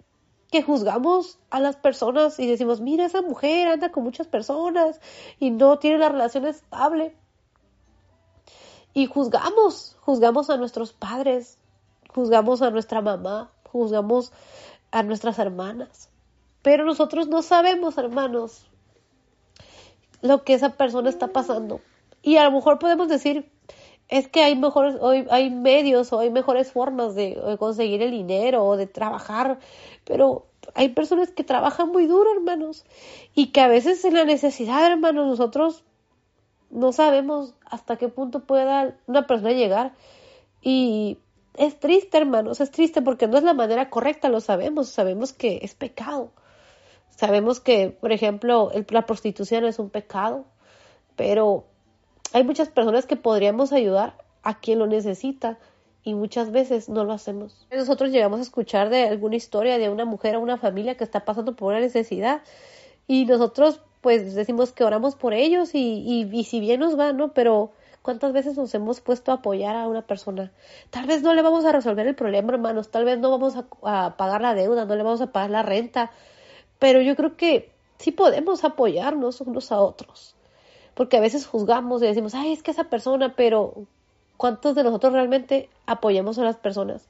que juzgamos a las personas y decimos, mira, esa mujer anda con muchas personas y no tiene la relación estable. Y juzgamos, juzgamos a nuestros padres, juzgamos a nuestra mamá, juzgamos a nuestras hermanas. Pero nosotros no sabemos, hermanos, lo que esa persona está pasando. Y a lo mejor podemos decir, es que hay mejores, hay medios o hay mejores formas de, conseguir el dinero o de trabajar, pero hay personas que trabajan muy duro, hermanos, y que a veces en la necesidad, hermanos, nosotros no sabemos hasta qué punto pueda una persona llegar y es triste, hermanos, es triste porque no es la manera correcta, lo sabemos, sabemos que es pecado. Sabemos que, por ejemplo, la prostitución es un pecado, pero hay muchas personas que podríamos ayudar a quien lo necesita y muchas veces no lo hacemos. Nosotros llegamos a escuchar de alguna historia de una mujer o una familia que está pasando por una necesidad y nosotros pues decimos que oramos por ellos y, y, si bien nos va, ¿no? Pero ¿cuántas veces nos hemos puesto a apoyar a una persona? Tal vez no le vamos a resolver el problema, hermanos, tal vez no vamos a, a pagar la deuda, no le vamos a pagar la renta, pero yo creo que sí podemos apoyarnos unos a otros porque a veces juzgamos y decimos, ay, es que esa persona, pero ¿cuántos de nosotros realmente apoyamos a las personas?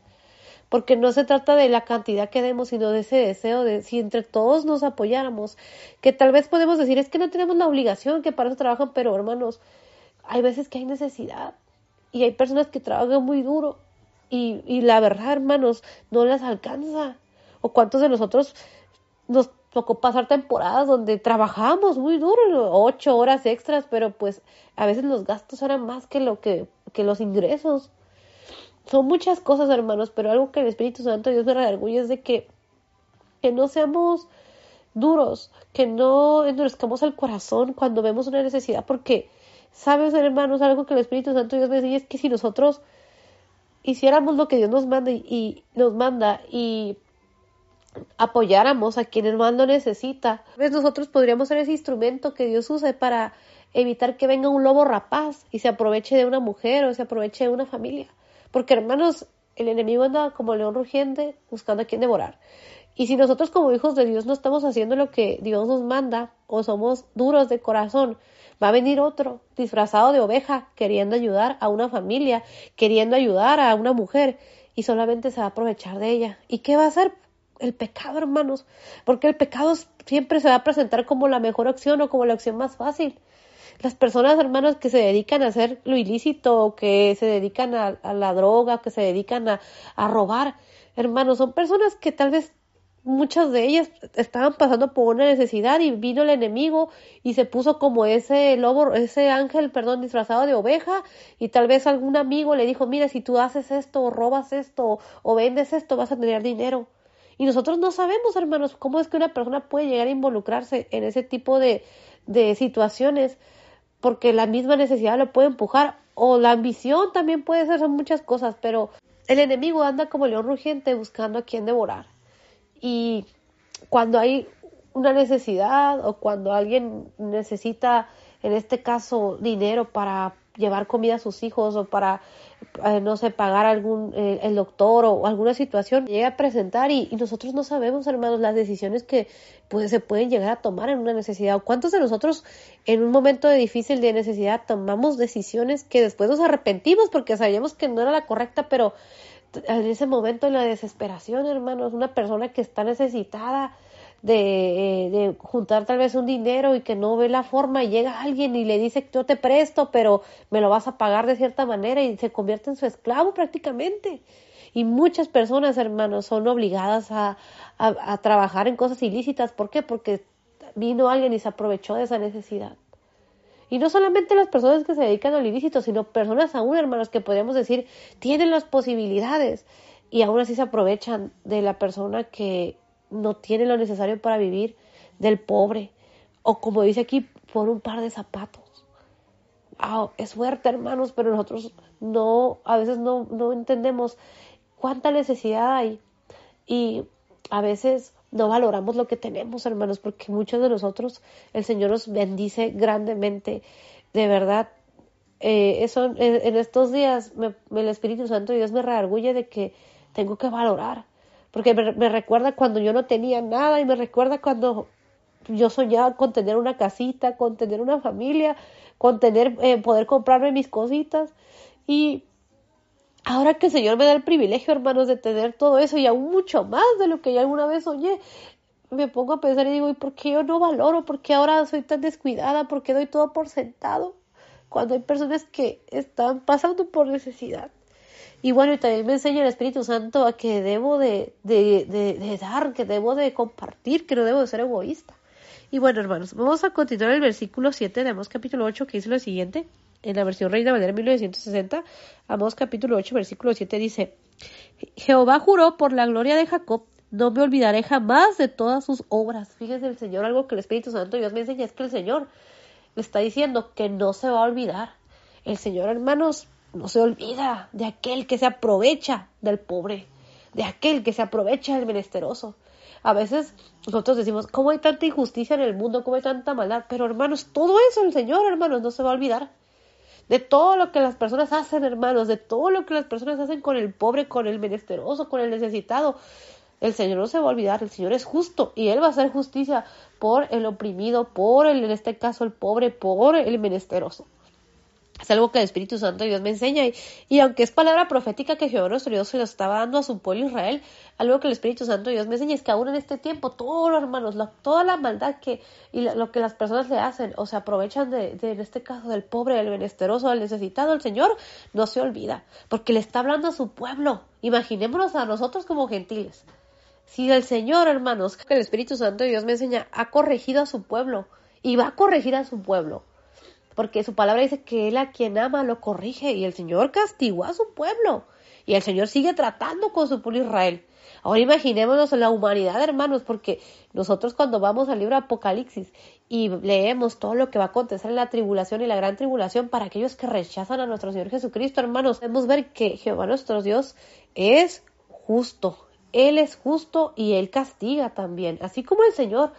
Porque no se trata de la cantidad que demos, sino de ese deseo de si entre todos nos apoyáramos, que tal vez podemos decir, es que no tenemos la obligación, que para eso trabajan, pero hermanos, hay veces que hay necesidad y hay personas que trabajan muy duro y, y la verdad, hermanos, no las alcanza. O cuántos de nosotros nos tocó pasar temporadas donde trabajamos muy duro, ocho horas extras, pero pues a veces los gastos eran más que lo que, que los ingresos. Son muchas cosas, hermanos, pero algo que el Espíritu Santo Dios me redarguye es de que, que no seamos duros, que no endurezcamos el corazón cuando vemos una necesidad, porque, sabes, hermanos, algo que el Espíritu Santo Dios me decía es que si nosotros hiciéramos lo que Dios nos manda y nos manda y apoyáramos a quienes más lo necesita. Pues nosotros podríamos ser ese instrumento que Dios use para evitar que venga un lobo rapaz y se aproveche de una mujer o se aproveche de una familia. Porque hermanos, el enemigo anda como león rugiente buscando a quien devorar. Y si nosotros como hijos de Dios no estamos haciendo lo que Dios nos manda o somos duros de corazón, va a venir otro disfrazado de oveja queriendo ayudar a una familia, queriendo ayudar a una mujer y solamente se va a aprovechar de ella. ¿Y qué va a hacer? El pecado, hermanos, porque el pecado siempre se va a presentar como la mejor opción o como la opción más fácil. Las personas, hermanos, que se dedican a hacer lo ilícito, que se dedican a, la droga, que se dedican a, robar, hermanos, son personas que tal vez muchas de ellas estaban pasando por una necesidad y vino el enemigo y se puso como ese lobo, ese ángel, perdón, disfrazado de oveja y tal vez algún amigo le dijo, mira, si tú haces esto o robas esto o vendes esto vas a tener dinero. Y nosotros no sabemos, hermanos, cómo es que una persona puede llegar a involucrarse en ese tipo de, de situaciones porque la misma necesidad lo puede empujar o la ambición también puede ser, son muchas cosas, pero el enemigo anda como león rugiente buscando a quien devorar. Y cuando hay una necesidad o cuando alguien necesita, en este caso, dinero para llevar comida a sus hijos o para, eh, no sé, pagar algún, eh, el doctor o, alguna situación, llega a presentar y, nosotros no sabemos, hermanos, las decisiones que pues, se pueden llegar a tomar en una necesidad. ¿O cuántos de nosotros en un momento de difícil de necesidad tomamos decisiones que después nos arrepentimos porque sabíamos que no era la correcta, pero en ese momento en la desesperación, hermanos, una persona que está necesitada de, eh, de, juntar tal vez un dinero y que no ve la forma y llega alguien y le dice yo te presto pero me lo vas a pagar de cierta manera y se convierte en su esclavo prácticamente. Y muchas personas hermanos son obligadas a, a, a trabajar en cosas ilícitas. ¿por qué? porque vino alguien y se aprovechó de esa necesidad. Y no solamente las personas que se dedican al ilícito, sino personas aún, hermanos, que podríamos decir tienen las posibilidades y aún así se aprovechan de la persona que no tiene lo necesario para vivir, del pobre, o como dice aquí, por un par de zapatos. Wow, es fuerte, hermanos, pero nosotros no, a veces no, no entendemos cuánta necesidad hay y a veces no valoramos lo que tenemos, hermanos, porque muchos de nosotros el Señor nos bendice grandemente, de verdad. Eh, eso, en, estos días el Espíritu Santo Dios me reargulle de que tengo que valorar, porque me, recuerda cuando yo no tenía nada y me recuerda cuando yo soñaba con tener una casita, con tener una familia, con tener, eh, poder comprarme mis cositas y Ahora que el Señor me da el privilegio, hermanos, de tener todo eso y aún mucho más de lo que yo alguna vez soñé, me pongo a pensar y digo, ¿y por qué yo no valoro? ¿Por qué ahora soy tan descuidada? ¿Por qué doy todo por sentado? Cuando hay personas que están pasando por necesidad. Y bueno, y también me enseña el Espíritu Santo a que debo de, de, de, dar, que debo de compartir, que no debo de ser egoísta. Y bueno, hermanos, vamos a continuar el versículo 7 de Amós capítulo 8, que dice lo siguiente en la versión Reina Valera 1960, Amós capítulo 8, versículo 7 dice, Jehová juró por la gloria de Jacob, no me olvidaré jamás de todas sus obras. Fíjense el Señor, algo que el Espíritu Santo Dios me enseña es que el Señor está diciendo que no se va a olvidar. El Señor, hermanos, no se olvida de aquel que se aprovecha del pobre, de aquel que se aprovecha del menesteroso. A veces nosotros decimos, ¿cómo hay tanta injusticia en el mundo? ¿Cómo hay tanta maldad? Pero hermanos, todo eso el Señor, hermanos, no se va a olvidar de todo lo que las personas hacen, hermanos, de todo lo que las personas hacen con el pobre, con el menesteroso, con el necesitado. El Señor no se va a olvidar, el Señor es justo y Él va a hacer justicia por el oprimido, por el, en este caso el pobre, por el menesteroso. Es algo que el Espíritu Santo Dios me enseña. Y, aunque es palabra profética que Jehová nuestro Dios se lo estaba dando a su pueblo Israel, algo que el Espíritu Santo Dios me enseña es que aún en este tiempo, todos los hermanos, toda la maldad que y lo que las personas le hacen o se aprovechan de, en este caso, del pobre, del menesteroso, del necesitado, el Señor no se olvida, porque le está hablando a su pueblo. Imaginémonos a nosotros como gentiles. Si el Señor, hermanos, que el Espíritu Santo Dios me enseña, ha corregido a su pueblo y va a corregir a su pueblo porque su palabra dice que él a quien ama lo corrige y el Señor castigó a su pueblo y el Señor sigue tratando con su pueblo Israel. Ahora imaginémonos la humanidad, hermanos, porque nosotros cuando vamos al libro Apocalipsis y leemos todo lo que va a acontecer en la tribulación y la gran tribulación para aquellos que rechazan a nuestro Señor Jesucristo, hermanos, podemos ver que Jehová nuestro Dios es justo. Él es justo y Él castiga también, así como el Señor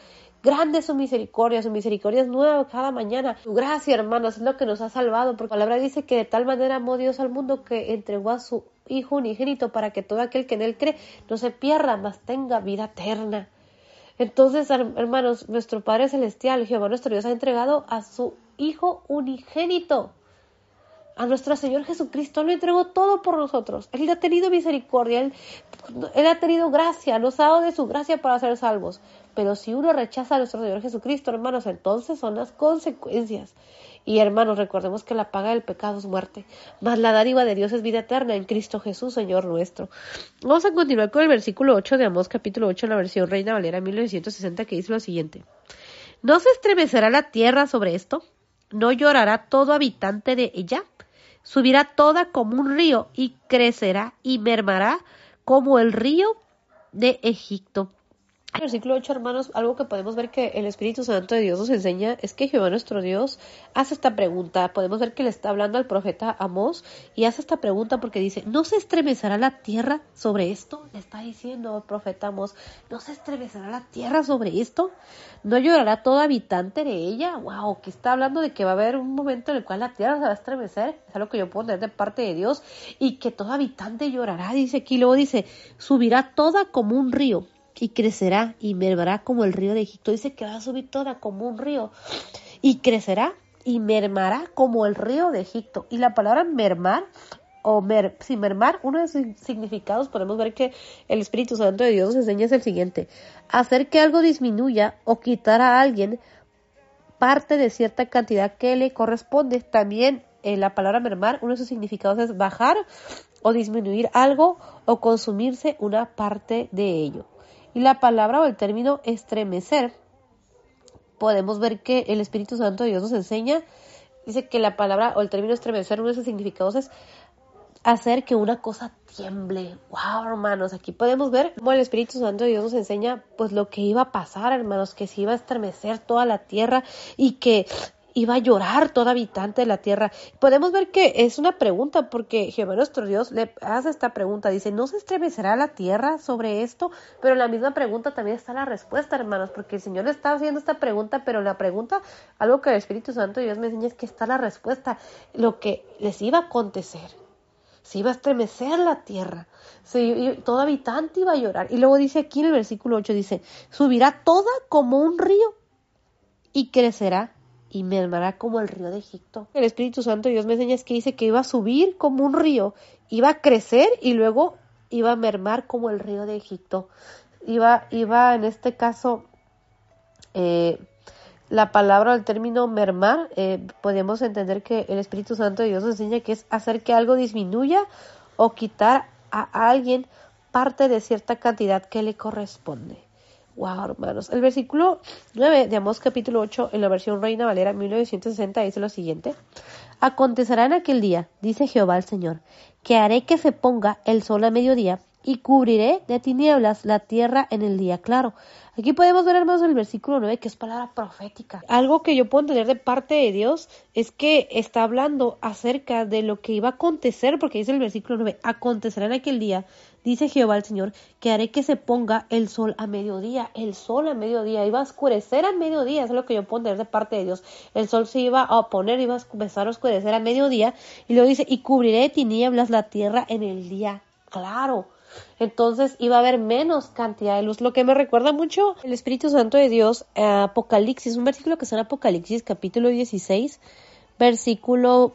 Grande es su misericordia, su misericordia es nueva cada mañana. Su gracia, hermanos, es lo que nos ha salvado, porque la palabra dice que de tal manera amó Dios al mundo que entregó a su Hijo unigénito para que todo aquel que en él cree no se pierda, mas tenga vida eterna. Entonces, hermanos, nuestro Padre Celestial, Jehová nuestro Dios, ha entregado a su Hijo unigénito a nuestro Señor Jesucristo, lo entregó todo por nosotros. Él ha tenido misericordia, Él, ha tenido gracia, nos ha dado de su gracia para ser salvos. Pero si uno rechaza a nuestro Señor Jesucristo, hermanos, entonces son las consecuencias. Y hermanos, recordemos que la paga del pecado es muerte, mas la dádiva de Dios es vida eterna en Cristo Jesús, Señor nuestro. Vamos a continuar con el versículo 8 de Amós, capítulo 8, en la versión Reina Valera 1960, que dice lo siguiente. ¿No se estremecerá la tierra sobre esto? ¿No llorará todo habitante de ella? Subirá toda como un río y crecerá y mermará como el río de Egipto versículo 8, hermanos, algo que podemos ver que el Espíritu Santo de Dios nos enseña es que Jehová nuestro Dios hace esta pregunta. Podemos ver que le está hablando al profeta Amós y hace esta pregunta porque dice, ¿no se estremecerá la tierra sobre esto? Le está diciendo el profeta Amós, ¿no se estremecerá la tierra sobre esto? ¿No llorará todo habitante de ella? Wow, que está hablando de que va a haber un momento en el cual la tierra se va a estremecer. Es algo que yo puedo tener de parte de Dios y que todo habitante llorará, dice aquí. Luego dice, subirá toda como un río y crecerá y mermará como el río de Egipto. Dice que va a subir toda como un río y crecerá y mermará como el río de Egipto. Y la palabra mermar o mer, si mermar, uno de sus significados podemos ver que el Espíritu Santo de Dios nos enseña es el siguiente, hacer que algo disminuya o quitar a alguien parte de cierta cantidad que le corresponde. También en la palabra mermar, uno de sus significados es bajar o disminuir algo o consumirse una parte de ello. Y la palabra o el término estremecer, podemos ver que el Espíritu Santo de Dios nos enseña, dice que la palabra o el término estremecer, uno de sus significados es hacer que una cosa tiemble. Wow, hermanos, aquí podemos ver cómo el Espíritu Santo de Dios nos enseña pues lo que iba a pasar, hermanos, que se iba a estremecer toda la tierra y que iba a llorar todo habitante de la tierra. Podemos ver que es una pregunta porque Jehová nuestro Dios le hace esta pregunta. Dice, ¿no se estremecerá la tierra sobre esto? Pero en la misma pregunta también está la respuesta, hermanos, porque el Señor le está haciendo esta pregunta, pero la pregunta, algo que el Espíritu Santo de Dios me enseña es que está la respuesta, lo que les iba a acontecer. Se iba a estremecer la tierra, todo habitante iba a llorar. Y luego dice aquí en el versículo 8, dice, subirá toda como un río y crecerá y mermará como el río de Egipto. El Espíritu Santo Dios me enseña es que dice que iba a subir como un río, iba a crecer y luego iba a mermar como el río de Egipto. Iba, iba en este caso, eh, la palabra, el término mermar, eh, podemos entender que el Espíritu Santo de Dios nos enseña que es hacer que algo disminuya o quitar a alguien parte de cierta cantidad que le corresponde. Wow, hermanos. El versículo 9 de Amós capítulo 8 en la versión Reina Valera 1960 dice lo siguiente. Acontecerá en aquel día, dice Jehová el Señor, que haré que se ponga el sol a mediodía y cubriré de tinieblas la tierra en el día claro. Aquí podemos ver, hermanos, el versículo 9, que es palabra profética. Algo que yo puedo entender de parte de Dios es que está hablando acerca de lo que iba a acontecer, porque dice el versículo 9, acontecerá en aquel día, dice Jehová el Señor, que haré que se ponga el sol a mediodía, el sol a mediodía, iba a oscurecer a mediodía, es lo que yo puedo entender de parte de Dios. El sol se iba a poner, iba a empezar a oscurecer a mediodía, y luego dice, y cubriré de tinieblas la tierra en el día claro. Entonces iba a haber menos cantidad de luz, lo que me recuerda mucho el Espíritu Santo de Dios, Apocalipsis, un versículo que está en Apocalipsis capítulo 16, versículo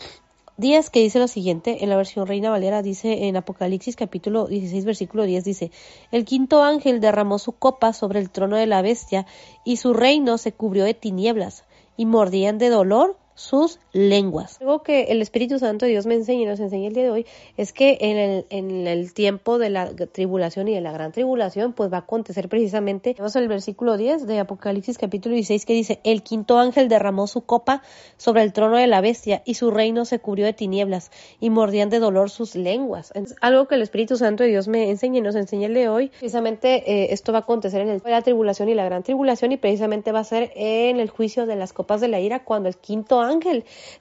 10 que dice lo siguiente, en la versión Reina Valera dice en Apocalipsis capítulo 16 versículo 10 dice, el quinto ángel derramó su copa sobre el trono de la bestia y su reino se cubrió de tinieblas y mordían de dolor sus lenguas. Algo que el Espíritu Santo de Dios me enseña y nos enseña el día de hoy es que en el, en el tiempo de la tribulación y de la gran tribulación, pues va a acontecer precisamente, vamos al versículo 10 de Apocalipsis capítulo 16 que dice, el quinto ángel derramó su copa sobre el trono de la bestia y su reino se cubrió de tinieblas y mordían de dolor sus lenguas. Es algo que el Espíritu Santo de Dios me enseña y nos enseña el de hoy. Precisamente eh, esto va a acontecer en el, la tribulación y la gran tribulación y precisamente va a ser en el juicio de las copas de la ira cuando el quinto ángel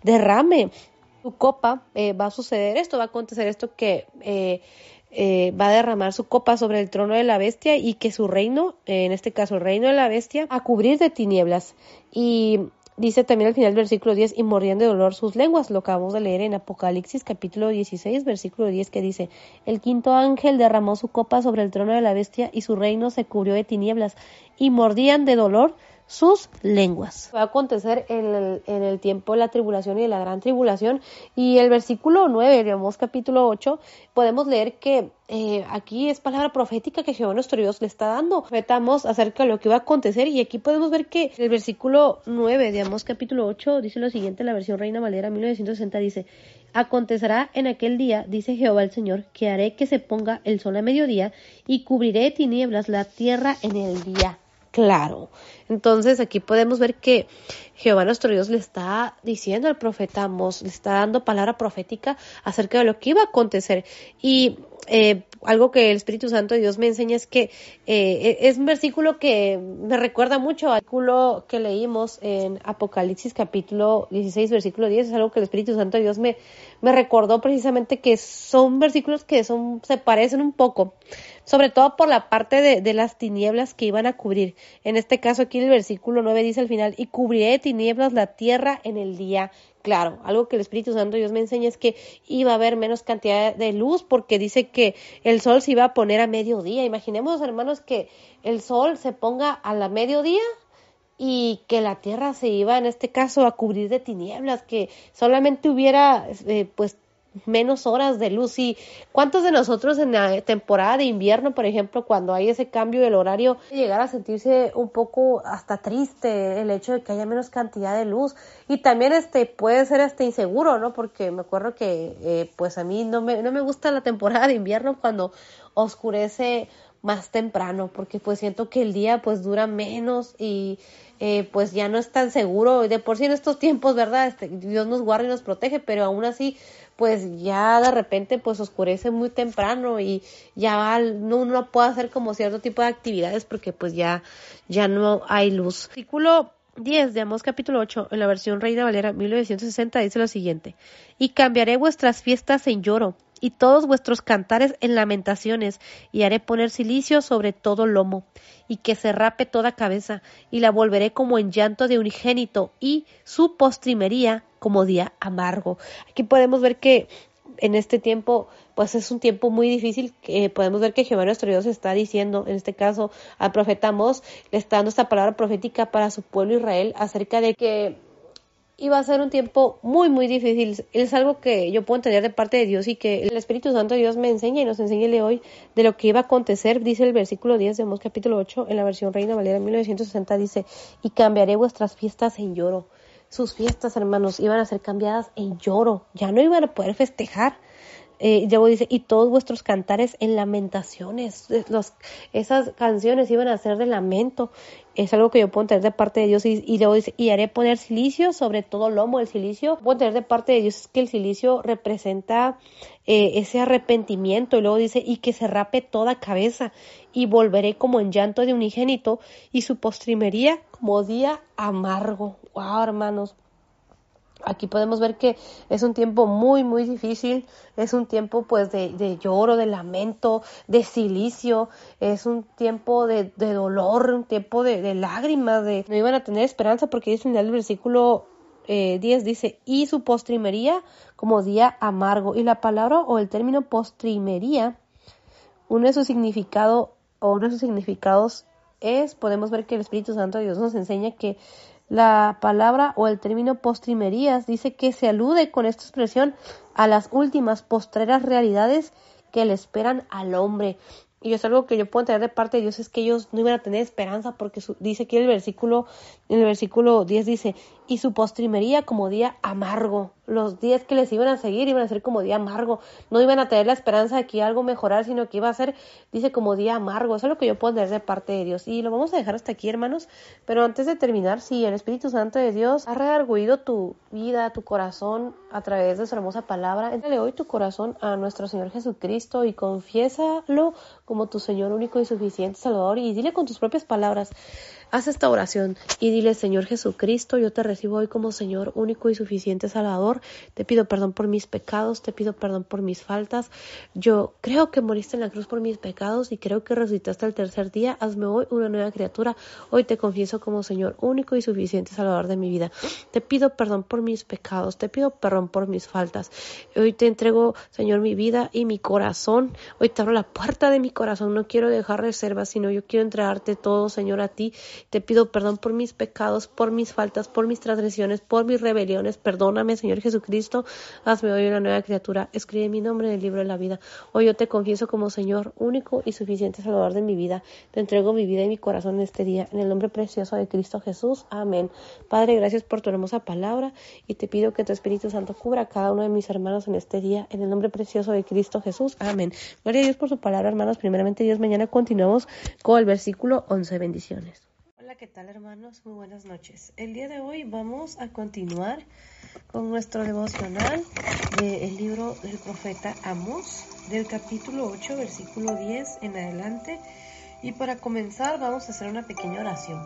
derrame su copa, eh, va a suceder esto, va a acontecer esto que eh, eh, va a derramar su copa sobre el trono de la bestia y que su reino, en este caso el reino de la bestia, a cubrir de tinieblas. Y dice también al final del versículo 10, y morían de dolor sus lenguas, lo acabamos de leer en Apocalipsis capítulo 16, versículo 10, que dice, el quinto ángel derramó su copa sobre el trono de la bestia y su reino se cubrió de tinieblas, y mordían de dolor sus lenguas. Va a acontecer en el, tiempo de la tribulación y de la gran tribulación. Y el versículo 9, digamos capítulo 8, podemos leer que eh, aquí es palabra profética que Jehová nuestro Dios le está dando. Profetamos acerca de lo que va a acontecer y aquí podemos ver que el versículo 9 digamos capítulo 8 dice lo siguiente, la versión Reina Valera 1960 dice, acontecerá en aquel día, dice Jehová el Señor, que haré que se ponga el sol a mediodía y cubriré de tinieblas la tierra en el día claro. Entonces aquí podemos ver que Jehová nuestro Dios le está diciendo al profeta Amos, le está dando palabra profética acerca de lo que iba a acontecer. Y eh, algo que el Espíritu Santo de Dios me enseña es que eh, es un versículo que me recuerda mucho al versículo que leímos en Apocalipsis capítulo 16, versículo 10. Es algo que el Espíritu Santo de Dios me, me recordó precisamente que son versículos que son, se parecen un poco, sobre todo por la parte de, de las tinieblas que iban a cubrir. En este caso aquí el versículo 9 dice al final, y cubriré de tinieblas la tierra en el día claro. Algo que el Espíritu Santo Dios me enseña es que iba a haber menos cantidad de luz porque dice que el sol se iba a poner a mediodía. Imaginemos, hermanos, que el sol se ponga a la mediodía y que la tierra se iba en este caso a cubrir de tinieblas, que solamente hubiera eh, pues menos horas de luz. ¿Y cuántos de nosotros en la temporada de invierno, por ejemplo, cuando hay ese cambio del horario, llegar a sentirse un poco hasta triste el hecho de que haya menos cantidad de luz? Y también este puede ser hasta inseguro, ¿no? Porque me acuerdo que eh, pues a mí no me, no me gusta la temporada de invierno cuando oscurece más temprano porque pues siento que el día pues dura menos y eh, pues ya no es tan seguro de por sí en estos tiempos verdad este, Dios nos guarda y nos protege pero aún así pues ya de repente pues oscurece muy temprano y ya no uno puede hacer como cierto tipo de actividades porque pues ya ya no hay luz. Artículo 10 de Amos capítulo 8 en la versión Reina Valera 1960 dice lo siguiente: Y cambiaré vuestras fiestas en lloro y todos vuestros cantares en lamentaciones, y haré poner silicio sobre todo lomo, y que se rape toda cabeza, y la volveré como en llanto de unigénito, y su postrimería como día amargo. Aquí podemos ver que en este tiempo, pues es un tiempo muy difícil. podemos ver que Jehová nuestro Dios está diciendo, en este caso al profeta Mos, le está dando esta palabra profética para su pueblo Israel acerca de que iba a ser un tiempo muy, muy difícil. Es algo que yo puedo entender de parte de Dios y que el Espíritu Santo de Dios me enseña y nos enseña hoy de lo que iba a acontecer. Dice el versículo 10 de Mos capítulo 8 en la versión Reina Valera 1960 dice, y cambiaré vuestras fiestas en lloro. Sus fiestas, hermanos, iban a ser cambiadas en lloro. Ya no iban a poder festejar eh, luego dice, y todos vuestros cantares en lamentaciones. Eh, esas canciones iban a ser de lamento. Es algo que yo puedo tener de parte de Dios. Y, luego dice, y haré poner silicio sobre todo lomo. El silicio, puedo tener de parte de Dios es que el silicio representa eh, ese arrepentimiento. Y luego dice, y que se rape toda cabeza. Y volveré como en llanto de unigénito. Y su postrimería como día amargo. Wow, hermanos Aquí podemos ver que es un tiempo muy, muy difícil, es un tiempo pues de, lloro, de lamento, de silicio, es un tiempo de, dolor, un tiempo de, lágrimas, de no iban a tener esperanza porque dice en el versículo 10 eh, dice, y su postrimería como día amargo. Y la palabra o el término postrimería, uno de sus significado o uno de sus significados es, podemos ver que el Espíritu Santo de Dios nos enseña que la palabra o el término postrimerías dice que se alude con esta expresión a las últimas postreras realidades que le esperan al hombre. Y es algo que yo puedo entender de parte de Dios, es que ellos no iban a tener esperanza, porque dice aquí el versículo, en el versículo 10 dice, y su postrimería como día amargo. Los días que les iban a seguir iban a ser como día amargo. No iban a tener la esperanza de que algo mejorar, sino que iba a ser, dice, como día amargo. Eso es lo que yo puedo entender de parte de Dios. Y lo vamos a dejar hasta aquí, hermanos. Pero antes de terminar, si el Espíritu Santo de Dios ha redarguido tu vida, tu corazón a través de su hermosa palabra, entrale hoy tu corazón a nuestro Señor Jesucristo y confiésalo como tu Señor único y suficiente Salvador y dile con tus propias palabras, haz esta oración y dile, Señor Jesucristo, yo te recibo hoy como Señor único y suficiente Salvador. Te pido perdón por mis pecados, te pido perdón por mis faltas. Yo creo que moriste en la cruz por mis pecados y creo que resucitaste el tercer día. Hazme hoy una nueva criatura. Hoy te confieso como Señor único y suficiente Salvador de mi vida. Te pido perdón por mis pecados, te pido perdón por mis faltas. Hoy te entrego, Señor, mi vida y mi corazón. Hoy te abro la puerta de mi corazón. No quiero dejar reservas, sino yo quiero entregarte todo, Señor, a ti. Te pido perdón por mis pecados, por mis faltas, por mis transgresiones, por mis rebeliones. Perdóname, Señor Jesucristo. Hazme hoy una nueva criatura. Escribe mi nombre en el libro de la vida. Hoy yo te confieso como Señor único y suficiente Salvador de mi vida. Te entrego mi vida y mi corazón en este día. En el nombre precioso de Cristo Jesús. Amén. Padre, gracias por tu hermosa palabra y te pido que tu Espíritu Santo cubra a cada uno de mis hermanos en este día. En el nombre precioso de Cristo Jesús. Amén. Gloria a Dios por su palabra, hermanos. Primeramente, Dios, mañana continuamos con el versículo 11. Bendiciones. ¿Qué tal hermanos? Muy buenas noches. El día de hoy vamos a continuar con nuestro devocional del libro del profeta Amos, del capítulo 8, versículo 10 en adelante. Y para comenzar vamos a hacer una pequeña oración.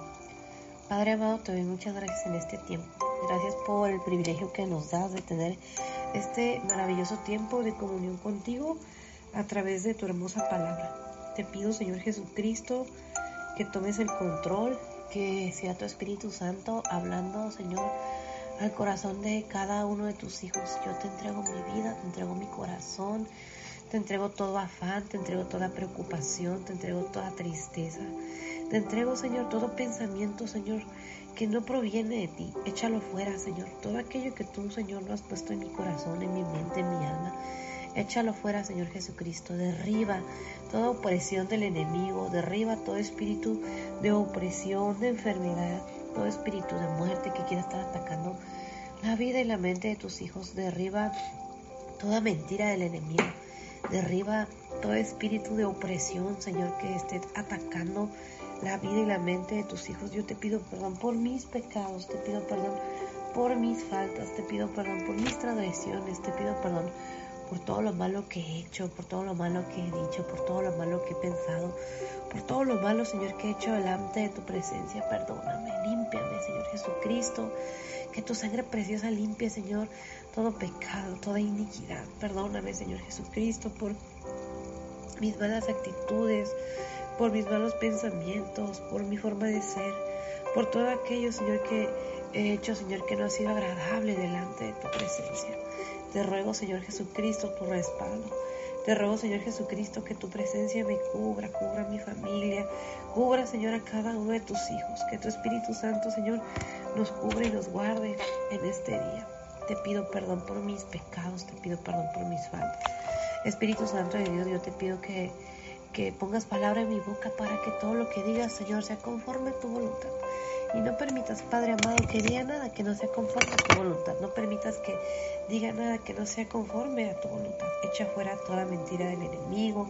Padre amado, te doy muchas gracias en este tiempo. Gracias por el privilegio que nos das de tener este maravilloso tiempo de comunión contigo a través de tu hermosa palabra. Te pido, Señor Jesucristo, que tomes el control, que sea tu Espíritu Santo hablando, Señor, al corazón de cada uno de tus hijos. Yo te entrego mi vida, te entrego mi corazón, te entrego todo afán, te entrego toda preocupación, te entrego toda tristeza. Te entrego, Señor, todo pensamiento, Señor, que no proviene de ti. Échalo fuera, Señor. Todo aquello que tú, Señor, no has puesto en mi corazón, en mi mente, en mi alma. Échalo fuera, Señor Jesucristo. Derriba toda opresión del enemigo. Derriba todo espíritu de opresión, de enfermedad, todo espíritu de muerte que quiera estar atacando la vida y la mente de tus hijos. Derriba toda mentira del enemigo. Derriba todo espíritu de opresión, Señor, que esté atacando la vida y la mente de tus hijos. Yo te pido perdón por mis pecados, te pido perdón por mis faltas, te pido perdón por mis transgresiones, te pido perdón por todo lo malo que he hecho, por todo lo malo que he dicho, por todo lo malo que he pensado, por todo lo malo, Señor, que he hecho delante de tu presencia. Perdóname, límpiame, Señor Jesucristo. Que tu sangre preciosa limpie, Señor, todo pecado, toda iniquidad. Perdóname, Señor Jesucristo, por mis malas actitudes, por mis malos pensamientos, por mi forma de ser, por todo aquello, Señor, que he hecho, Señor, que no ha sido agradable delante de tu presencia. Te ruego, Señor Jesucristo, tu respaldo. Te ruego, Señor Jesucristo, que tu presencia me cubra, cubra mi familia, cubra, Señor, a cada uno de tus hijos. Que tu Espíritu Santo, Señor, nos cubra y nos guarde en este día. Te pido perdón por mis pecados, te pido perdón por mis faltas. Espíritu Santo de Dios, yo te pido que, que pongas palabra en mi boca para que todo lo que digas, Señor, sea conforme a tu voluntad. Y no permitas, Padre amado, que diga nada que no sea conforme a tu voluntad. No permitas que diga nada que no sea conforme a tu voluntad. Echa fuera toda mentira del enemigo.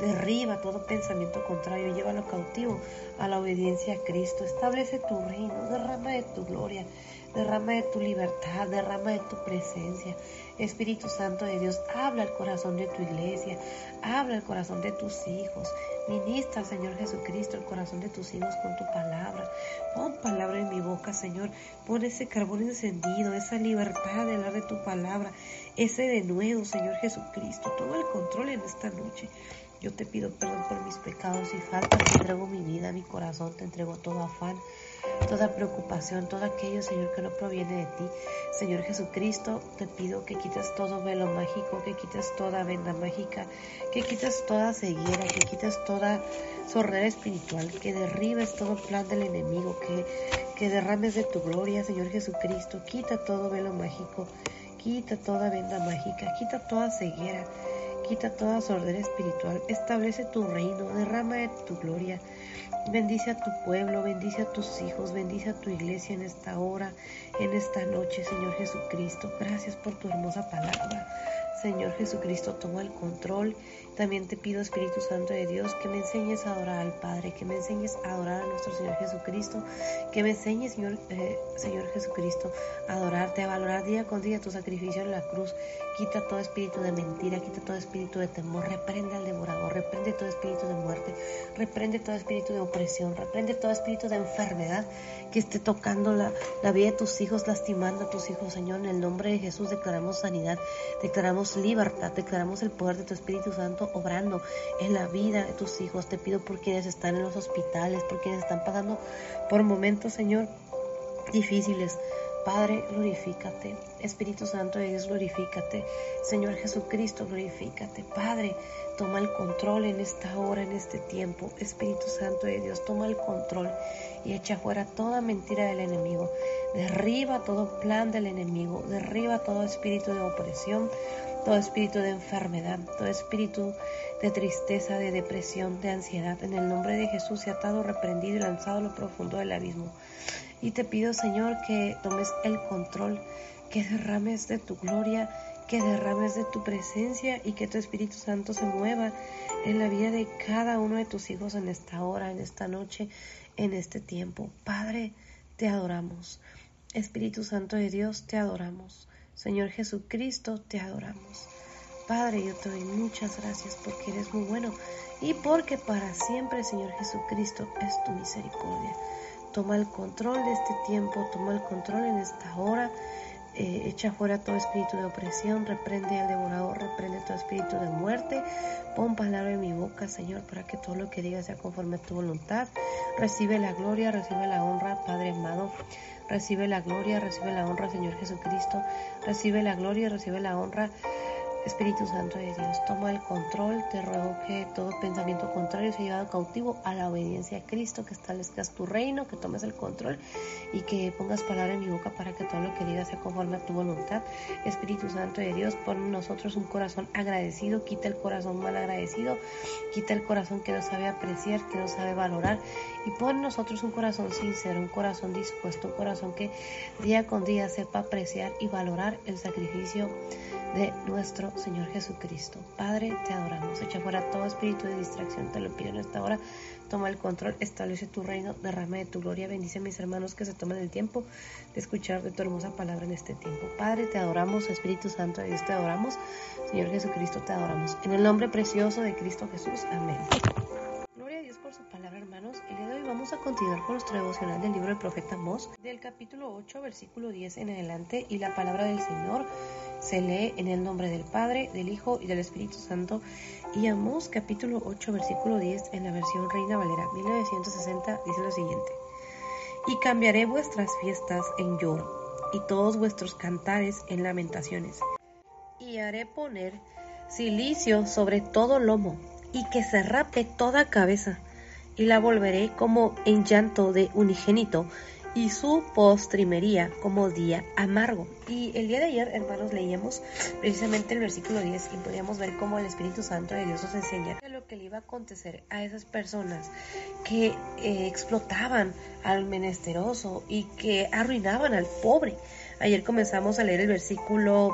Derriba todo pensamiento contrario. Llévalo cautivo a la obediencia a Cristo. Establece tu reino. Derrama de tu gloria. Derrama de tu libertad. Derrama de tu presencia. Espíritu Santo de Dios, habla al corazón de tu iglesia, habla al corazón de tus hijos. Ministra, Señor Jesucristo, el corazón de tus hijos con tu palabra. Pon palabra en mi boca, Señor. Pon ese carbón encendido, esa libertad de hablar de tu palabra, ese de nuevo, Señor Jesucristo. Todo el control en esta noche. Yo te pido perdón por mis pecados y faltas. Te entrego mi vida, mi corazón, te entrego todo afán toda preocupación, todo aquello, Señor, que no proviene de ti. Señor Jesucristo, te pido que quites todo velo mágico, que quites toda venda mágica, que quites toda ceguera, que quites toda sordera espiritual, que derribes todo plan del enemigo, que, que derrames de tu gloria, Señor Jesucristo. Quita todo velo mágico, quita toda venda mágica, quita toda ceguera. Quita toda sordera espiritual, establece tu reino, derrama de tu gloria, Bendice a tu pueblo, bendice a tus hijos, bendice a tu iglesia en esta hora, en esta noche, Señor Jesucristo. Gracias por tu hermosa palabra. Señor Jesucristo, toma el control también te pido, Espíritu Santo de Dios, que me enseñes a adorar al Padre, que me enseñes a adorar a nuestro Señor Jesucristo, que me enseñes, Señor, eh, Señor Jesucristo, a adorarte, a valorar día con día tu sacrificio en la cruz. Quita todo espíritu de mentira, quita todo espíritu de temor, reprende al devorador, reprende todo espíritu de muerte, reprende todo espíritu de opresión, reprende todo espíritu de enfermedad que esté tocando la, la vida de tus hijos, lastimando a tus hijos, Señor. En el nombre de Jesús declaramos sanidad, declaramos libertad, declaramos el poder de tu Espíritu Santo obrando en la vida de tus hijos. Te pido por quienes están en los hospitales, por quienes están pasando por momentos, Señor, difíciles. Padre, glorifícate. Espíritu Santo de Dios, glorifícate. Señor Jesucristo, glorifícate. Padre, toma el control en esta hora, en este tiempo. Espíritu Santo de Dios, toma el control y echa fuera toda mentira del enemigo. Derriba todo plan del enemigo. Derriba todo espíritu de opresión, todo espíritu de enfermedad, todo espíritu de tristeza, de depresión, de ansiedad. En el nombre de Jesús se atado, reprendido y lanzado a lo profundo del abismo. Y te pido, Señor, que tomes el control, que derrames de tu gloria, que derrames de tu presencia y que tu Espíritu Santo se mueva en la vida de cada uno de tus hijos en esta hora, en esta noche, en este tiempo. Padre, te adoramos. Espíritu Santo de Dios, te adoramos. Señor Jesucristo, te adoramos. Padre, yo te doy muchas gracias porque eres muy bueno y porque para siempre, Señor Jesucristo, es tu misericordia. Toma el control de este tiempo, toma el control en esta hora. Eh, echa fuera todo espíritu de opresión, reprende al devorador, reprende todo espíritu de muerte. Pon palabra en mi boca, Señor, para que todo lo que diga sea conforme a tu voluntad. Recibe la gloria, recibe la honra, Padre amado. Recibe la gloria, recibe la honra, Señor Jesucristo. Recibe la gloria, recibe la honra. Espíritu Santo de Dios, toma el control. Te ruego que todo pensamiento contrario sea llevado cautivo a la obediencia a Cristo, que establezcas tu reino, que tomes el control y que pongas palabra en mi boca para que todo lo que diga sea conforme a tu voluntad. Espíritu Santo de Dios, pon en nosotros un corazón agradecido, quita el corazón mal agradecido, quita el corazón que no sabe apreciar, que no sabe valorar y pon en nosotros un corazón sincero, un corazón dispuesto, un corazón que día con día sepa apreciar y valorar el sacrificio de nuestro Señor Jesucristo. Padre, te adoramos. Echa fuera todo espíritu de distracción, te lo pido en esta hora. Toma el control, establece tu reino, derrame de tu gloria. Bendice a mis hermanos que se tomen el tiempo de escuchar de tu hermosa palabra en este tiempo. Padre, te adoramos. Espíritu Santo de Dios, te adoramos. Señor Jesucristo, te adoramos. En el nombre precioso de Cristo Jesús. Amén por su palabra, hermanos. Vamos a continuar con nuestro devocional del libro del profeta Mos, del capítulo 8, versículo 10 en adelante. Y la palabra del Señor se lee en el nombre del Padre, del Hijo y del Espíritu Santo. Y Amós, capítulo 8, versículo 10 en la versión Reina Valera 1960, dice lo siguiente: Y cambiaré vuestras fiestas en lloro, y todos vuestros cantares en lamentaciones. Y haré poner silicio sobre todo lomo, y que se rape toda cabeza y la volveré como en llanto de unigénito y su postrimería como día amargo. Y el día de ayer, hermanos, leíamos precisamente el versículo 10 y podíamos ver cómo el Espíritu Santo de Dios nos enseña lo que le iba a acontecer a esas personas que eh, explotaban al menesteroso y que arruinaban al pobre. Ayer comenzamos a leer el versículo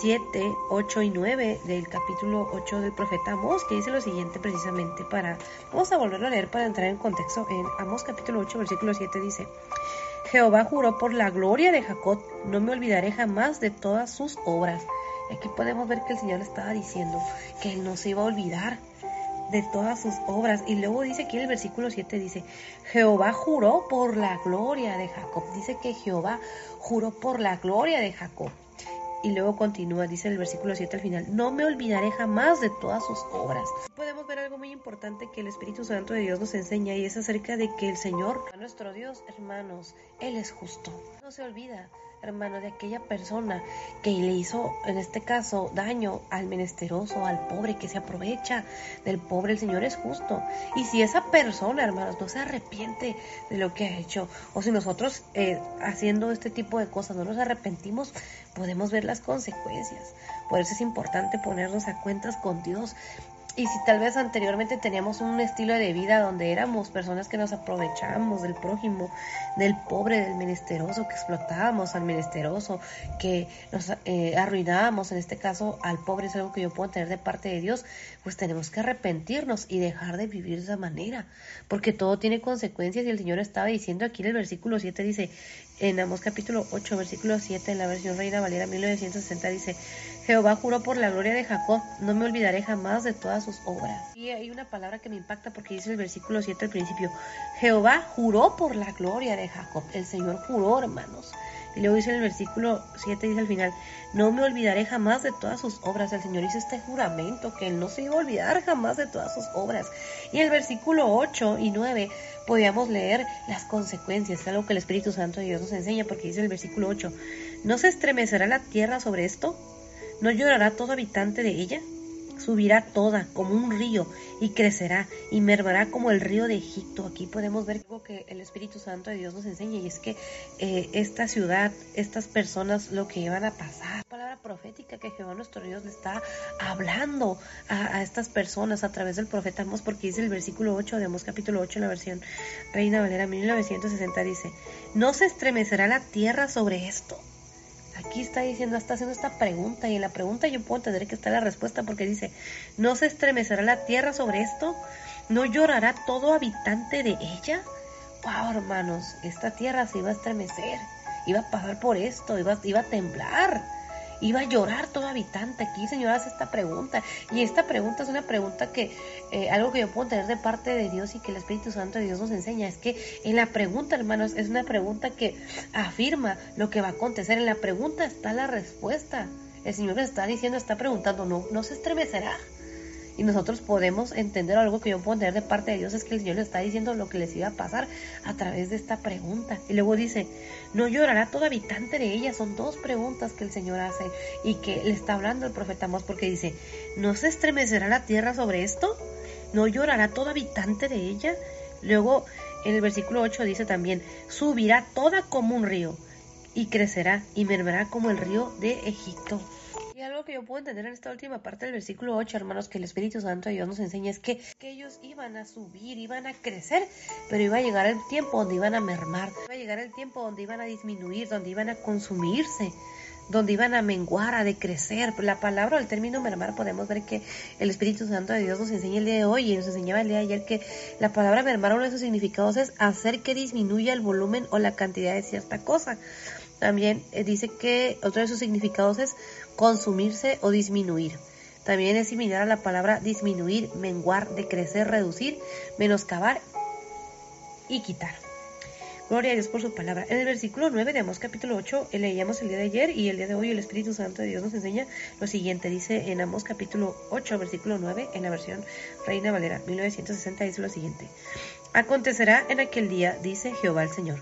7, 8 y 9 del capítulo 8 del profeta Amós, que dice lo siguiente precisamente para... Vamos a volverlo a leer para entrar en contexto. En Amós capítulo 8, versículo 7 dice, Jehová juró por la gloria de Jacob, no me olvidaré jamás de todas sus obras. Aquí podemos ver que el Señor estaba diciendo que Él no se iba a olvidar de todas sus obras. Y luego dice aquí en el versículo 7 dice, Jehová juró por la gloria de Jacob. Dice que Jehová juró por la gloria de Jacob. Y luego continúa, dice el versículo 7 al final, no me olvidaré jamás de todas sus obras. Podemos ver algo muy importante que el Espíritu Santo de Dios nos enseña y es acerca de que el Señor, nuestro Dios, hermanos, Él es justo. No se olvida hermano, de aquella persona que le hizo, en este caso, daño al menesteroso, al pobre, que se aprovecha del pobre, el Señor es justo. Y si esa persona, hermanos, no se arrepiente de lo que ha hecho, o si nosotros eh, haciendo este tipo de cosas no nos arrepentimos, podemos ver las consecuencias. Por eso es importante ponernos a cuentas con Dios y si tal vez anteriormente teníamos un estilo de vida donde éramos personas que nos aprovechábamos del prójimo, del pobre, del menesteroso, que explotábamos al menesteroso, que nos eh, arruinábamos, en este caso al pobre es algo que yo puedo tener de parte de Dios, pues tenemos que arrepentirnos y dejar de vivir de esa manera, porque todo tiene consecuencias y el Señor estaba diciendo aquí en el versículo 7, dice, en Amos capítulo 8, versículo 7, en la versión Reina Valera 1960, dice, Jehová juró por la gloria de Jacob, no me olvidaré jamás de todas sus obras. Y hay una palabra que me impacta porque dice el versículo 7 al principio, Jehová juró por la gloria de Jacob, el Señor juró, hermanos. Y luego dice en el versículo 7, dice al final, no me olvidaré jamás de todas sus obras. El Señor hizo este juramento que Él no se iba a olvidar jamás de todas sus obras. Y el versículo 8 y 9 podíamos leer las consecuencias, algo que el Espíritu Santo de Dios nos enseña, porque dice el versículo 8, ¿no se estremecerá la tierra sobre esto? ¿No llorará todo habitante de ella? Subirá toda como un río y crecerá y mermará como el río de Egipto. Aquí podemos ver algo que el Espíritu Santo de Dios nos enseña y es que eh, esta ciudad, estas personas, lo que iban a pasar. Profética que Jehová nuestro Dios le está hablando a, estas personas a través del profeta Amos, porque dice el versículo 8 de Amos capítulo 8 en la versión Reina Valera 1960 dice, no se estremecerá la tierra sobre esto Aquí está diciendo, está haciendo esta pregunta y en la pregunta yo puedo entender que está la respuesta porque dice, ¿no se estremecerá la tierra sobre esto? ¿No llorará todo habitante de ella? Wow, hermanos, esta tierra se iba a estremecer, iba a pasar por esto, iba, iba a temblar. Iba a llorar todo habitante. Aquí, Señor, hace esta pregunta. Y esta pregunta es una pregunta que, eh, algo que yo puedo tener de parte de Dios y que el Espíritu Santo de Dios nos enseña. Es que en la pregunta, hermanos, es una pregunta que afirma lo que va a acontecer. En la pregunta está la respuesta. El Señor está diciendo, está preguntando, no, no se estremecerá y nosotros podemos entender algo que yo puedo entender de parte de Dios es que el Señor le está diciendo lo que les iba a pasar a través de esta pregunta. Y luego dice, no llorará todo habitante de ella. Son dos preguntas que el Señor hace y que le está hablando el profeta Amós porque dice, ¿no se estremecerá la tierra sobre esto? ¿No llorará todo habitante de ella? Luego en el versículo 8 dice también, subirá toda como un río y crecerá y mermará como el río de Egipto algo que yo puedo entender en esta última parte del versículo 8, hermanos, que el Espíritu Santo de Dios nos enseña es que, que, ellos iban a subir, iban a crecer, pero iba a llegar el tiempo donde iban a mermar, iba a llegar el tiempo donde iban a disminuir, donde iban a consumirse donde iban a menguar, a decrecer. La palabra, el término mermar, podemos ver que el Espíritu Santo de Dios nos enseña el día de hoy y nos enseñaba el día de ayer que la palabra mermar, uno de sus significados es hacer que disminuya el volumen o la cantidad de cierta cosa. También eh, dice que otro de sus significados es consumirse o disminuir. También es similar a la palabra disminuir, menguar, decrecer, reducir, menoscabar y quitar. Gloria a Dios por su palabra. En el versículo 9 de Amós capítulo 8 eh, leíamos el día de ayer y el día de hoy el Espíritu Santo de Dios nos enseña lo siguiente. Dice en Amós capítulo 8, versículo 9, en la versión Reina Valera 1960, dice lo siguiente. Acontecerá en aquel día, dice Jehová el Señor,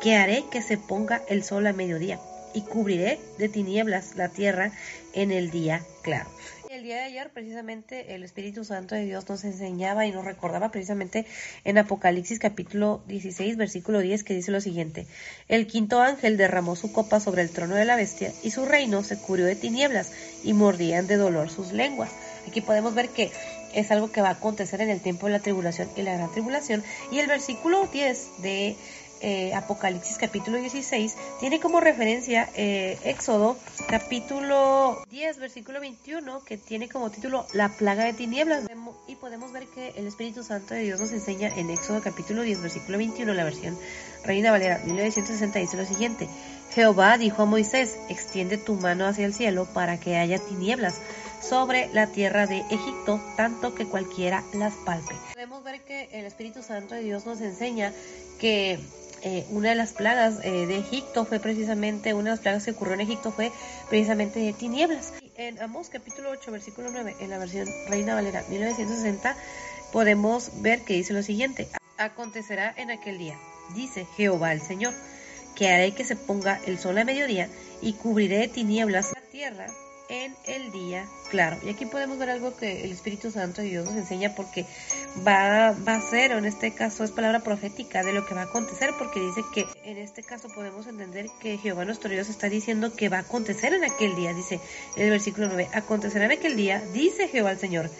que haré que se ponga el sol a mediodía y cubriré de tinieblas la tierra en el día claro. El día de ayer precisamente el Espíritu Santo de Dios nos enseñaba y nos recordaba precisamente en Apocalipsis capítulo 16 versículo 10 que dice lo siguiente, el quinto ángel derramó su copa sobre el trono de la bestia y su reino se cubrió de tinieblas y mordían de dolor sus lenguas. Aquí podemos ver que es algo que va a acontecer en el tiempo de la tribulación y la gran tribulación. Y el versículo 10 de eh, Apocalipsis capítulo 16 tiene como referencia eh, Éxodo capítulo 10 versículo 21 que tiene como título La plaga de tinieblas. Y podemos ver que el Espíritu Santo de Dios nos enseña en Éxodo capítulo 10 versículo 21 la versión Reina Valera 1960 dice lo siguiente. Jehová dijo a Moisés extiende tu mano hacia el cielo para que haya tinieblas sobre la tierra de Egipto tanto que cualquiera las palpe. Podemos ver que el Espíritu Santo de Dios nos enseña que eh, una de las plagas eh, de Egipto fue precisamente, una de las plagas que ocurrió en Egipto fue precisamente de tinieblas. En Amos capítulo 8, versículo 9, en la versión Reina Valera 1960, podemos ver que dice lo siguiente, acontecerá en aquel día, dice Jehová el Señor, que haré que se ponga el sol a mediodía y cubriré de tinieblas la tierra en el día claro. Y aquí podemos ver algo que el Espíritu Santo de Dios nos enseña porque va, va a ser, o en este caso es palabra profética de lo que va a acontecer, porque dice que en este caso podemos entender que Jehová nuestro Dios está diciendo que va a acontecer en aquel día. Dice el versículo 9, acontecerá en aquel día, dice Jehová el Señor,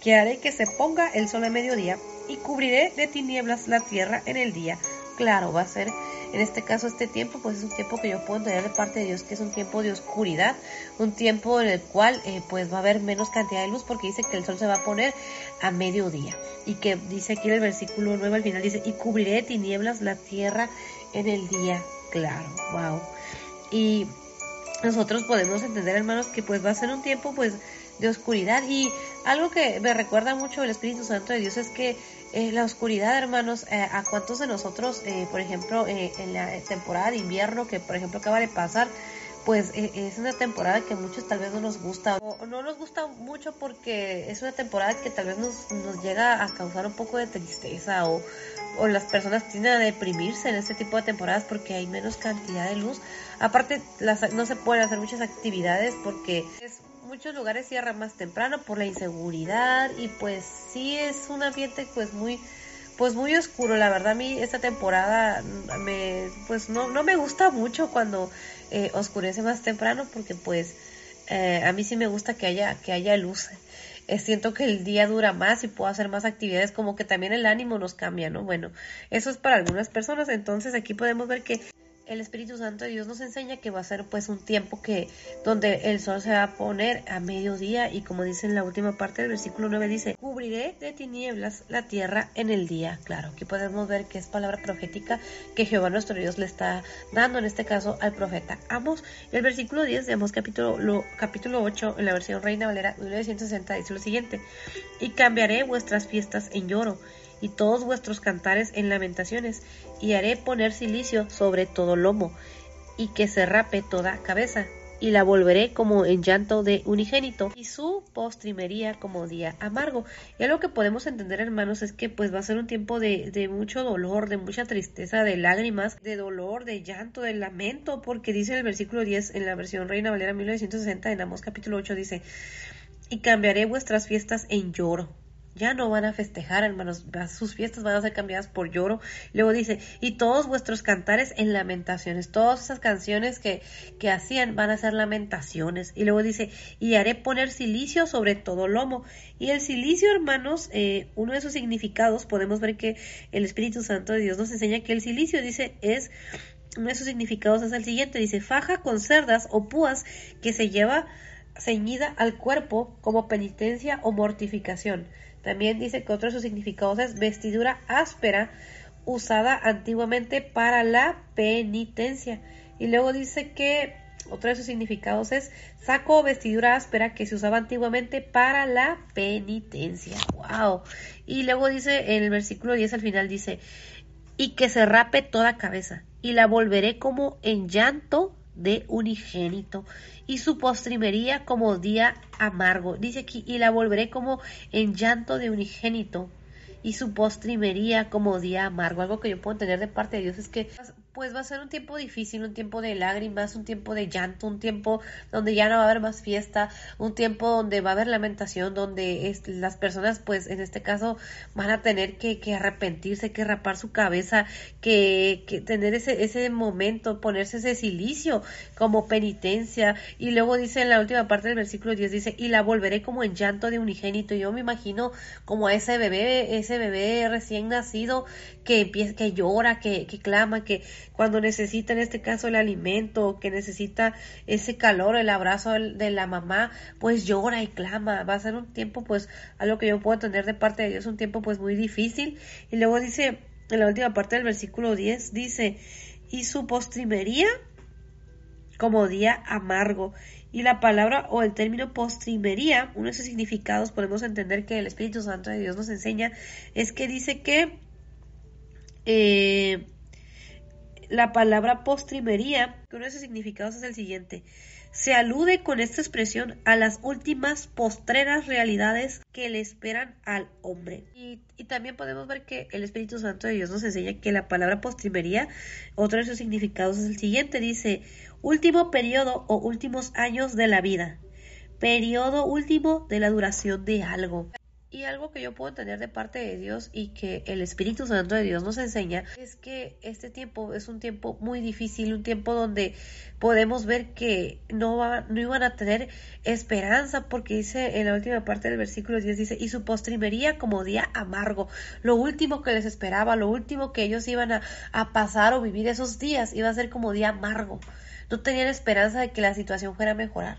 que haré que se ponga el sol a mediodía y cubriré de tinieblas la tierra en el día. Claro, va a ser en este caso este tiempo pues es un tiempo que yo puedo tener de parte de Dios que es un tiempo de oscuridad, un tiempo en el cual eh, pues va a haber menos cantidad de luz porque dice que el sol se va a poner a mediodía. Y que dice aquí en el versículo 9 al final dice y cubriré de tinieblas la tierra en el día claro, wow. Y nosotros podemos entender hermanos que pues va a ser un tiempo pues de oscuridad. Y algo que me recuerda mucho el Espíritu Santo de Dios es que eh, la oscuridad, hermanos, eh, a cuántos de nosotros, eh, por ejemplo, en la temporada de invierno que, por ejemplo, acaba de pasar, pues es una temporada que muchos tal vez no nos gusta o no nos gusta mucho porque es una temporada que tal vez nos, nos llega a causar un poco de tristeza o, o las personas tienden a deprimirse en este tipo de temporadas porque hay menos cantidad de luz. Aparte, las, no se pueden hacer muchas actividades porque es muchos lugares cierran más temprano por la inseguridad y pues sí es un ambiente pues muy pues muy oscuro. La verdad a mí esta temporada me pues no, no me gusta mucho cuando eh, oscurece más temprano porque pues eh, a mí sí me gusta que haya que haya luz. Eh, siento que el día dura más y puedo hacer más actividades como que también el ánimo nos cambia no bueno eso es para algunas personas. Entonces aquí podemos ver que el Espíritu Santo de Dios nos enseña que va a ser pues un tiempo que donde el sol se va a poner a mediodía y como dice en la última parte del versículo 9 dice, cubriré de tinieblas la tierra en el día. Claro, aquí podemos ver que es palabra profética que Jehová nuestro Dios le está dando en este caso al profeta Amos. El versículo 10 de Amos capítulo, lo, capítulo 8 en la versión Reina Valera 1960 dice lo siguiente, y cambiaré vuestras fiestas en lloro y todos vuestros cantares en lamentaciones, y haré poner silicio sobre todo lomo, y que se rape toda cabeza, y la volveré como en llanto de unigénito, y su postrimería como día amargo. Y algo que podemos entender, hermanos, es que pues va a ser un tiempo de, de mucho dolor, de mucha tristeza, de lágrimas, de dolor, de llanto, de lamento, porque dice el versículo 10 en la versión Reina Valera 1960 en Amos capítulo 8 dice, y cambiaré vuestras fiestas en lloro ya no van a festejar, hermanos, sus fiestas van a ser cambiadas por lloro. Luego dice, y todos vuestros cantares en lamentaciones, todas esas canciones que, que hacían van a ser lamentaciones. Y luego dice, y haré poner silicio sobre todo lomo. Y el silicio, hermanos, eh, uno de sus significados, podemos ver que el Espíritu Santo de Dios nos enseña que el silicio, dice, es uno de sus significados es el siguiente, dice, faja con cerdas o púas que se lleva ceñida al cuerpo como penitencia o mortificación. También dice que otro de sus significados es vestidura áspera usada antiguamente para la penitencia. Y luego dice que otro de sus significados es saco o vestidura áspera que se usaba antiguamente para la penitencia. ¡Wow! Y luego dice en el versículo 10 al final dice, y que se rape toda cabeza, y la volveré como en llanto de unigénito y su postrimería como día amargo. Dice aquí, y la volveré como en llanto de unigénito y su postrimería como día amargo. Algo que yo puedo tener de parte de Dios es que pues va a ser un tiempo difícil, un tiempo de lágrimas, un tiempo de llanto, un tiempo donde ya no va a haber más fiesta, un tiempo donde va a haber lamentación, donde las personas pues en este caso van a tener que, arrepentirse, que rapar su cabeza, que, que, tener ese, ese momento, ponerse ese silicio como penitencia. Y luego dice en la última parte del versículo 10 dice, y la volveré como en llanto de unigénito. Yo me imagino como a ese bebé, ese bebé recién nacido que empieza, que llora, que, que clama, que cuando necesita en este caso el alimento, que necesita ese calor, el abrazo de la mamá, pues llora y clama. Va a ser un tiempo, pues, a lo que yo puedo tener de parte de Dios, un tiempo pues muy difícil. Y luego dice, en la última parte del versículo 10, dice, y su postrimería como día amargo. Y la palabra o el término postrimería, uno de sus significados podemos entender que el Espíritu Santo de Dios nos enseña, es que dice que eh, la palabra postrimería, que uno de sus significados es el siguiente. Se alude con esta expresión a las últimas postreras realidades que le esperan al hombre. Y, también podemos ver que el Espíritu Santo de Dios nos enseña que la palabra postrimería, otro de sus significados es el siguiente. Dice, último periodo o últimos años de la vida. Periodo último de la duración de algo. Y algo que yo puedo entender de parte de Dios y que el Espíritu Santo de Dios nos enseña es que este tiempo es un tiempo muy difícil, un tiempo donde podemos ver que no, no iban a tener esperanza porque dice en la última parte del versículo 10 dice, y su postrimería como día amargo, lo último que les esperaba, lo último que ellos iban a, a pasar o vivir esos días iba a ser como día amargo. No tenían esperanza de que la situación fuera a mejorar.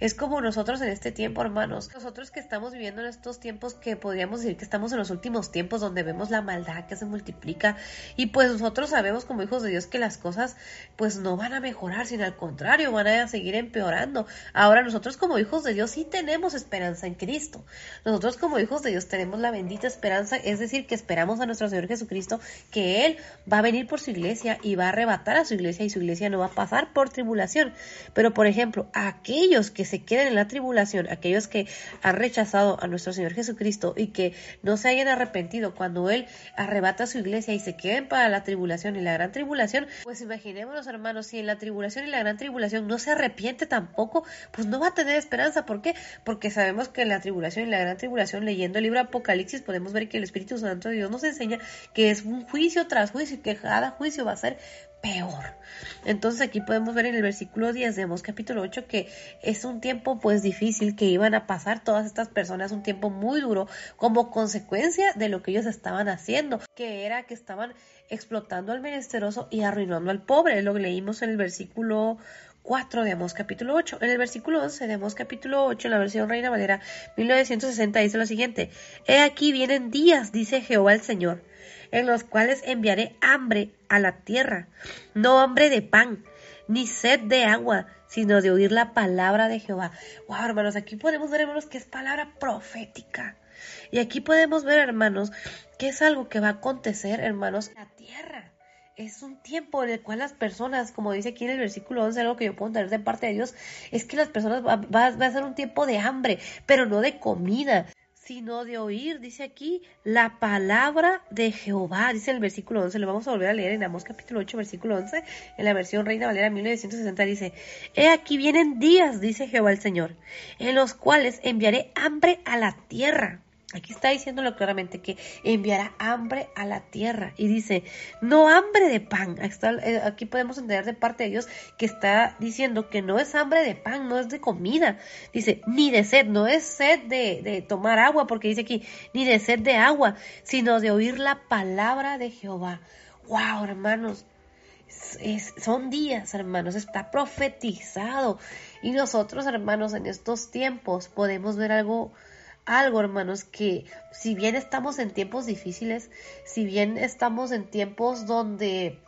Es como nosotros en este tiempo, hermanos. Nosotros que estamos viviendo en estos tiempos que podríamos decir que estamos en los últimos tiempos donde vemos la maldad que se multiplica y pues nosotros sabemos como hijos de Dios que las cosas pues no van a mejorar, sino al contrario, van a seguir empeorando. Ahora nosotros como hijos de Dios sí tenemos esperanza en Cristo. Nosotros como hijos de Dios tenemos la bendita esperanza, es decir, que esperamos a nuestro Señor Jesucristo que Él va a venir por su iglesia y va a arrebatar a su iglesia y su iglesia no va a pasar por tribulación. Pero por ejemplo, aquellos que se queden en la tribulación, aquellos que han rechazado a nuestro Señor Jesucristo y que no se hayan arrepentido cuando Él arrebata su iglesia y se queden para la tribulación y la gran tribulación, pues imaginémonos hermanos, si en la tribulación y la gran tribulación no se arrepiente tampoco, pues no va a tener esperanza. ¿Por qué? Porque sabemos que en la tribulación y la gran tribulación, leyendo el libro Apocalipsis, podemos ver que el Espíritu Santo de Dios nos enseña que es un juicio tras juicio y que cada juicio va a ser peor. Entonces aquí podemos ver en el versículo 10 de Mos capítulo 8 que es un tiempo pues difícil que iban a pasar todas estas personas, un tiempo muy duro como consecuencia de lo que ellos estaban haciendo, que era que estaban explotando al menesteroso y arruinando al pobre, lo que leímos en el versículo 4 de Amós capítulo 8. En el versículo 11 de Amós capítulo 8, en la versión Reina Valera 1960, dice lo siguiente, He aquí vienen días, dice Jehová el Señor, en los cuales enviaré hambre a la tierra, no hambre de pan, ni sed de agua, sino de oír la palabra de Jehová. Wow, hermanos, aquí podemos ver, hermanos, que es palabra profética. Y aquí podemos ver, hermanos, que es algo que va a acontecer, hermanos, la tierra. Es un tiempo en el cual las personas, como dice aquí en el versículo 11, algo que yo puedo entender de parte de Dios, es que las personas va, va a ser un tiempo de hambre, pero no de comida, sino de oír, dice aquí, la palabra de Jehová, dice el versículo 11, lo vamos a volver a leer en Amos capítulo 8, versículo 11, en la versión Reina Valera 1960, dice, He aquí vienen días, dice Jehová el Señor, en los cuales enviaré hambre a la tierra Aquí está diciéndolo claramente que enviará hambre a la tierra y dice, no hambre de pan. Eh, aquí podemos entender de parte de Dios que está diciendo que no es hambre de pan, no es de comida. Dice, ni de sed, no es sed de, tomar agua, porque dice aquí, ni de sed de agua, sino de oír la palabra de Jehová. Wow, hermanos. son días, hermanos, está profetizado. Y nosotros, hermanos, en estos tiempos podemos ver algo algo, hermanos, que si bien estamos en tiempos difíciles, si bien estamos en tiempos donde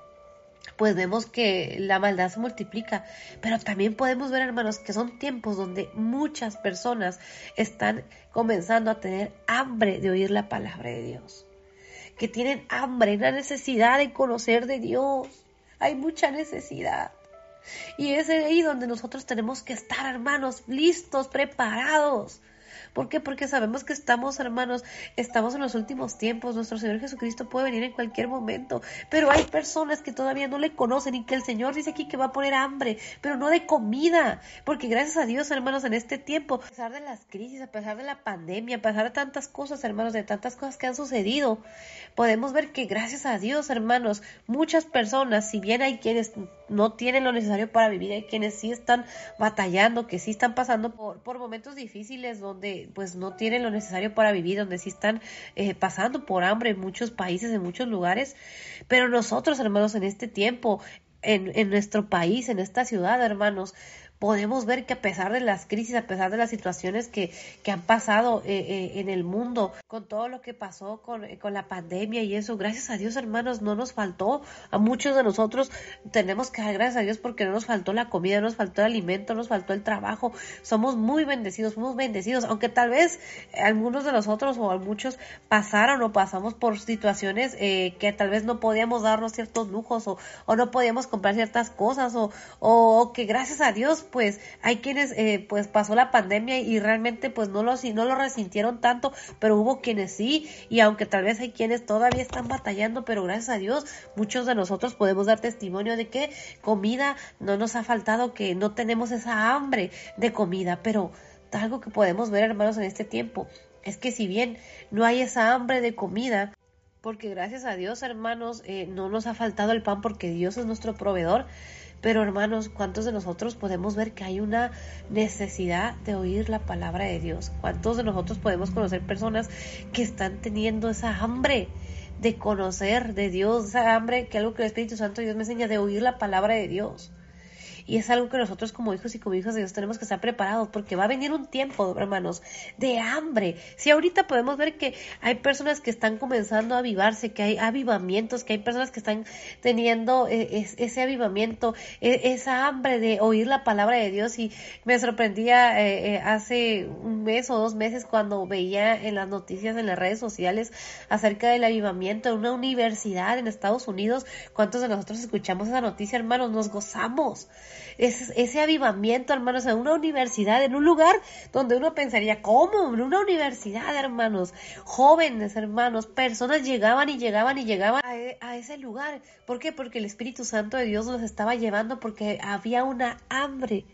pues vemos que la maldad se multiplica, pero también podemos ver, hermanos, que son tiempos donde muchas personas están comenzando a tener hambre de oír la palabra de Dios, que tienen hambre, una necesidad de conocer de Dios. Hay mucha necesidad. Y es ahí donde nosotros tenemos que estar, hermanos, listos, preparados ¿Por qué? Porque sabemos que estamos, hermanos, estamos en los últimos tiempos. Nuestro Señor Jesucristo puede venir en cualquier momento. Pero hay personas que todavía no le conocen y que el Señor dice aquí que va a poner hambre, pero no de comida. Porque gracias a Dios, hermanos, en este tiempo, a pesar de las crisis, a pesar de la pandemia, a pesar de tantas cosas, hermanos, de tantas cosas que han sucedido, podemos ver que gracias a Dios, hermanos, muchas personas, si bien hay quienes no tienen lo necesario para vivir, hay quienes sí están batallando, que sí están pasando por, momentos difíciles donde pues no tienen lo necesario para vivir, donde sí están eh, pasando por hambre en muchos países, en muchos lugares. Pero nosotros, hermanos, en este tiempo, en, en nuestro país, en esta ciudad, hermanos, podemos ver que a pesar de las crisis, a pesar de las situaciones que, que han pasado eh, eh, en el mundo, con todo lo que pasó con, eh, con, la pandemia y eso, gracias a Dios, hermanos, no nos faltó. A muchos de nosotros tenemos que dar gracias a Dios porque no nos faltó la comida, no nos faltó el alimento, no nos faltó el trabajo. Somos muy bendecidos, somos bendecidos, aunque tal vez algunos de nosotros o muchos pasaron o pasamos por situaciones que tal vez no podíamos darnos ciertos lujos o, o no podíamos comprar ciertas cosas o, o que gracias a Dios pues hay quienes eh, pues pasó la pandemia y realmente pues no lo, no lo resintieron tanto, pero hubo quienes sí y aunque tal vez hay quienes todavía están batallando, pero gracias a Dios muchos de nosotros podemos dar testimonio de que comida no nos ha faltado, que no tenemos esa hambre de comida, pero algo que podemos ver hermanos en este tiempo es que si bien no hay esa hambre de comida, porque gracias a Dios, hermanos, eh, no nos ha faltado el pan porque Dios es nuestro proveedor, pero hermanos, ¿cuántos de nosotros podemos ver que hay una necesidad de oír la palabra de Dios? ¿Cuántos de nosotros podemos conocer personas que están teniendo esa hambre? de conocer de Dios, esa hambre que algo que el Espíritu Santo Dios me enseña de oír la palabra de Dios. Y es algo que nosotros como hijos y como hijas de Dios tenemos que estar preparados porque va a venir un tiempo, hermanos, de hambre. Si ahorita podemos ver que hay personas que están comenzando a avivarse, que hay avivamientos, que hay personas que están teniendo eh, ese avivamiento, e, esa hambre de oír la palabra de Dios. Y me sorprendía eh, eh, hace un mes o dos meses cuando veía en las noticias en las redes sociales acerca del avivamiento en una universidad en Estados Unidos. ¿Cuántos de nosotros escuchamos esa noticia, hermanos? Nos gozamos ese, avivamiento, hermanos, en una universidad, en un lugar donde uno pensaría, ¿cómo? En una universidad, hermanos, jóvenes, hermanos, personas llegaban y llegaban y llegaban a, e, a ese lugar. ¿Por qué? Porque el Espíritu Santo de Dios los estaba llevando porque había una hambre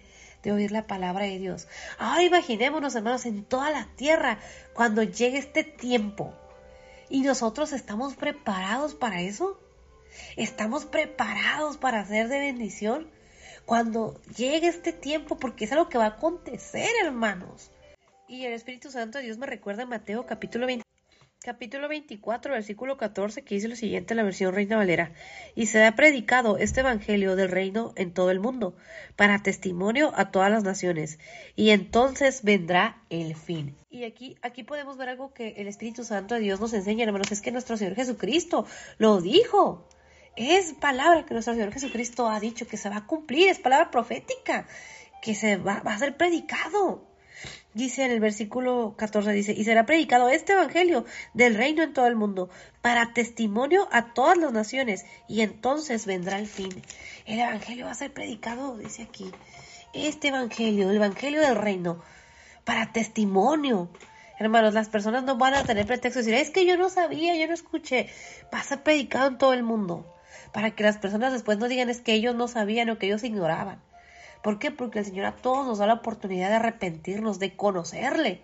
de oír la palabra de Dios. Ahora imaginémonos, hermanos, en toda la tierra, cuando llegue este tiempo. ¿Y nosotros estamos preparados para eso? ¿Estamos preparados para ser de bendición? Cuando llegue este tiempo, porque es algo que va a acontecer, hermanos. Y el Espíritu Santo de Dios me recuerda en Mateo capítulo 20. Capítulo 24, versículo 14, que dice lo siguiente en la versión Reina Valera. Y se ha predicado este Evangelio del reino en todo el mundo, para testimonio a todas las naciones. Y entonces vendrá el fin. Y aquí, aquí podemos ver algo que el Espíritu Santo de Dios nos enseña, hermanos, es que nuestro Señor Jesucristo lo dijo. Es palabra que nuestro Señor Jesucristo ha dicho que se va a cumplir, es palabra profética, que se va, a ser predicado. Dice en el versículo 14, dice, y será predicado este Evangelio del reino en todo el mundo, para testimonio a todas las naciones, y entonces vendrá el fin. El Evangelio va a ser predicado, dice aquí, este Evangelio, el Evangelio del reino, para testimonio. Hermanos, las personas no van a tener pretexto de decir, es que yo no sabía, yo no escuché. Va a ser predicado en todo el mundo para que las personas después no digan es que ellos no sabían o que ellos ignoraban. ¿Por qué? Porque el Señor a todos nos da la oportunidad de arrepentirnos, de conocerle.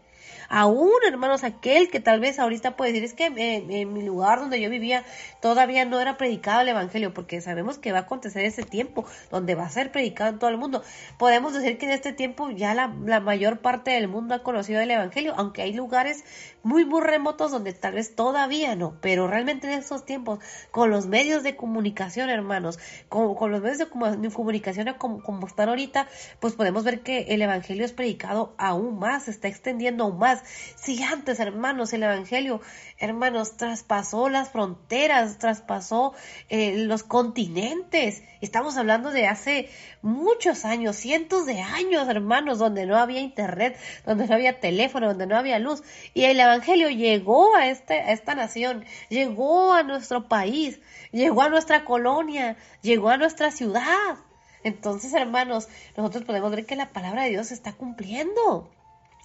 Aún, hermanos, aquel que tal vez ahorita puede decir, es que en, mi lugar donde yo vivía todavía no era predicado el Evangelio, porque sabemos que va a acontecer ese tiempo donde va a ser predicado en todo el mundo. Podemos decir que en este tiempo ya la, mayor parte del mundo ha conocido el Evangelio, aunque hay lugares muy, muy remotos donde tal vez todavía no, pero realmente en estos tiempos, con los medios de comunicación, hermanos, con, los medios de comunicación como, como están ahorita, pues podemos ver que el Evangelio es predicado aún más, se está extendiendo aún más si antes, hermanos, el Evangelio, hermanos, traspasó las fronteras, traspasó eh, los continentes. Estamos hablando de hace muchos años, cientos de años, hermanos, donde no había internet, donde no había teléfono, donde no había luz. Y el Evangelio llegó a, este, a esta nación, llegó a nuestro país, llegó a nuestra colonia, llegó a nuestra ciudad. Entonces, hermanos, nosotros podemos ver que la palabra de Dios se está cumpliendo.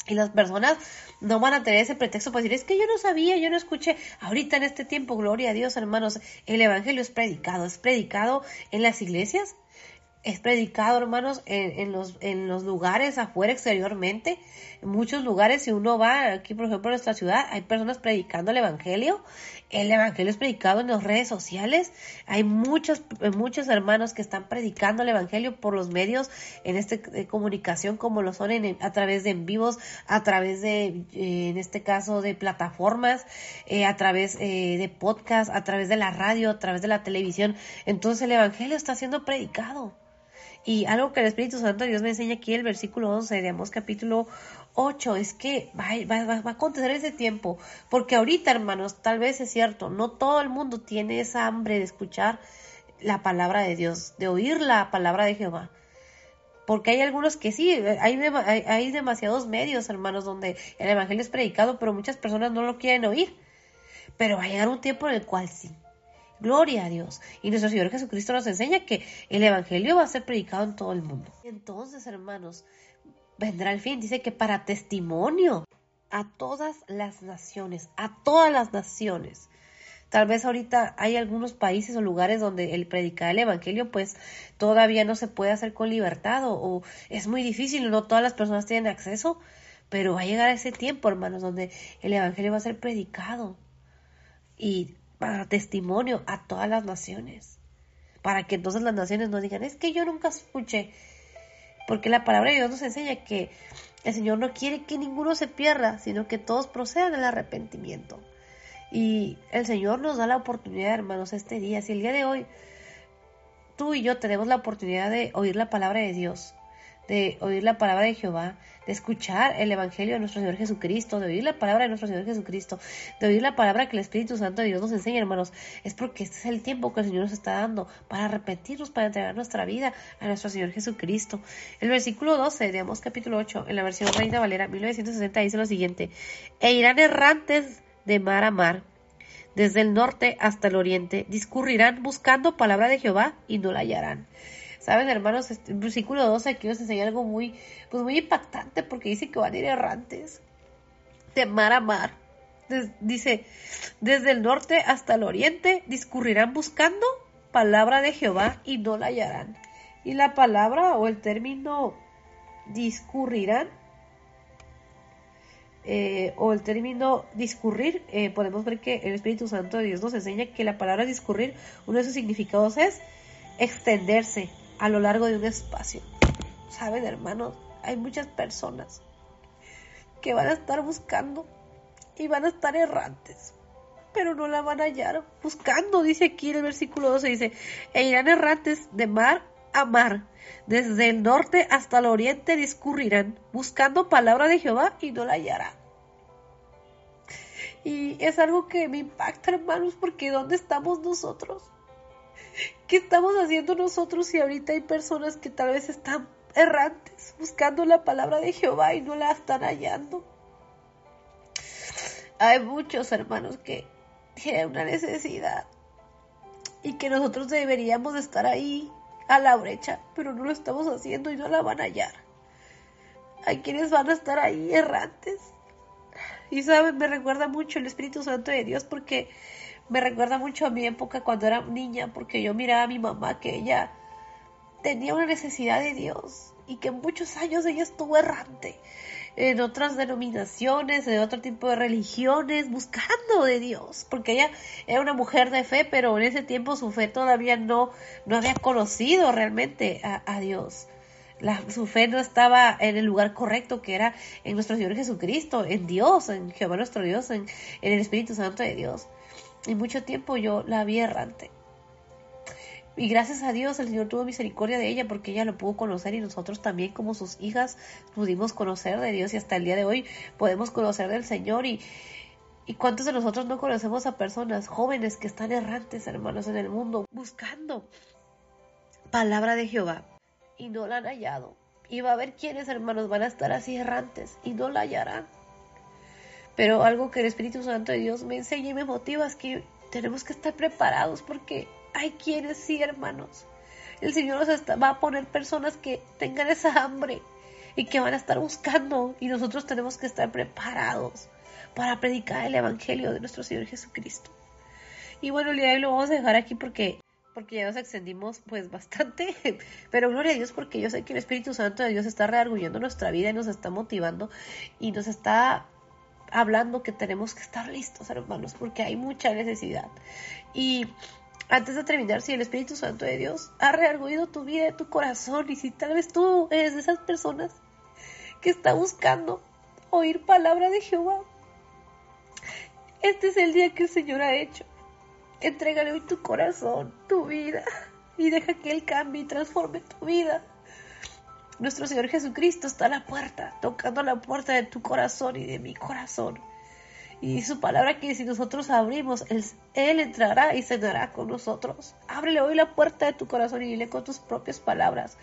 Y las personas no van a tener ese pretexto para decir, es que yo no sabía, yo no escuché. Ahorita en este tiempo, gloria a Dios, hermanos, el Evangelio es predicado, es predicado en las iglesias, es predicado, hermanos, en, los, en los lugares afuera, exteriormente. En muchos lugares, si uno va aquí, por ejemplo, en nuestra ciudad, hay personas predicando el Evangelio. El Evangelio es predicado en las redes sociales. Hay muchos, muchos hermanos que están predicando el Evangelio por los medios en esta comunicación, como lo son a través de en vivos, a través de, eh, en este caso, de plataformas, eh, a través eh, de podcast, a través de la radio, a través de la televisión. Entonces el Evangelio está siendo predicado. Y algo que el Espíritu Santo Dios me enseña aquí, el versículo 11 de Amos capítulo 8, es que va, va, va, a acontecer ese tiempo. Porque ahorita, hermanos, tal vez es cierto, no todo el mundo tiene esa hambre de escuchar la palabra de Dios, de oír la palabra de Jehová. Porque hay algunos que sí, hay, hay, hay demasiados medios, hermanos, donde el Evangelio es predicado, pero muchas personas no lo quieren oír. Pero va a llegar un tiempo en el cual sí. Gloria a Dios. Y nuestro Señor Jesucristo nos enseña que el Evangelio va a ser predicado en todo el mundo. Entonces, hermanos, vendrá el fin. Dice que para testimonio a todas las naciones, a todas las naciones. Tal vez ahorita hay algunos países o lugares donde el predicar el evangelio pues todavía no se puede hacer con libertad o, es muy difícil, no todas las personas tienen acceso, Pero va a llegar ese tiempo, hermanos, donde el Evangelio va a ser predicado y para testimonio a todas las naciones. Para que entonces las naciones no digan, es que yo nunca escuché. Porque la palabra de Dios nos enseña que el Señor no quiere que ninguno se pierda, sino que todos procedan del arrepentimiento. Y el Señor nos da la oportunidad, hermanos, este día. Si el día de hoy tú y yo tenemos la oportunidad de oír la palabra de Dios, de oír la palabra de Jehová, de escuchar el Evangelio de nuestro Señor Jesucristo, de oír la palabra de nuestro Señor Jesucristo, de oír la palabra que el Espíritu Santo de Dios nos enseña, hermanos, es porque este es el tiempo que el Señor nos está dando para arrepentirnos, para entregar nuestra vida a nuestro Señor Jesucristo. El versículo 12 de capítulo 8, en la versión Reina Valera 1960, dice lo siguiente, e irán errantes de mar a mar, desde el norte hasta el oriente, discurrirán buscando palabra de Jehová y no la hallarán. Saben, hermanos, este, el versículo 12 aquí nos enseña algo muy, pues muy impactante porque dice que van a ir errantes de mar a mar. dice, desde el norte hasta el oriente discurrirán buscando palabra de Jehová y no la hallarán. Y la palabra o el término discurrirán eh, o el término discurrir, eh, podemos ver que el Espíritu Santo de Dios nos enseña que la palabra discurrir, uno de sus significados es extenderse, a lo largo de un espacio. Saben, hermanos, hay muchas personas que van a estar buscando y van a estar errantes, pero no la van a hallar. Buscando, dice aquí en el versículo 12, dice, e irán errantes de mar a mar, desde el norte hasta el oriente discurrirán, buscando palabra de Jehová y no la hallarán. Y es algo que me impacta, hermanos, porque ¿dónde estamos nosotros? ¿Qué estamos haciendo nosotros si ahorita hay personas que tal vez están errantes, buscando la palabra de Jehová y no la están hallando? Hay muchos hermanos que tienen una necesidad y que nosotros deberíamos estar ahí a la brecha, pero no lo estamos haciendo y no la van a hallar. Hay quienes van a estar ahí errantes. Y saben, me recuerda mucho el Espíritu Santo de Dios porque me recuerda mucho a mi época cuando era niña, porque yo miraba a mi mamá que ella tenía una necesidad de Dios y que muchos años ella estuvo errante en otras denominaciones, en otro tipo de religiones, buscando de Dios, porque ella era una mujer de fe, pero en ese tiempo su fe todavía no, no había conocido realmente a, Dios. La, su fe no estaba en el lugar correcto que era en nuestro Señor Jesucristo, en Dios, en Jehová nuestro Dios, en, en el Espíritu Santo de Dios. Y mucho tiempo yo la vi errante. Y gracias a Dios el Señor tuvo misericordia de ella porque ella lo pudo conocer y nosotros también como sus hijas pudimos conocer de Dios y hasta el día de hoy podemos conocer del Señor y, y cuántos de nosotros no conocemos a personas jóvenes que están errantes, hermanos, en el mundo buscando palabra de Jehová y no la han hallado. Y va a haber quienes, hermanos, van a estar así errantes y no la hallarán. Pero algo que el Espíritu Santo de Dios me enseña y me motiva es que tenemos que estar preparados porque hay quienes sí, hermanos. El Señor nos va a poner personas que tengan esa hambre y que van a estar buscando y nosotros tenemos que estar preparados para predicar el Evangelio de nuestro Señor Jesucristo. Y bueno, el día de hoy lo vamos a dejar aquí porque porque ya nos extendimos pues bastante, pero gloria a Dios porque yo sé que el Espíritu Santo de Dios está reargullando nuestra vida y nos está motivando y nos está hablando que tenemos que estar listos, hermanos, porque hay mucha necesidad. Y antes de terminar, si el Espíritu Santo de Dios ha rearguido tu vida tu corazón, y si tal vez tú eres de esas personas que está buscando oír palabra de Jehová, este es el día que el Señor ha hecho. Entrégale hoy tu corazón, tu vida, y deja que Él cambie y transforme tu vida. Nuestro Señor Jesucristo está a la puerta, tocando la puerta de tu corazón y de mi corazón. Y su palabra que si nosotros abrimos, Él, entrará y cenará con nosotros. Ábrele hoy la puerta de tu corazón y dile con tus propias palabras.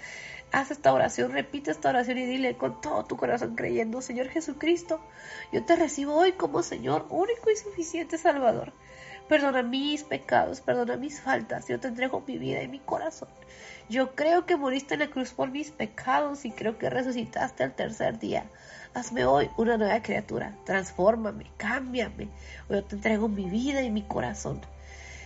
Haz esta oración, repite esta oración y dile con todo tu corazón creyendo, Señor Jesucristo, yo te recibo hoy como Señor único y suficiente Salvador. Perdona mis pecados, perdona mis faltas. Yo te entrego mi vida y mi corazón. Yo creo que moriste en la cruz por mis pecados y creo que resucitaste al tercer día. Hazme hoy una nueva criatura. Transfórmame, cámbiame. Hoy yo te entrego mi vida y mi corazón.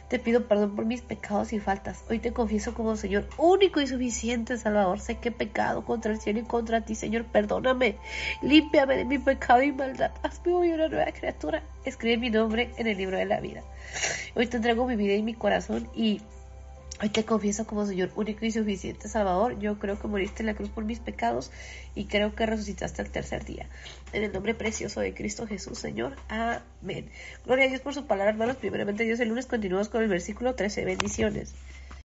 Te pido perdón por mis pecados y faltas. Hoy te confieso como Señor único y suficiente Salvador. Sé que he pecado contra el cielo y contra ti, Señor. Perdóname. Límpiame de mi pecado y maldad. Hazme hoy una nueva criatura. Escribe mi nombre en el libro de la vida. Hoy te entrego mi vida y mi corazón y Hoy te confieso como Señor único y suficiente Salvador. Yo creo que moriste en la cruz por mis pecados y creo que resucitaste el tercer día. En el nombre precioso de Cristo Jesús, Señor. Amén. Gloria a Dios por su palabra, hermanos. Primeramente, Dios, el lunes continuamos con el versículo 13. Bendiciones.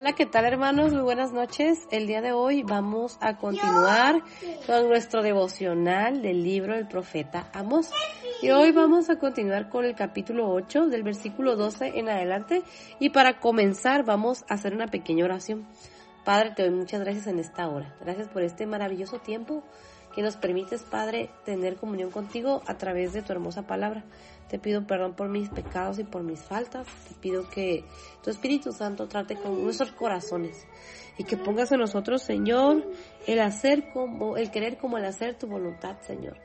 Hola, ¿qué tal hermanos? Muy buenas noches. El día de hoy vamos a continuar con nuestro devocional del libro del profeta Amos. Y hoy vamos a continuar con el capítulo 8 del versículo 12 en adelante. Y para comenzar vamos a hacer una pequeña oración. Padre, te doy muchas gracias en esta hora. Gracias por este maravilloso tiempo que nos permites, Padre, tener comunión contigo a través de tu hermosa palabra. Te pido perdón por mis pecados y por mis faltas. Te pido que tu Espíritu Santo trate con nuestros corazones y que pongas en nosotros, Señor, el hacer como, el querer como el hacer tu voluntad, Señor.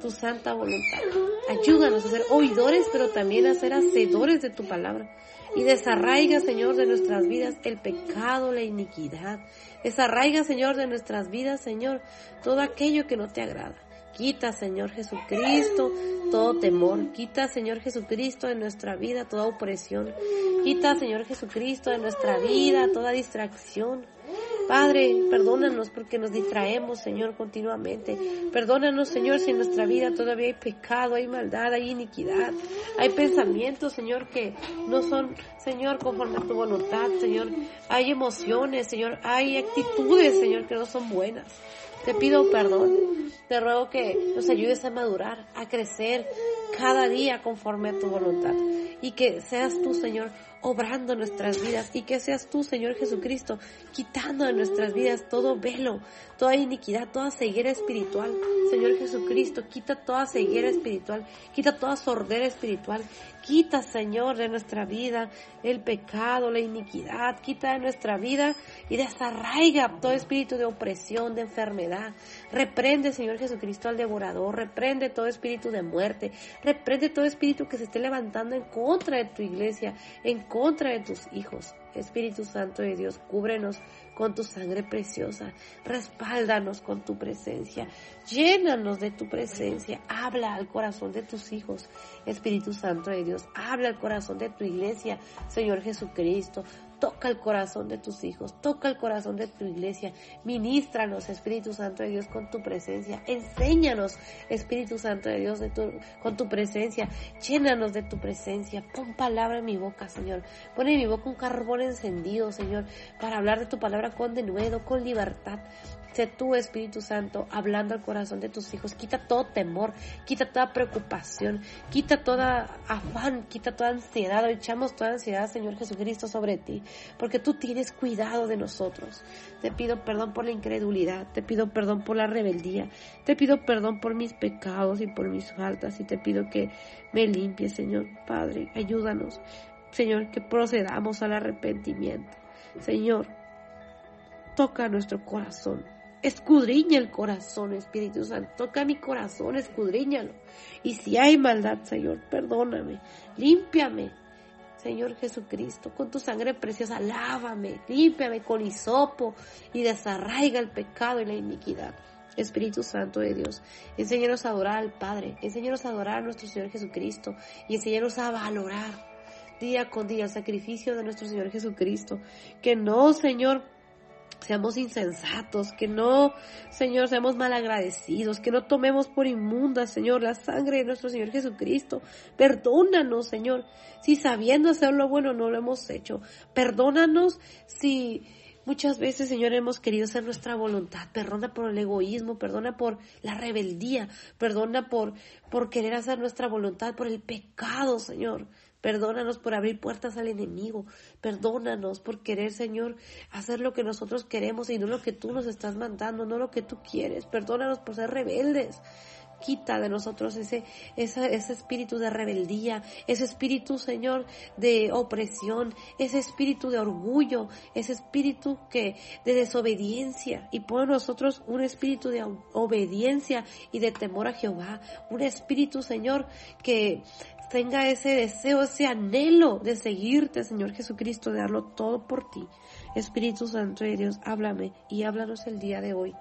Tu santa voluntad. Ayúdanos a ser oidores, pero también a ser hacedores de tu palabra. Y desarraiga, Señor, de nuestras vidas el pecado, la iniquidad. Desarraiga, Señor, de nuestras vidas, Señor, todo aquello que no te agrada. Quita, Señor Jesucristo, todo temor. Quita, Señor Jesucristo, de nuestra vida toda opresión. Quita, Señor Jesucristo, de nuestra vida toda distracción. Padre, perdónanos porque nos distraemos, Señor, continuamente. Perdónanos, Señor, si en nuestra vida todavía hay pecado, hay maldad, hay iniquidad, hay pensamientos, Señor, que no son, Señor, conforme a tu voluntad, Señor. Hay emociones, Señor, hay actitudes, Señor, que no son buenas. Te pido perdón. Te ruego que nos ayudes a madurar, a crecer cada día conforme a tu voluntad. Y que seas tú, Señor, obrando nuestras vidas y que seas tú, Señor Jesucristo, quitando de nuestras vidas todo velo, toda iniquidad, toda ceguera espiritual. Señor Jesucristo, quita toda ceguera espiritual, quita toda sordera espiritual, quita, Señor, de nuestra vida el pecado, la iniquidad, quita de nuestra vida y desarraiga todo espíritu de opresión, de enfermedad. Reprende, Señor Jesucristo, al devorador, reprende todo espíritu de muerte, reprende todo espíritu que se esté levantando en contra de tu iglesia, en contra de tus hijos. Espíritu Santo de Dios, cúbrenos con tu sangre preciosa, respáldanos con tu presencia, llénanos de tu presencia, habla al corazón de tus hijos, Espíritu Santo de Dios, habla al corazón de tu iglesia, Señor Jesucristo, Toca el corazón de tus hijos, toca el corazón de tu iglesia. Ministranos, Espíritu Santo de Dios, con tu presencia. Enséñanos, Espíritu Santo de Dios, de tu, con tu presencia. Llénanos de tu presencia. Pon palabra en mi boca, Señor. Pon en mi boca un carbón encendido, Señor, para hablar de tu palabra con denuedo, con libertad. Sé tú, Espíritu Santo, hablando al corazón de tus hijos. Quita todo temor, quita toda preocupación, quita toda afán, quita toda ansiedad. echamos toda ansiedad, Señor Jesucristo, sobre ti, porque tú tienes cuidado de nosotros. Te pido perdón por la incredulidad, te pido perdón por la rebeldía, te pido perdón por mis pecados y por mis faltas y te pido que me limpies, Señor Padre. Ayúdanos, Señor, que procedamos al arrepentimiento. Señor, toca nuestro corazón Escudriña el corazón, Espíritu Santo. Toca mi corazón, escudriñalo. Y si hay maldad, Señor, perdóname. Límpiame, Señor Jesucristo, con tu sangre preciosa. Lávame, límpiame con hisopo y desarraiga el pecado y la iniquidad. Espíritu Santo de Dios, enséñanos a adorar al Padre, enséñanos a adorar a nuestro Señor Jesucristo y enséñanos a valorar día con día el sacrificio de nuestro Señor Jesucristo. Que no, Señor, seamos insensatos, que no, Señor, seamos malagradecidos, que no tomemos por inmunda, Señor, la sangre de nuestro Señor Jesucristo. Perdónanos, Señor, si sabiendo hacer lo bueno no lo hemos hecho. Perdónanos si muchas veces, Señor, hemos querido hacer nuestra voluntad. Perdona por el egoísmo, perdona por la rebeldía, perdona por, por querer hacer nuestra voluntad, por el pecado, Señor. Perdónanos por abrir puertas al enemigo. Perdónanos por querer, Señor, hacer lo que nosotros queremos y no lo que tú nos estás mandando, no lo que tú quieres. Perdónanos por ser rebeldes. Quita de nosotros ese, ese, ese espíritu de rebeldía, ese espíritu, Señor, de opresión, ese espíritu de orgullo, ese espíritu que, de desobediencia. Y pon en nosotros un espíritu de obediencia y de temor a Jehová. Un espíritu, Señor, que tenga ese deseo, ese anhelo de seguirte, Señor Jesucristo, de darlo todo por ti. Espíritu Santo de Dios, háblame y háblanos el día de hoy.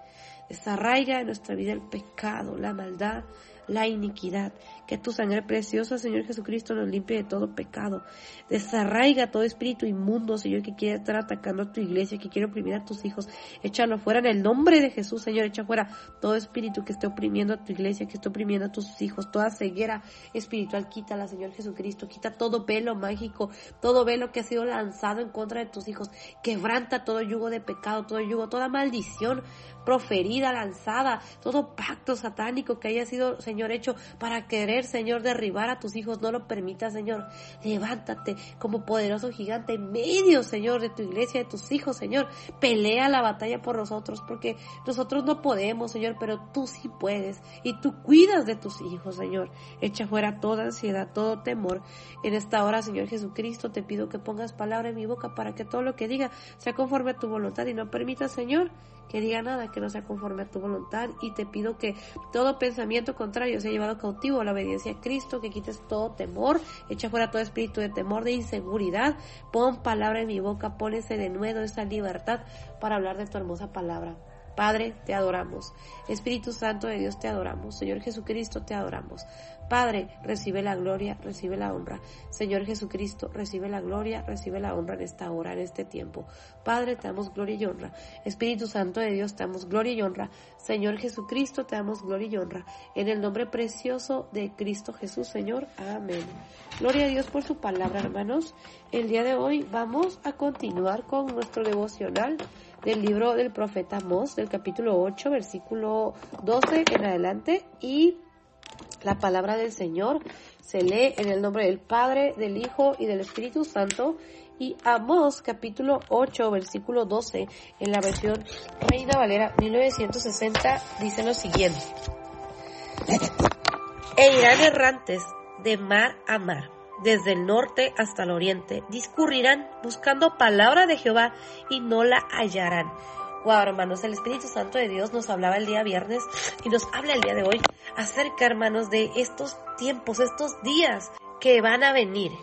Desarraiga en nuestra vida el pecado, la maldad, la iniquidad. Que tu sangre preciosa, Señor Jesucristo, nos limpie de todo pecado. Desarraiga todo espíritu inmundo, Señor, que quiere estar atacando a tu iglesia, que quiere oprimir a tus hijos. Échalo fuera en el nombre de Jesús, Señor. Echa fuera todo espíritu que esté oprimiendo a tu iglesia, que esté oprimiendo a tus hijos. Toda ceguera espiritual, quítala, Señor Jesucristo. Quita todo velo mágico, todo velo que ha sido lanzado en contra de tus hijos. Quebranta todo yugo de pecado, todo yugo, toda maldición proferida, lanzada, todo pacto satánico que haya sido, Señor, hecho para querer, Señor, derribar a tus hijos. No lo permita, Señor. Levántate como poderoso gigante en medio, Señor, de tu iglesia, de tus hijos, Señor. Pelea la batalla por nosotros, porque nosotros no podemos, Señor, pero tú sí puedes. Y tú cuidas de tus hijos, Señor. Echa fuera toda ansiedad, todo temor. En esta hora, Señor Jesucristo, te pido que pongas palabra en mi boca para que todo lo que diga sea conforme a tu voluntad y no permita, Señor, que diga nada que no sea conforme a tu voluntad y te pido que todo pensamiento contrario sea llevado cautivo a la obediencia a Cristo, que quites todo temor, echa fuera todo espíritu de temor, de inseguridad, pon palabra en mi boca, pon ese denuedo, esa libertad para hablar de tu hermosa palabra. Padre, te adoramos. Espíritu Santo de Dios, te adoramos. Señor Jesucristo, te adoramos. Padre, recibe la gloria, recibe la honra. Señor Jesucristo, recibe la gloria, recibe la honra en esta hora, en este tiempo. Padre, te damos gloria y honra. Espíritu Santo de Dios, te damos gloria y honra. Señor Jesucristo, te damos gloria y honra. En el nombre precioso de Cristo Jesús, Señor. Amén. Gloria a Dios por su palabra, hermanos. El día de hoy vamos a continuar con nuestro devocional del libro del profeta Amós, del capítulo 8, versículo 12 en adelante. Y la palabra del Señor se lee en el nombre del Padre, del Hijo y del Espíritu Santo. Y Amós, capítulo 8, versículo 12, en la versión Reina Valera 1960, dice lo siguiente. E irán errantes de mar a mar, desde el norte hasta el oriente, discurrirán buscando palabra de Jehová y no la hallarán. Wow, hermanos, el Espíritu Santo de Dios nos hablaba el día viernes y nos habla el día de hoy acerca, hermanos, de estos tiempos, estos días que van a venir.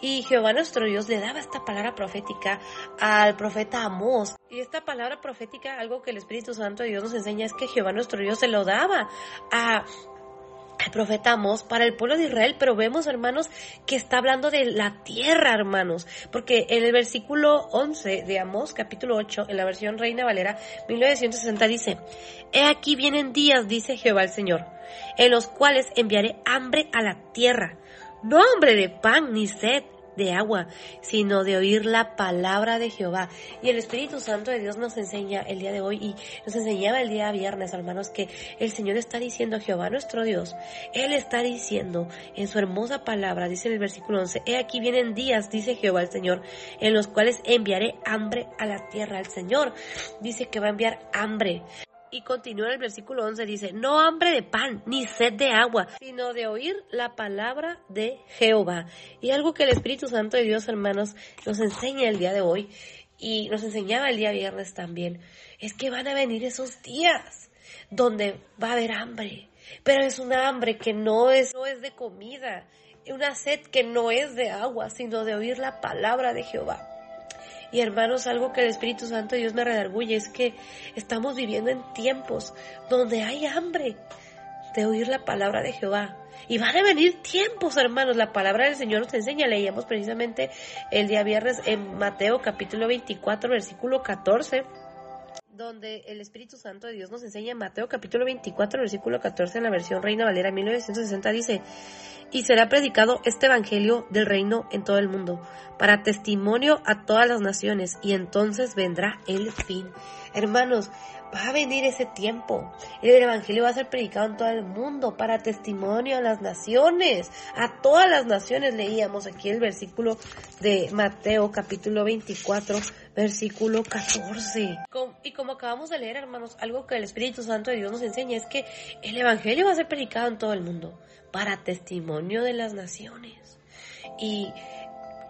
Y Jehová nuestro Dios le daba esta palabra profética al profeta Amós. Y esta palabra profética, algo que el Espíritu Santo de Dios nos enseña, es que Jehová nuestro Dios se lo daba a profetamos para el pueblo de Israel, pero vemos, hermanos, que está hablando de la tierra, hermanos, porque en el versículo 11 de Amós, capítulo 8, en la versión Reina Valera 1960 dice, He aquí vienen días, dice Jehová el Señor, en los cuales enviaré hambre a la tierra, no hambre de pan ni sed, de agua, sino de oír la palabra de Jehová. Y el Espíritu Santo de Dios nos enseña el día de hoy y nos enseñaba el día viernes, hermanos, que el Señor está diciendo, Jehová nuestro Dios, Él está diciendo en su hermosa palabra, dice en el versículo 11, He aquí vienen días, dice Jehová el Señor, en los cuales enviaré hambre a la tierra. El Señor dice que va a enviar hambre. Y continúa el versículo 11, dice, no hambre de pan, ni sed de agua, sino de oír la palabra de Jehová. Y algo que el Espíritu Santo de Dios, hermanos, nos enseña el día de hoy y nos enseñaba el día viernes también, es que van a venir esos días donde va a haber hambre, pero es una hambre que no es, no es de comida, una sed que no es de agua, sino de oír la palabra de Jehová. Y hermanos, algo que el Espíritu Santo de Dios me redarguye es que estamos viviendo en tiempos donde hay hambre de oír la palabra de Jehová. Y van a venir tiempos, hermanos. La palabra del Señor nos enseña. Leíamos precisamente el día viernes en Mateo capítulo 24, versículo 14 donde el Espíritu Santo de Dios nos enseña en Mateo capítulo 24, versículo 14 en la versión Reina Valera 1960 dice, y será predicado este Evangelio del reino en todo el mundo, para testimonio a todas las naciones, y entonces vendrá el fin. Hermanos, va a venir ese tiempo. El Evangelio va a ser predicado en todo el mundo para testimonio a las naciones, a todas las naciones. Leíamos aquí el versículo de Mateo capítulo 24, versículo 14. Y como acabamos de leer, hermanos, algo que el Espíritu Santo de Dios nos enseña es que el Evangelio va a ser predicado en todo el mundo para testimonio de las naciones. Y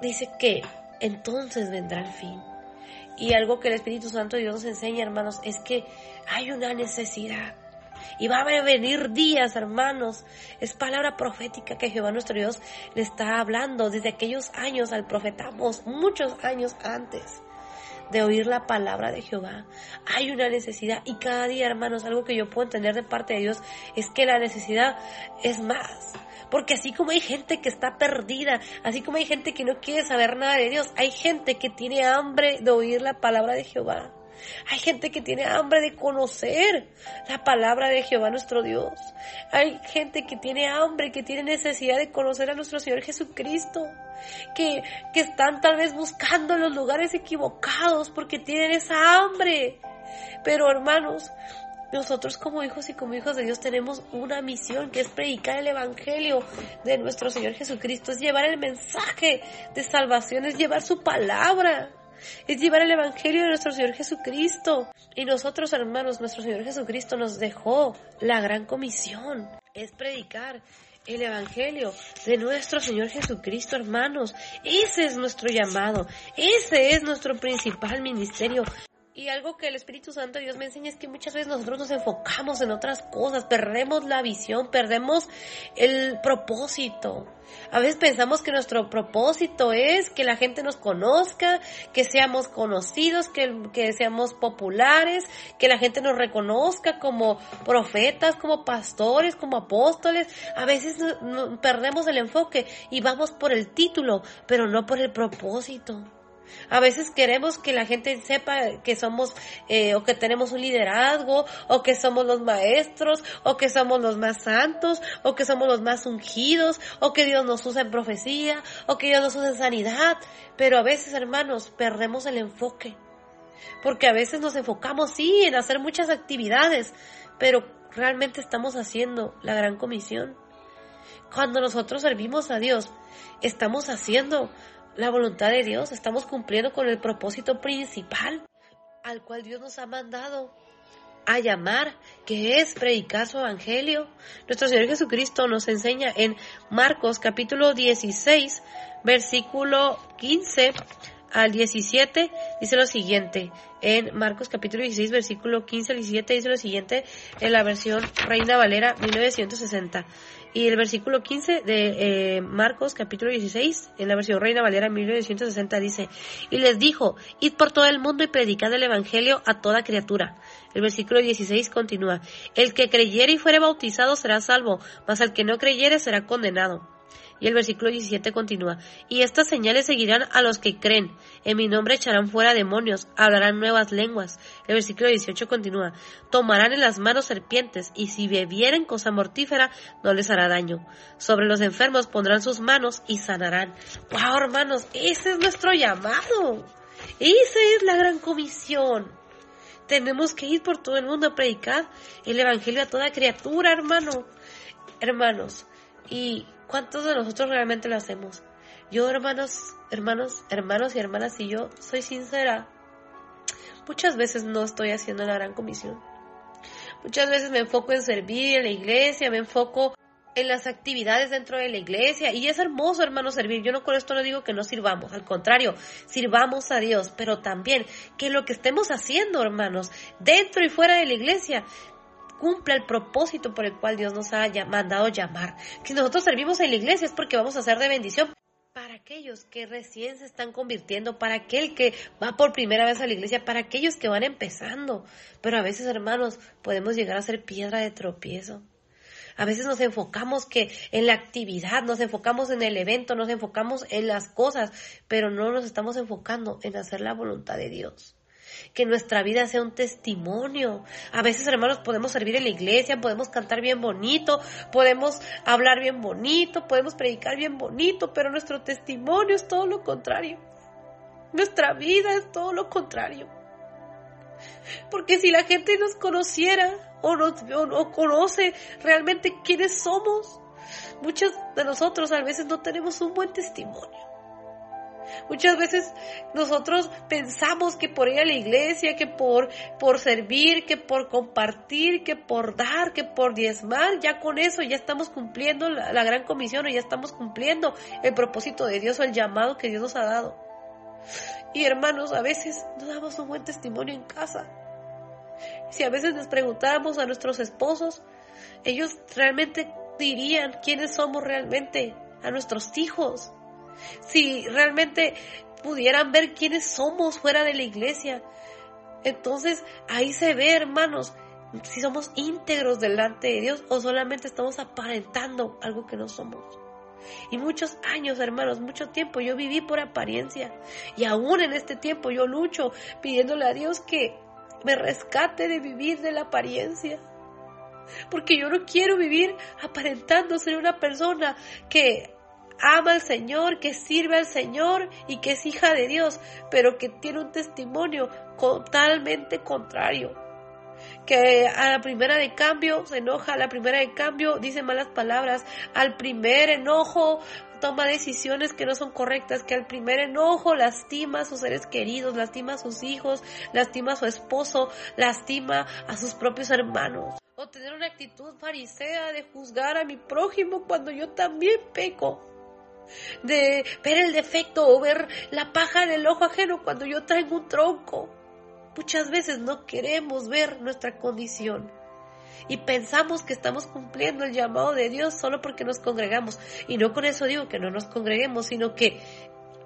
dice que entonces vendrá el fin. Y algo que el Espíritu Santo de Dios nos enseña, hermanos, es que hay una necesidad. Y va a venir días, hermanos. Es palabra profética que Jehová nuestro Dios le está hablando desde aquellos años al profetamos, muchos años antes de oír la palabra de Jehová. Hay una necesidad y cada día, hermanos, algo que yo puedo entender de parte de Dios es que la necesidad es más. Porque así como hay gente que está perdida, así como hay gente que no quiere saber nada de Dios, hay gente que tiene hambre de oír la palabra de Jehová. Hay gente que tiene hambre de conocer la palabra de Jehová nuestro Dios. Hay gente que tiene hambre, que tiene necesidad de conocer a nuestro Señor Jesucristo. Que, que están tal vez buscando los lugares equivocados porque tienen esa hambre. Pero hermanos, nosotros como hijos y como hijos de Dios tenemos una misión que es predicar el Evangelio de nuestro Señor Jesucristo, es llevar el mensaje de salvación, es llevar su palabra es llevar el Evangelio de nuestro Señor Jesucristo. Y nosotros, hermanos, nuestro Señor Jesucristo nos dejó la gran comisión, es predicar el Evangelio de nuestro Señor Jesucristo, hermanos. Ese es nuestro llamado, ese es nuestro principal ministerio. Y algo que el Espíritu Santo de Dios me enseña es que muchas veces nosotros nos enfocamos en otras cosas, perdemos la visión, perdemos el propósito. A veces pensamos que nuestro propósito es que la gente nos conozca, que seamos conocidos, que, que seamos populares, que la gente nos reconozca como profetas, como pastores, como apóstoles. A veces perdemos el enfoque y vamos por el título, pero no por el propósito. A veces queremos que la gente sepa que somos eh, o que tenemos un liderazgo o que somos los maestros o que somos los más santos o que somos los más ungidos o que Dios nos usa en profecía o que Dios nos usa en sanidad. Pero a veces, hermanos, perdemos el enfoque. Porque a veces nos enfocamos, sí, en hacer muchas actividades, pero realmente estamos haciendo la gran comisión. Cuando nosotros servimos a Dios, estamos haciendo la voluntad de Dios, estamos cumpliendo con el propósito principal al cual Dios nos ha mandado a llamar, que es predicar su evangelio. Nuestro Señor Jesucristo nos enseña en Marcos capítulo 16, versículo 15 al 17, dice lo siguiente. En Marcos capítulo 16, versículo 15 al 17, dice lo siguiente en la versión Reina Valera 1960. Y el versículo 15 de eh, Marcos capítulo 16, en la versión Reina Valera 1960, dice, y les dijo, id por todo el mundo y predicad el Evangelio a toda criatura. El versículo 16 continúa, el que creyere y fuere bautizado será salvo, mas el que no creyere será condenado. Y el versículo 17 continúa, y estas señales seguirán a los que creen, en mi nombre echarán fuera demonios, hablarán nuevas lenguas. El versículo 18 continúa, tomarán en las manos serpientes, y si bebieren cosa mortífera, no les hará daño. Sobre los enfermos pondrán sus manos y sanarán. ¡Wow, hermanos! Ese es nuestro llamado. Esa es la gran comisión. Tenemos que ir por todo el mundo a predicar el Evangelio a toda criatura, hermano. Hermanos, y ¿Cuántos de nosotros realmente lo hacemos? Yo, hermanos, hermanos, hermanos y hermanas, y yo soy sincera, muchas veces no estoy haciendo la gran comisión. Muchas veces me enfoco en servir en la iglesia, me enfoco en las actividades dentro de la iglesia y es hermoso, hermanos, servir. Yo no con esto no digo que no sirvamos, al contrario, sirvamos a Dios, pero también que lo que estemos haciendo, hermanos, dentro y fuera de la iglesia, cumpla el propósito por el cual Dios nos ha mandado llamar. Si nosotros servimos en la iglesia es porque vamos a ser de bendición para aquellos que recién se están convirtiendo, para aquel que va por primera vez a la iglesia, para aquellos que van empezando. Pero a veces, hermanos, podemos llegar a ser piedra de tropiezo. A veces nos enfocamos que en la actividad, nos enfocamos en el evento, nos enfocamos en las cosas, pero no nos estamos enfocando en hacer la voluntad de Dios que nuestra vida sea un testimonio. A veces, hermanos, podemos servir en la iglesia, podemos cantar bien bonito, podemos hablar bien bonito, podemos predicar bien bonito, pero nuestro testimonio es todo lo contrario. Nuestra vida es todo lo contrario. Porque si la gente nos conociera o nos o conoce realmente quiénes somos, muchos de nosotros a veces no tenemos un buen testimonio. Muchas veces nosotros pensamos que por ir a la iglesia, que por, por servir, que por compartir, que por dar, que por diezmar, ya con eso ya estamos cumpliendo la, gran comisión o ya estamos cumpliendo el propósito de Dios o el llamado que Dios nos ha dado. Y hermanos, a veces no damos un buen testimonio en casa. Si a veces les preguntáramos a nuestros esposos, ellos realmente dirían quiénes somos realmente, a nuestros hijos. Si realmente pudieran ver quiénes somos fuera de la iglesia. Entonces ahí se ve, hermanos, si somos íntegros delante de Dios o solamente estamos aparentando algo que no somos. Y muchos años, hermanos, mucho tiempo yo viví por apariencia. Y aún en este tiempo yo lucho pidiéndole a Dios que me rescate de vivir de la apariencia. Porque yo no quiero vivir aparentando ser una persona que ama al Señor, que sirve al Señor y que es hija de Dios, pero que tiene un testimonio totalmente contrario. Que a la primera de cambio se enoja, a la primera de cambio dice malas palabras, al primer enojo toma decisiones que no son correctas, que al primer enojo lastima a sus seres queridos, lastima a sus hijos, lastima a su esposo, lastima a sus propios hermanos. O tener una actitud farisea de juzgar a mi prójimo cuando yo también peco de ver el defecto o ver la paja en el ojo ajeno cuando yo traigo un tronco. Muchas veces no queremos ver nuestra condición y pensamos que estamos cumpliendo el llamado de Dios solo porque nos congregamos. Y no con eso digo que no nos congreguemos, sino que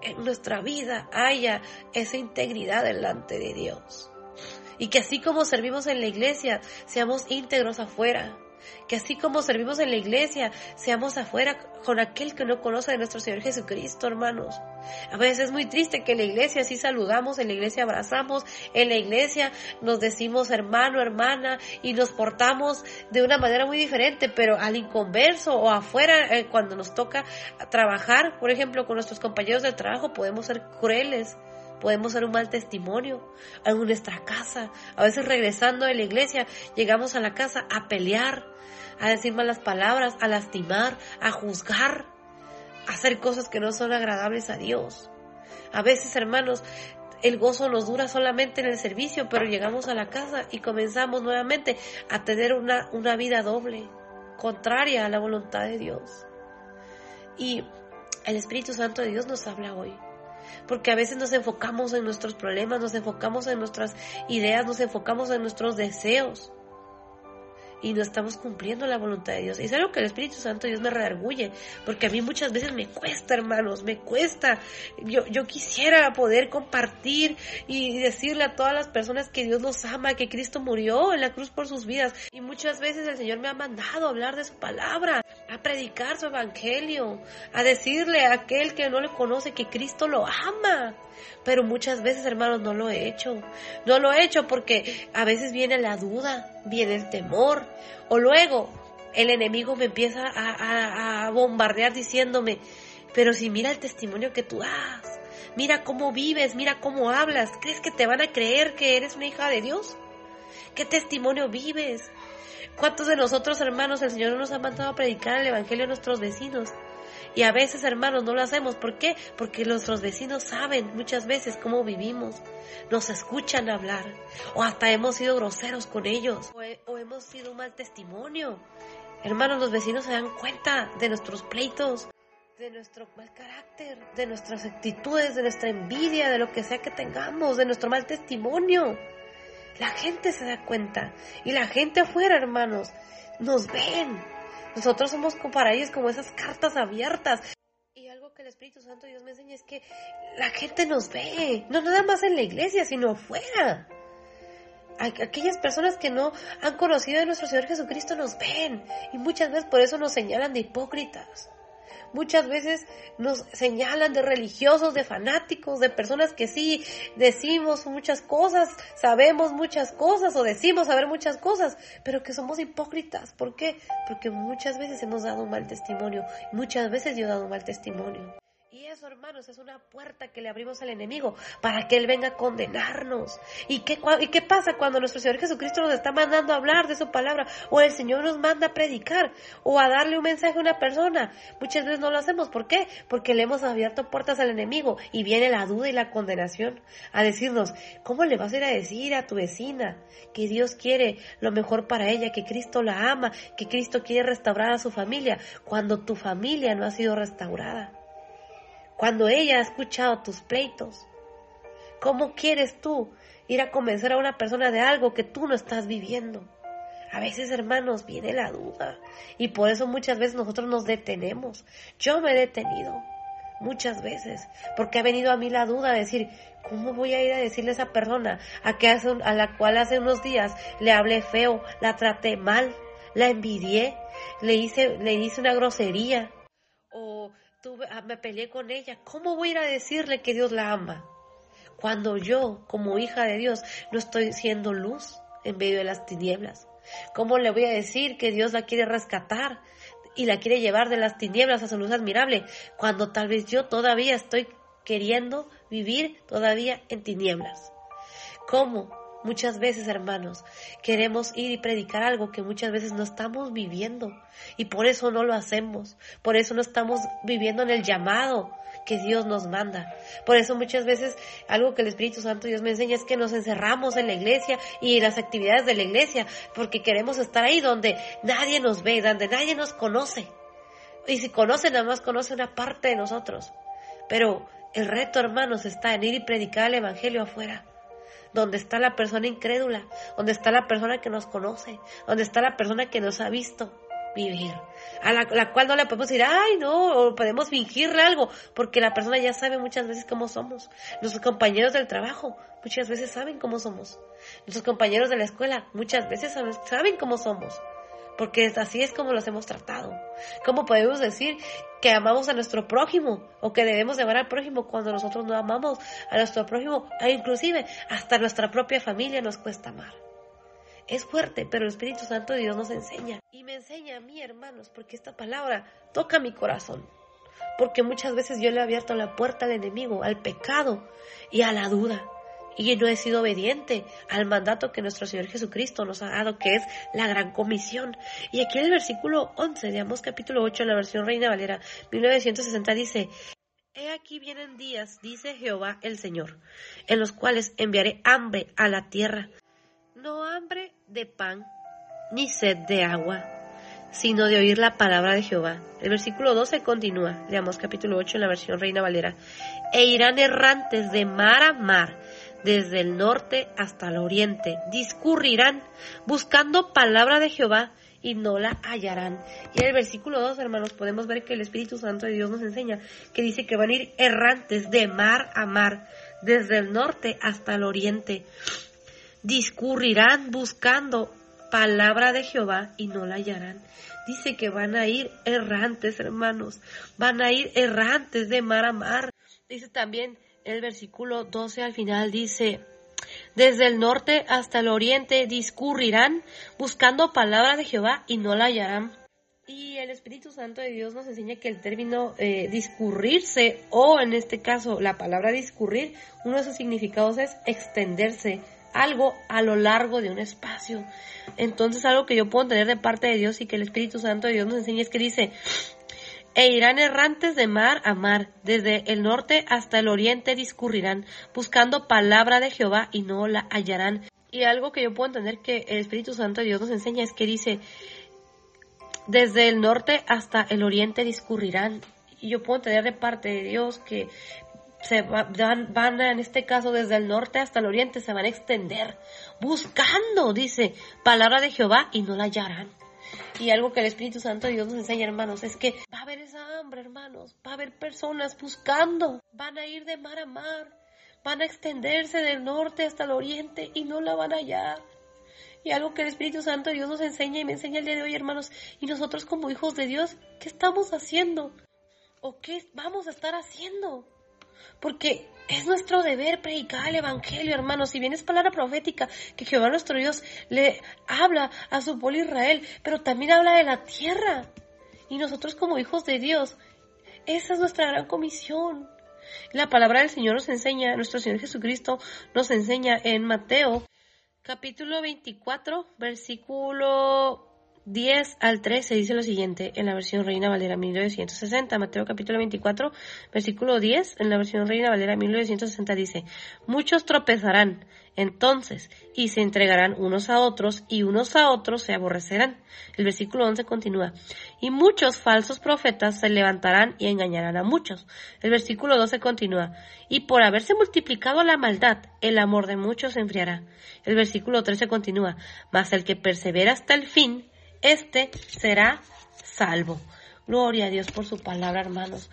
en nuestra vida haya esa integridad delante de Dios. Y que así como servimos en la iglesia, seamos íntegros afuera que así como servimos en la iglesia, seamos afuera con aquel que no conoce de nuestro Señor Jesucristo, hermanos. A veces es muy triste que en la iglesia sí saludamos, en la iglesia abrazamos, en la iglesia nos decimos hermano, hermana y nos portamos de una manera muy diferente, pero al inconverso o afuera, eh, cuando nos toca trabajar, por ejemplo, con nuestros compañeros de trabajo, podemos ser crueles podemos ser un mal testimonio en nuestra casa. A veces regresando de la iglesia, llegamos a la casa a pelear, a decir malas palabras, a lastimar, a juzgar, a hacer cosas que no son agradables a Dios. A veces, hermanos, el gozo nos dura solamente en el servicio, pero llegamos a la casa y comenzamos nuevamente a tener una, una vida doble, contraria a la voluntad de Dios. Y el Espíritu Santo de Dios nos habla hoy porque a veces nos enfocamos en nuestros problemas, nos enfocamos en nuestras ideas, nos enfocamos en nuestros deseos y no estamos cumpliendo la voluntad de Dios. Y es algo que el Espíritu Santo Dios me redarguye, porque a mí muchas veces me cuesta, hermanos, me cuesta. Yo, yo quisiera poder compartir y decirle a todas las personas que Dios los ama, que Cristo murió en la cruz por sus vidas. Y muchas veces el Señor me ha mandado hablar de su palabra, a predicar su evangelio, a decirle a aquel que no le conoce que Cristo lo ama. Pero muchas veces, hermanos, no lo he hecho. No lo he hecho porque a veces viene la duda, viene el temor. O luego el enemigo me empieza a, bombardear diciéndome, pero si mira el testimonio que tú das, mira cómo vives, mira cómo hablas, ¿crees que te van a creer que eres una hija de Dios? ¿Qué testimonio vives? ¿Cuántos de nosotros, hermanos, el Señor nos ha mandado a predicar el Evangelio a nuestros vecinos? Y a veces, hermanos, no lo hacemos. ¿Por qué? Porque nuestros vecinos saben muchas veces cómo vivimos. Nos escuchan hablar. O hasta hemos sido groseros con ellos. O, hemos sido un mal testimonio. Hermanos, los vecinos se dan cuenta de nuestros pleitos de nuestro mal carácter, de nuestras actitudes, de nuestra envidia, de lo que sea que tengamos, de nuestro mal testimonio. La gente se da cuenta. Y la gente afuera, hermanos, nos ven. Nosotros somos para ellos como esas cartas abiertas. Y algo que el Espíritu Santo Dios me enseña es que la gente nos ve. No nada más en la iglesia, sino afuera. Aquellas personas que no han conocido a nuestro Señor Jesucristo nos ven. Y muchas veces por eso nos señalan de hipócritas. Muchas veces nos señalan de religiosos, de fanáticos, de personas que sí decimos muchas cosas, sabemos muchas cosas o decimos saber muchas cosas, pero que somos hipócritas. ¿Por qué? Porque muchas veces hemos dado un mal testimonio. Muchas veces yo he dado un mal testimonio. Eso, hermanos, es una puerta que le abrimos al enemigo para que Él venga a condenarnos. ¿Y qué, ¿Y qué pasa cuando nuestro Señor Jesucristo nos está mandando a hablar de su palabra? O el Señor nos manda a predicar o a darle un mensaje a una persona. Muchas veces no lo hacemos. ¿Por qué? Porque le hemos abierto puertas al enemigo y viene la duda y la condenación a decirnos, ¿cómo le vas a ir a decir a tu vecina que Dios quiere lo mejor para ella, que Cristo la ama, que Cristo quiere restaurar a su familia, cuando tu familia no ha sido restaurada? Cuando ella ha escuchado tus pleitos, ¿Cómo quieres tú ir a convencer a una persona de algo que tú no estás viviendo? A veces, hermanos, viene la duda y por eso muchas veces nosotros nos detenemos. Yo me he detenido muchas veces porque ha venido a mí la duda de decir, ¿cómo voy a ir a decirle a esa persona a, que hace a la cual hace unos días le hablé feo, la traté mal, la envidié, le hice, le hice una grosería o ah, me peleé con ella? ¿Cómo voy a a decirle que Dios la ama? Cuando yo, como hija de Dios, no estoy siendo luz en medio de las tinieblas. ¿Cómo le voy a decir que Dios la quiere rescatar y la quiere llevar de las tinieblas a su luz admirable cuando tal vez yo todavía estoy queriendo vivir todavía en tinieblas? ¿Cómo? Muchas veces, hermanos, queremos ir y predicar algo que muchas veces no estamos viviendo y por eso no lo hacemos, por eso no estamos viviendo en el llamado que Dios nos manda. Por eso muchas veces algo que el Espíritu Santo Dios me enseña es que nos encerramos en la iglesia y las actividades de la iglesia porque queremos estar ahí donde nadie nos ve, donde nadie nos conoce. Y si conocen, nada más conoce una parte de nosotros. Pero el reto, hermanos, está en ir y predicar el Evangelio afuera donde está la persona incrédula, donde está la persona que nos conoce, donde está la persona que nos ha visto vivir, a la, cual no le podemos decir, ay, no, o podemos fingirle algo, porque la persona ya sabe muchas veces cómo somos. Nuestros compañeros del trabajo muchas veces saben cómo somos. Nuestros compañeros de la escuela muchas veces saben cómo somos, porque así es como los hemos tratado. ¿Cómo podemos decir que amamos a nuestro prójimo o que debemos amar al prójimo cuando nosotros no amamos a nuestro prójimo e inclusive hasta nuestra propia familia nos cuesta amar? Es fuerte, pero el Espíritu Santo de Dios nos enseña. Y me enseña a mí, hermanos, porque esta palabra toca mi corazón. Porque muchas veces yo le he abierto la puerta al enemigo, al pecado y a la duda. Y no he sido obediente al mandato que nuestro Señor Jesucristo nos ha dado, que es la gran comisión. Y aquí en el versículo 11, digamos capítulo 8, en la versión Reina Valera 1960, dice, He aquí vienen días, dice Jehová el Señor, en los cuales enviaré hambre a la tierra no hambre de pan ni sed de agua, sino de oír la palabra de Jehová. El versículo 12 continúa, leamos capítulo 8 en la versión Reina Valera. E irán errantes de mar a mar, desde el norte hasta el oriente, discurrirán buscando palabra de Jehová y no la hallarán. Y en el versículo 2, hermanos, podemos ver que el Espíritu Santo de Dios nos enseña que dice que van a ir errantes de mar a mar, desde el norte hasta el oriente discurrirán buscando palabra de Jehová y no la hallarán. Dice que van a ir errantes, hermanos, van a ir errantes de mar a mar. Dice también el versículo 12 al final, dice, desde el norte hasta el oriente discurrirán buscando palabra de Jehová y no la hallarán. Y el Espíritu Santo de Dios nos enseña que el término eh, discurrirse, o en este caso la palabra discurrir, uno de sus significados es extenderse, algo a lo largo de un espacio. Entonces algo que yo puedo tener de parte de Dios y que el Espíritu Santo de Dios nos enseña es que dice, e irán errantes de mar a mar, desde el norte hasta el oriente discurrirán, buscando palabra de Jehová y no la hallarán. Y algo que yo puedo entender que el Espíritu Santo de Dios nos enseña es que dice, desde el norte hasta el oriente discurrirán. Y yo puedo entender de parte de Dios que se van, van, en este caso desde el norte hasta el oriente, se van a extender, buscando, dice, palabra de Jehová y no la hallarán. Y algo que el Espíritu Santo de Dios nos enseña, hermanos, es que va a haber esa hambre, hermanos, va a haber personas buscando, van a ir de mar a mar, van a extenderse del norte hasta el oriente y no la van a hallar. Y algo que el Espíritu Santo de Dios nos enseña y me enseña el día de hoy, hermanos, y nosotros como hijos de Dios, ¿qué estamos haciendo? ¿O qué vamos a estar haciendo? Porque es nuestro deber predicar el Evangelio, hermanos. Si bien es palabra profética que Jehová nuestro Dios le habla a su pueblo Israel, pero también habla de la tierra. Y nosotros como hijos de Dios, esa es nuestra gran comisión. La palabra del Señor nos enseña, nuestro Señor Jesucristo nos enseña en Mateo capítulo 24, versículo 10 al 13 dice lo siguiente en la versión Reina Valera 1960, Mateo capítulo 24, versículo 10, en la versión Reina Valera 1960 dice, muchos tropezarán entonces y se entregarán unos a otros y unos a otros se aborrecerán. El versículo 11 continúa, y muchos falsos profetas se levantarán y engañarán a muchos. El versículo 12 continúa, y por haberse multiplicado la maldad, el amor de muchos se enfriará. El versículo 13 continúa, mas el que persevera hasta el fin, este será salvo. Gloria a Dios por su palabra, hermanos.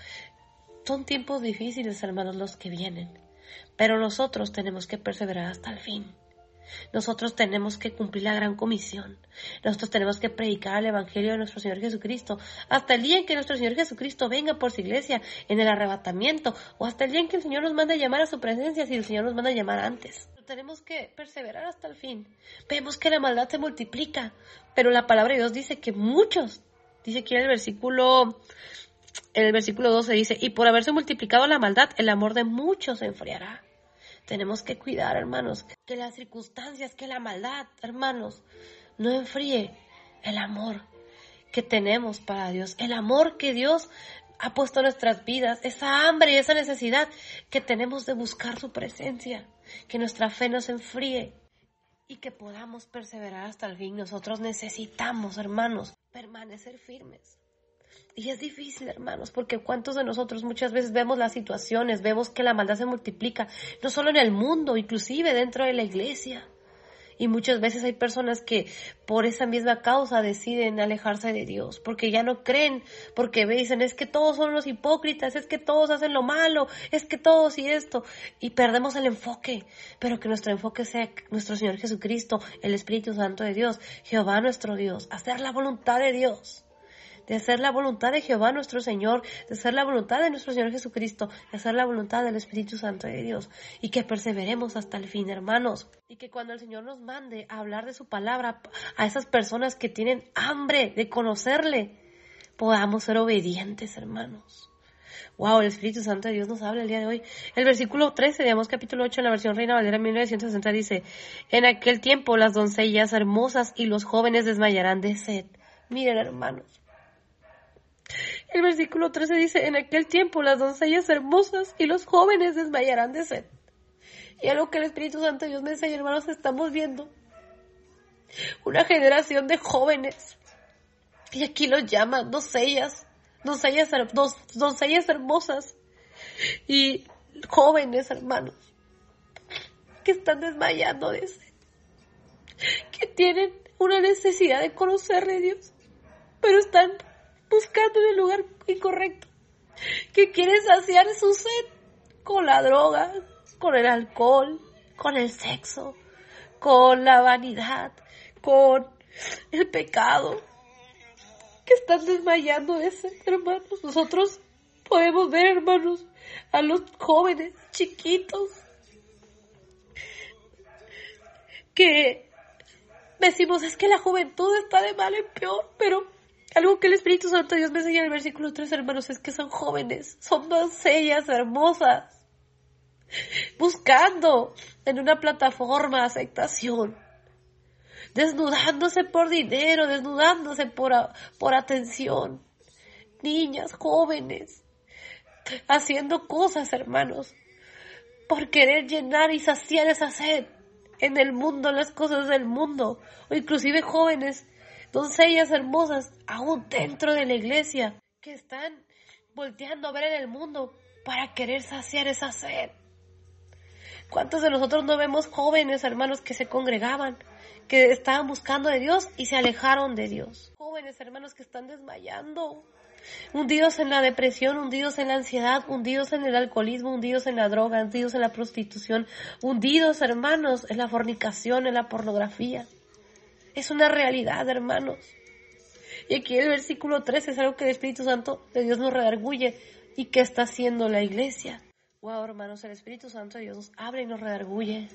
Son tiempos difíciles, hermanos, los que vienen, pero nosotros tenemos que perseverar hasta el fin. Nosotros tenemos que cumplir la gran comisión. Nosotros tenemos que predicar el Evangelio de nuestro Señor Jesucristo hasta el día en que nuestro Señor Jesucristo venga por su iglesia en el arrebatamiento o hasta el día en que el Señor nos manda a llamar a su presencia si el Señor nos manda a llamar antes. Tenemos que perseverar hasta el fin. Vemos que la maldad se multiplica, pero la palabra de Dios dice que muchos, dice aquí en el versículo en el versículo 12 dice, y por haberse multiplicado la maldad, el amor de muchos se enfriará. Tenemos que cuidar, hermanos, que las circunstancias, que la maldad, hermanos, no enfríe el amor que tenemos para Dios, el amor que Dios ha puesto en nuestras vidas, esa hambre y esa necesidad que tenemos de buscar su presencia, que nuestra fe no se enfríe y que podamos perseverar hasta el fin. Nosotros necesitamos, hermanos, permanecer firmes. Y es difícil, hermanos, porque cuántos de nosotros muchas veces vemos las situaciones, vemos que la maldad se multiplica, no solo en el mundo, inclusive dentro de la iglesia. Y muchas veces hay personas que por esa misma causa deciden alejarse de Dios, porque ya no creen, porque dicen es que todos son los hipócritas, es que todos hacen lo malo, es que todos y esto, y perdemos el enfoque, pero que nuestro enfoque sea nuestro Señor Jesucristo, el Espíritu Santo de Dios, Jehová nuestro Dios, hacer la voluntad de Dios de hacer la voluntad de Jehová nuestro Señor, de hacer la voluntad de nuestro Señor Jesucristo, de hacer la voluntad del Espíritu Santo de Dios, y que perseveremos hasta el fin, hermanos, y que cuando el Señor nos mande a hablar de su palabra a esas personas que tienen hambre de conocerle, podamos ser obedientes, hermanos. Wow, el Espíritu Santo de Dios nos habla el día de hoy. El versículo 13, digamos capítulo 8 en la versión Reina Valera 1960 dice, en aquel tiempo las doncellas hermosas y los jóvenes desmayarán de sed. Miren hermanos, el versículo 13 dice, en aquel tiempo las doncellas hermosas y los jóvenes desmayarán de sed. Y algo que el Espíritu Santo Dios me enseña, hermanos, estamos viendo una generación de jóvenes. Y aquí los llaman doncellas, doncellas, doncellas hermosas y jóvenes, hermanos, que están desmayando de sed, que tienen una necesidad de conocerle a Dios, pero están buscando en el lugar incorrecto, que quiere saciar su sed con la droga, con el alcohol, con el sexo, con la vanidad, con el pecado, que están desmayando ese, hermanos. Nosotros podemos ver, hermanos, a los jóvenes chiquitos que decimos es que la juventud está de mal en peor, pero algo que el Espíritu Santo Dios me enseña en el versículo 3, hermanos, es que son jóvenes, son doncellas hermosas, buscando en una plataforma aceptación, desnudándose por dinero, desnudándose por, por atención, niñas, jóvenes, haciendo cosas, hermanos, por querer llenar y saciar esa sed en el mundo, las cosas del mundo, o inclusive jóvenes doncellas hermosas aún dentro de la iglesia que están volteando a ver en el mundo para querer saciar esa sed. ¿Cuántos de nosotros no vemos jóvenes hermanos que se congregaban, que estaban buscando de Dios y se alejaron de Dios? Jóvenes hermanos que están desmayando, hundidos en la depresión, hundidos en la ansiedad, hundidos en el alcoholismo, hundidos en la droga, hundidos en la prostitución, hundidos hermanos en la fornicación, en la pornografía. Es una realidad, hermanos. Y aquí el versículo 13 es algo que el Espíritu Santo de Dios nos redarguye. ¿Y qué está haciendo la iglesia? Wow, hermanos, el Espíritu Santo de Dios nos abre y nos redarguye.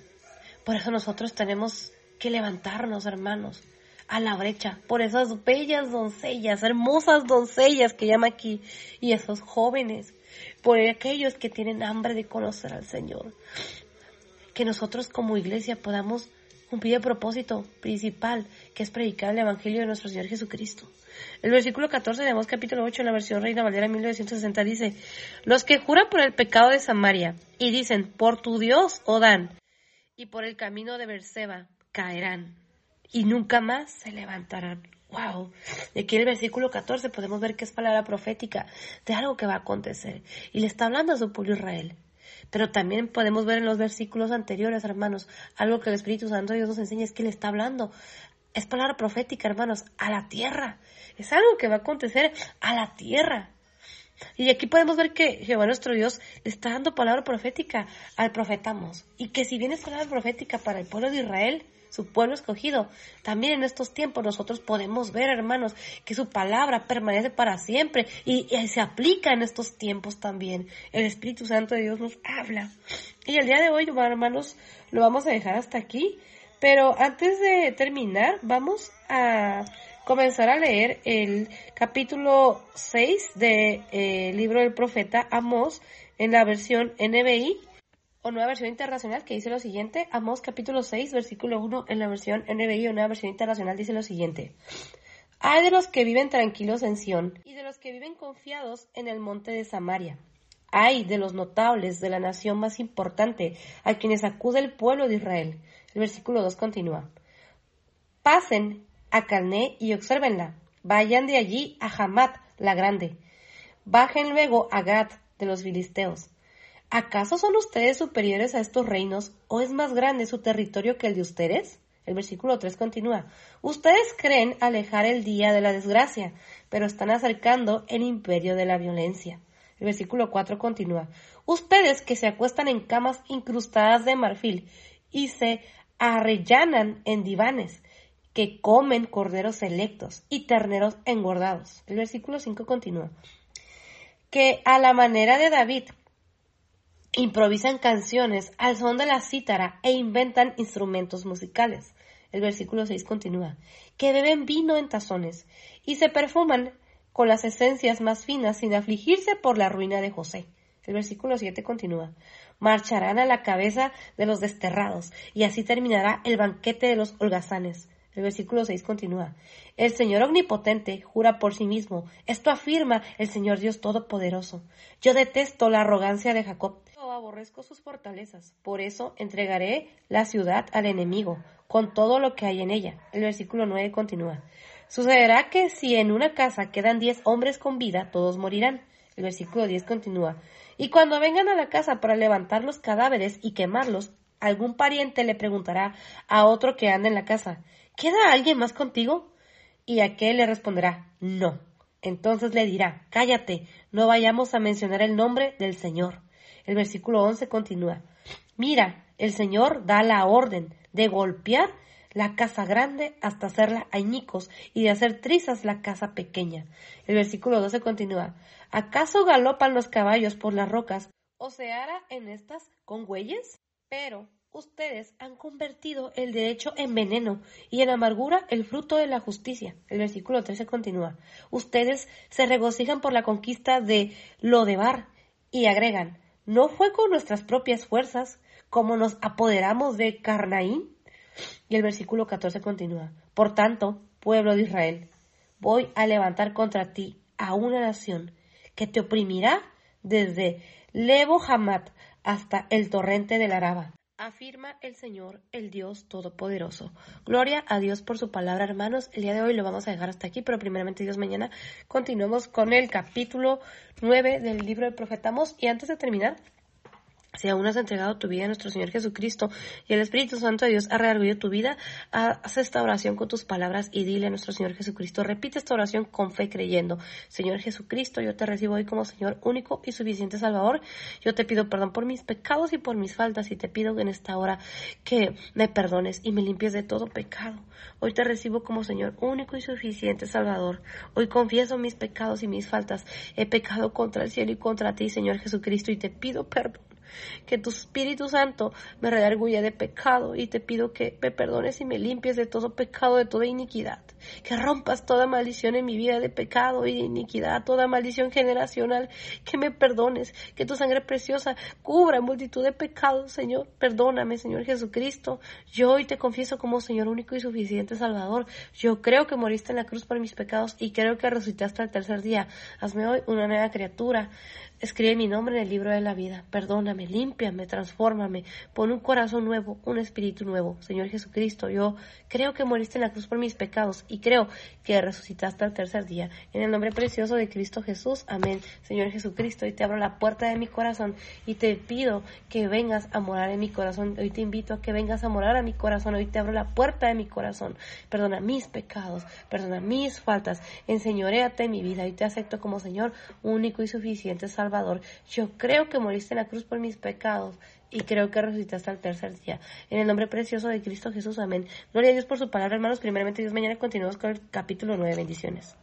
Por eso nosotros tenemos que levantarnos, hermanos, a la brecha, por esas bellas doncellas, hermosas doncellas que llama aquí, y esos jóvenes, por aquellos que tienen hambre de conocer al Señor. Que nosotros como iglesia podamos cumplir el propósito principal, que es predicar el Evangelio de nuestro Señor Jesucristo. El versículo 14 de Amós capítulo 8 en la versión Reina Valera 1960 dice, los que juran por el pecado de Samaria y dicen, por tu Dios, Odán, y por el camino de Berseba, caerán y nunca más se levantarán. Wow. De aquí el versículo 14 podemos ver que es palabra profética de algo que va a acontecer. Y le está hablando a su pueblo Israel. Pero también podemos ver en los versículos anteriores, hermanos, algo que el Espíritu Santo Dios nos enseña es que le está hablando. Es palabra profética, hermanos, a la tierra. Es algo que va a acontecer a la tierra. Y aquí podemos ver que Jehová nuestro Dios le está dando palabra profética al profetamos. Y que si bien es palabra profética para el pueblo de Israel, su pueblo escogido. También en estos tiempos nosotros podemos ver, hermanos, que su palabra permanece para siempre y, se aplica en estos tiempos también. El Espíritu Santo de Dios nos habla. Y el día de hoy, hermanos, lo vamos a dejar hasta aquí. Pero antes de terminar, vamos a comenzar a leer el capítulo 6 del eh, libro del profeta Amós en la versión NBI o nueva versión internacional que dice lo siguiente, Amós capítulo 6, versículo 1 en la versión NBI o nueva versión internacional dice lo siguiente. Hay de los que viven tranquilos en Sión y de los que viven confiados en el monte de Samaria. Hay de los notables de la nación más importante a quienes acude el pueblo de Israel. El versículo 2 continúa. Pasen a Calné y obsérvenla. Vayan de allí a Hamat la grande. Bajen luego a Gad de los filisteos. ¿Acaso son ustedes superiores a estos reinos o es más grande su territorio que el de ustedes? El versículo 3 continúa. Ustedes creen alejar el día de la desgracia, pero están acercando el imperio de la violencia. El versículo 4 continúa. Ustedes que se acuestan en camas incrustadas de marfil y se arrellanan en divanes, que comen corderos selectos y terneros engordados. El versículo 5 continúa. Que a la manera de David improvisan canciones al son de la cítara e inventan instrumentos musicales. El versículo 6 continúa, que beben vino en tazones y se perfuman con las esencias más finas sin afligirse por la ruina de José. El versículo 7 continúa, marcharán a la cabeza de los desterrados y así terminará el banquete de los holgazanes. El versículo 6 continúa. El Señor Omnipotente jura por sí mismo. Esto afirma el Señor Dios Todopoderoso. Yo detesto la arrogancia de Jacob aborrezco sus fortalezas. Por eso entregaré la ciudad al enemigo, con todo lo que hay en ella. El versículo 9 continúa. Sucederá que si en una casa quedan diez hombres con vida, todos morirán. El versículo 10 continúa. Y cuando vengan a la casa para levantar los cadáveres y quemarlos, algún pariente le preguntará a otro que anda en la casa, ¿queda alguien más contigo? Y aquel le responderá, no. Entonces le dirá, cállate, no vayamos a mencionar el nombre del Señor. El versículo 11 continúa. Mira, el Señor da la orden de golpear la casa grande hasta hacerla añicos y de hacer trizas la casa pequeña. El versículo 12 continúa. ¿Acaso galopan los caballos por las rocas o se hará en estas con güeyes? Pero ustedes han convertido el derecho en veneno y en amargura el fruto de la justicia. El versículo 13 continúa. Ustedes se regocijan por la conquista de Lodebar y agregan, ¿No fue con nuestras propias fuerzas como nos apoderamos de Carnaín? Y el versículo 14 continúa. Por tanto, pueblo de Israel, voy a levantar contra ti a una nación que te oprimirá desde Lebo Hamat hasta el torrente del Araba afirma el Señor, el Dios Todopoderoso. Gloria a Dios por su palabra, hermanos. El día de hoy lo vamos a dejar hasta aquí, pero primeramente Dios mañana continuamos con el capítulo 9 del libro del profeta Y antes de terminar, si aún has entregado tu vida a nuestro Señor Jesucristo y el Espíritu Santo de Dios ha rearguido tu vida, haz esta oración con tus palabras y dile a nuestro Señor Jesucristo. Repite esta oración con fe creyendo. Señor Jesucristo, yo te recibo hoy como Señor único y suficiente Salvador. Yo te pido perdón por mis pecados y por mis faltas y te pido en esta hora que me perdones y me limpies de todo pecado. Hoy te recibo como Señor único y suficiente Salvador. Hoy confieso mis pecados y mis faltas. He pecado contra el cielo y contra ti, Señor Jesucristo, y te pido perdón que tu Espíritu Santo me redarguya de pecado y te pido que me perdones y me limpies de todo pecado, de toda iniquidad, que rompas toda maldición en mi vida de pecado y de iniquidad, toda maldición generacional, que me perdones, que tu sangre preciosa cubra multitud de pecados, Señor. Perdóname, Señor Jesucristo. Yo hoy te confieso como Señor único y suficiente Salvador. Yo creo que moriste en la cruz por mis pecados y creo que resucitaste al tercer día. Hazme hoy una nueva criatura. Escribe mi nombre en el libro de la vida. Perdóname, límpiame, transfórmame. Pon un corazón nuevo, un espíritu nuevo. Señor Jesucristo, yo creo que moriste en la cruz por mis pecados y creo que resucitaste al tercer día. En el nombre precioso de Cristo Jesús. Amén. Señor Jesucristo, hoy te abro la puerta de mi corazón y te pido que vengas a morar en mi corazón. Hoy te invito a que vengas a morar a mi corazón. Hoy te abro la puerta de mi corazón. Perdona mis pecados, perdona mis faltas. Enseñoréate en mi vida. y te acepto como Señor único y suficiente Salvador yo creo que moriste en la cruz por mis pecados y creo que resucitaste al tercer día. En el nombre precioso de Cristo Jesús, amén. Gloria a Dios por su palabra, hermanos. Primeramente, Dios, mañana continuamos con el capítulo 9. Bendiciones.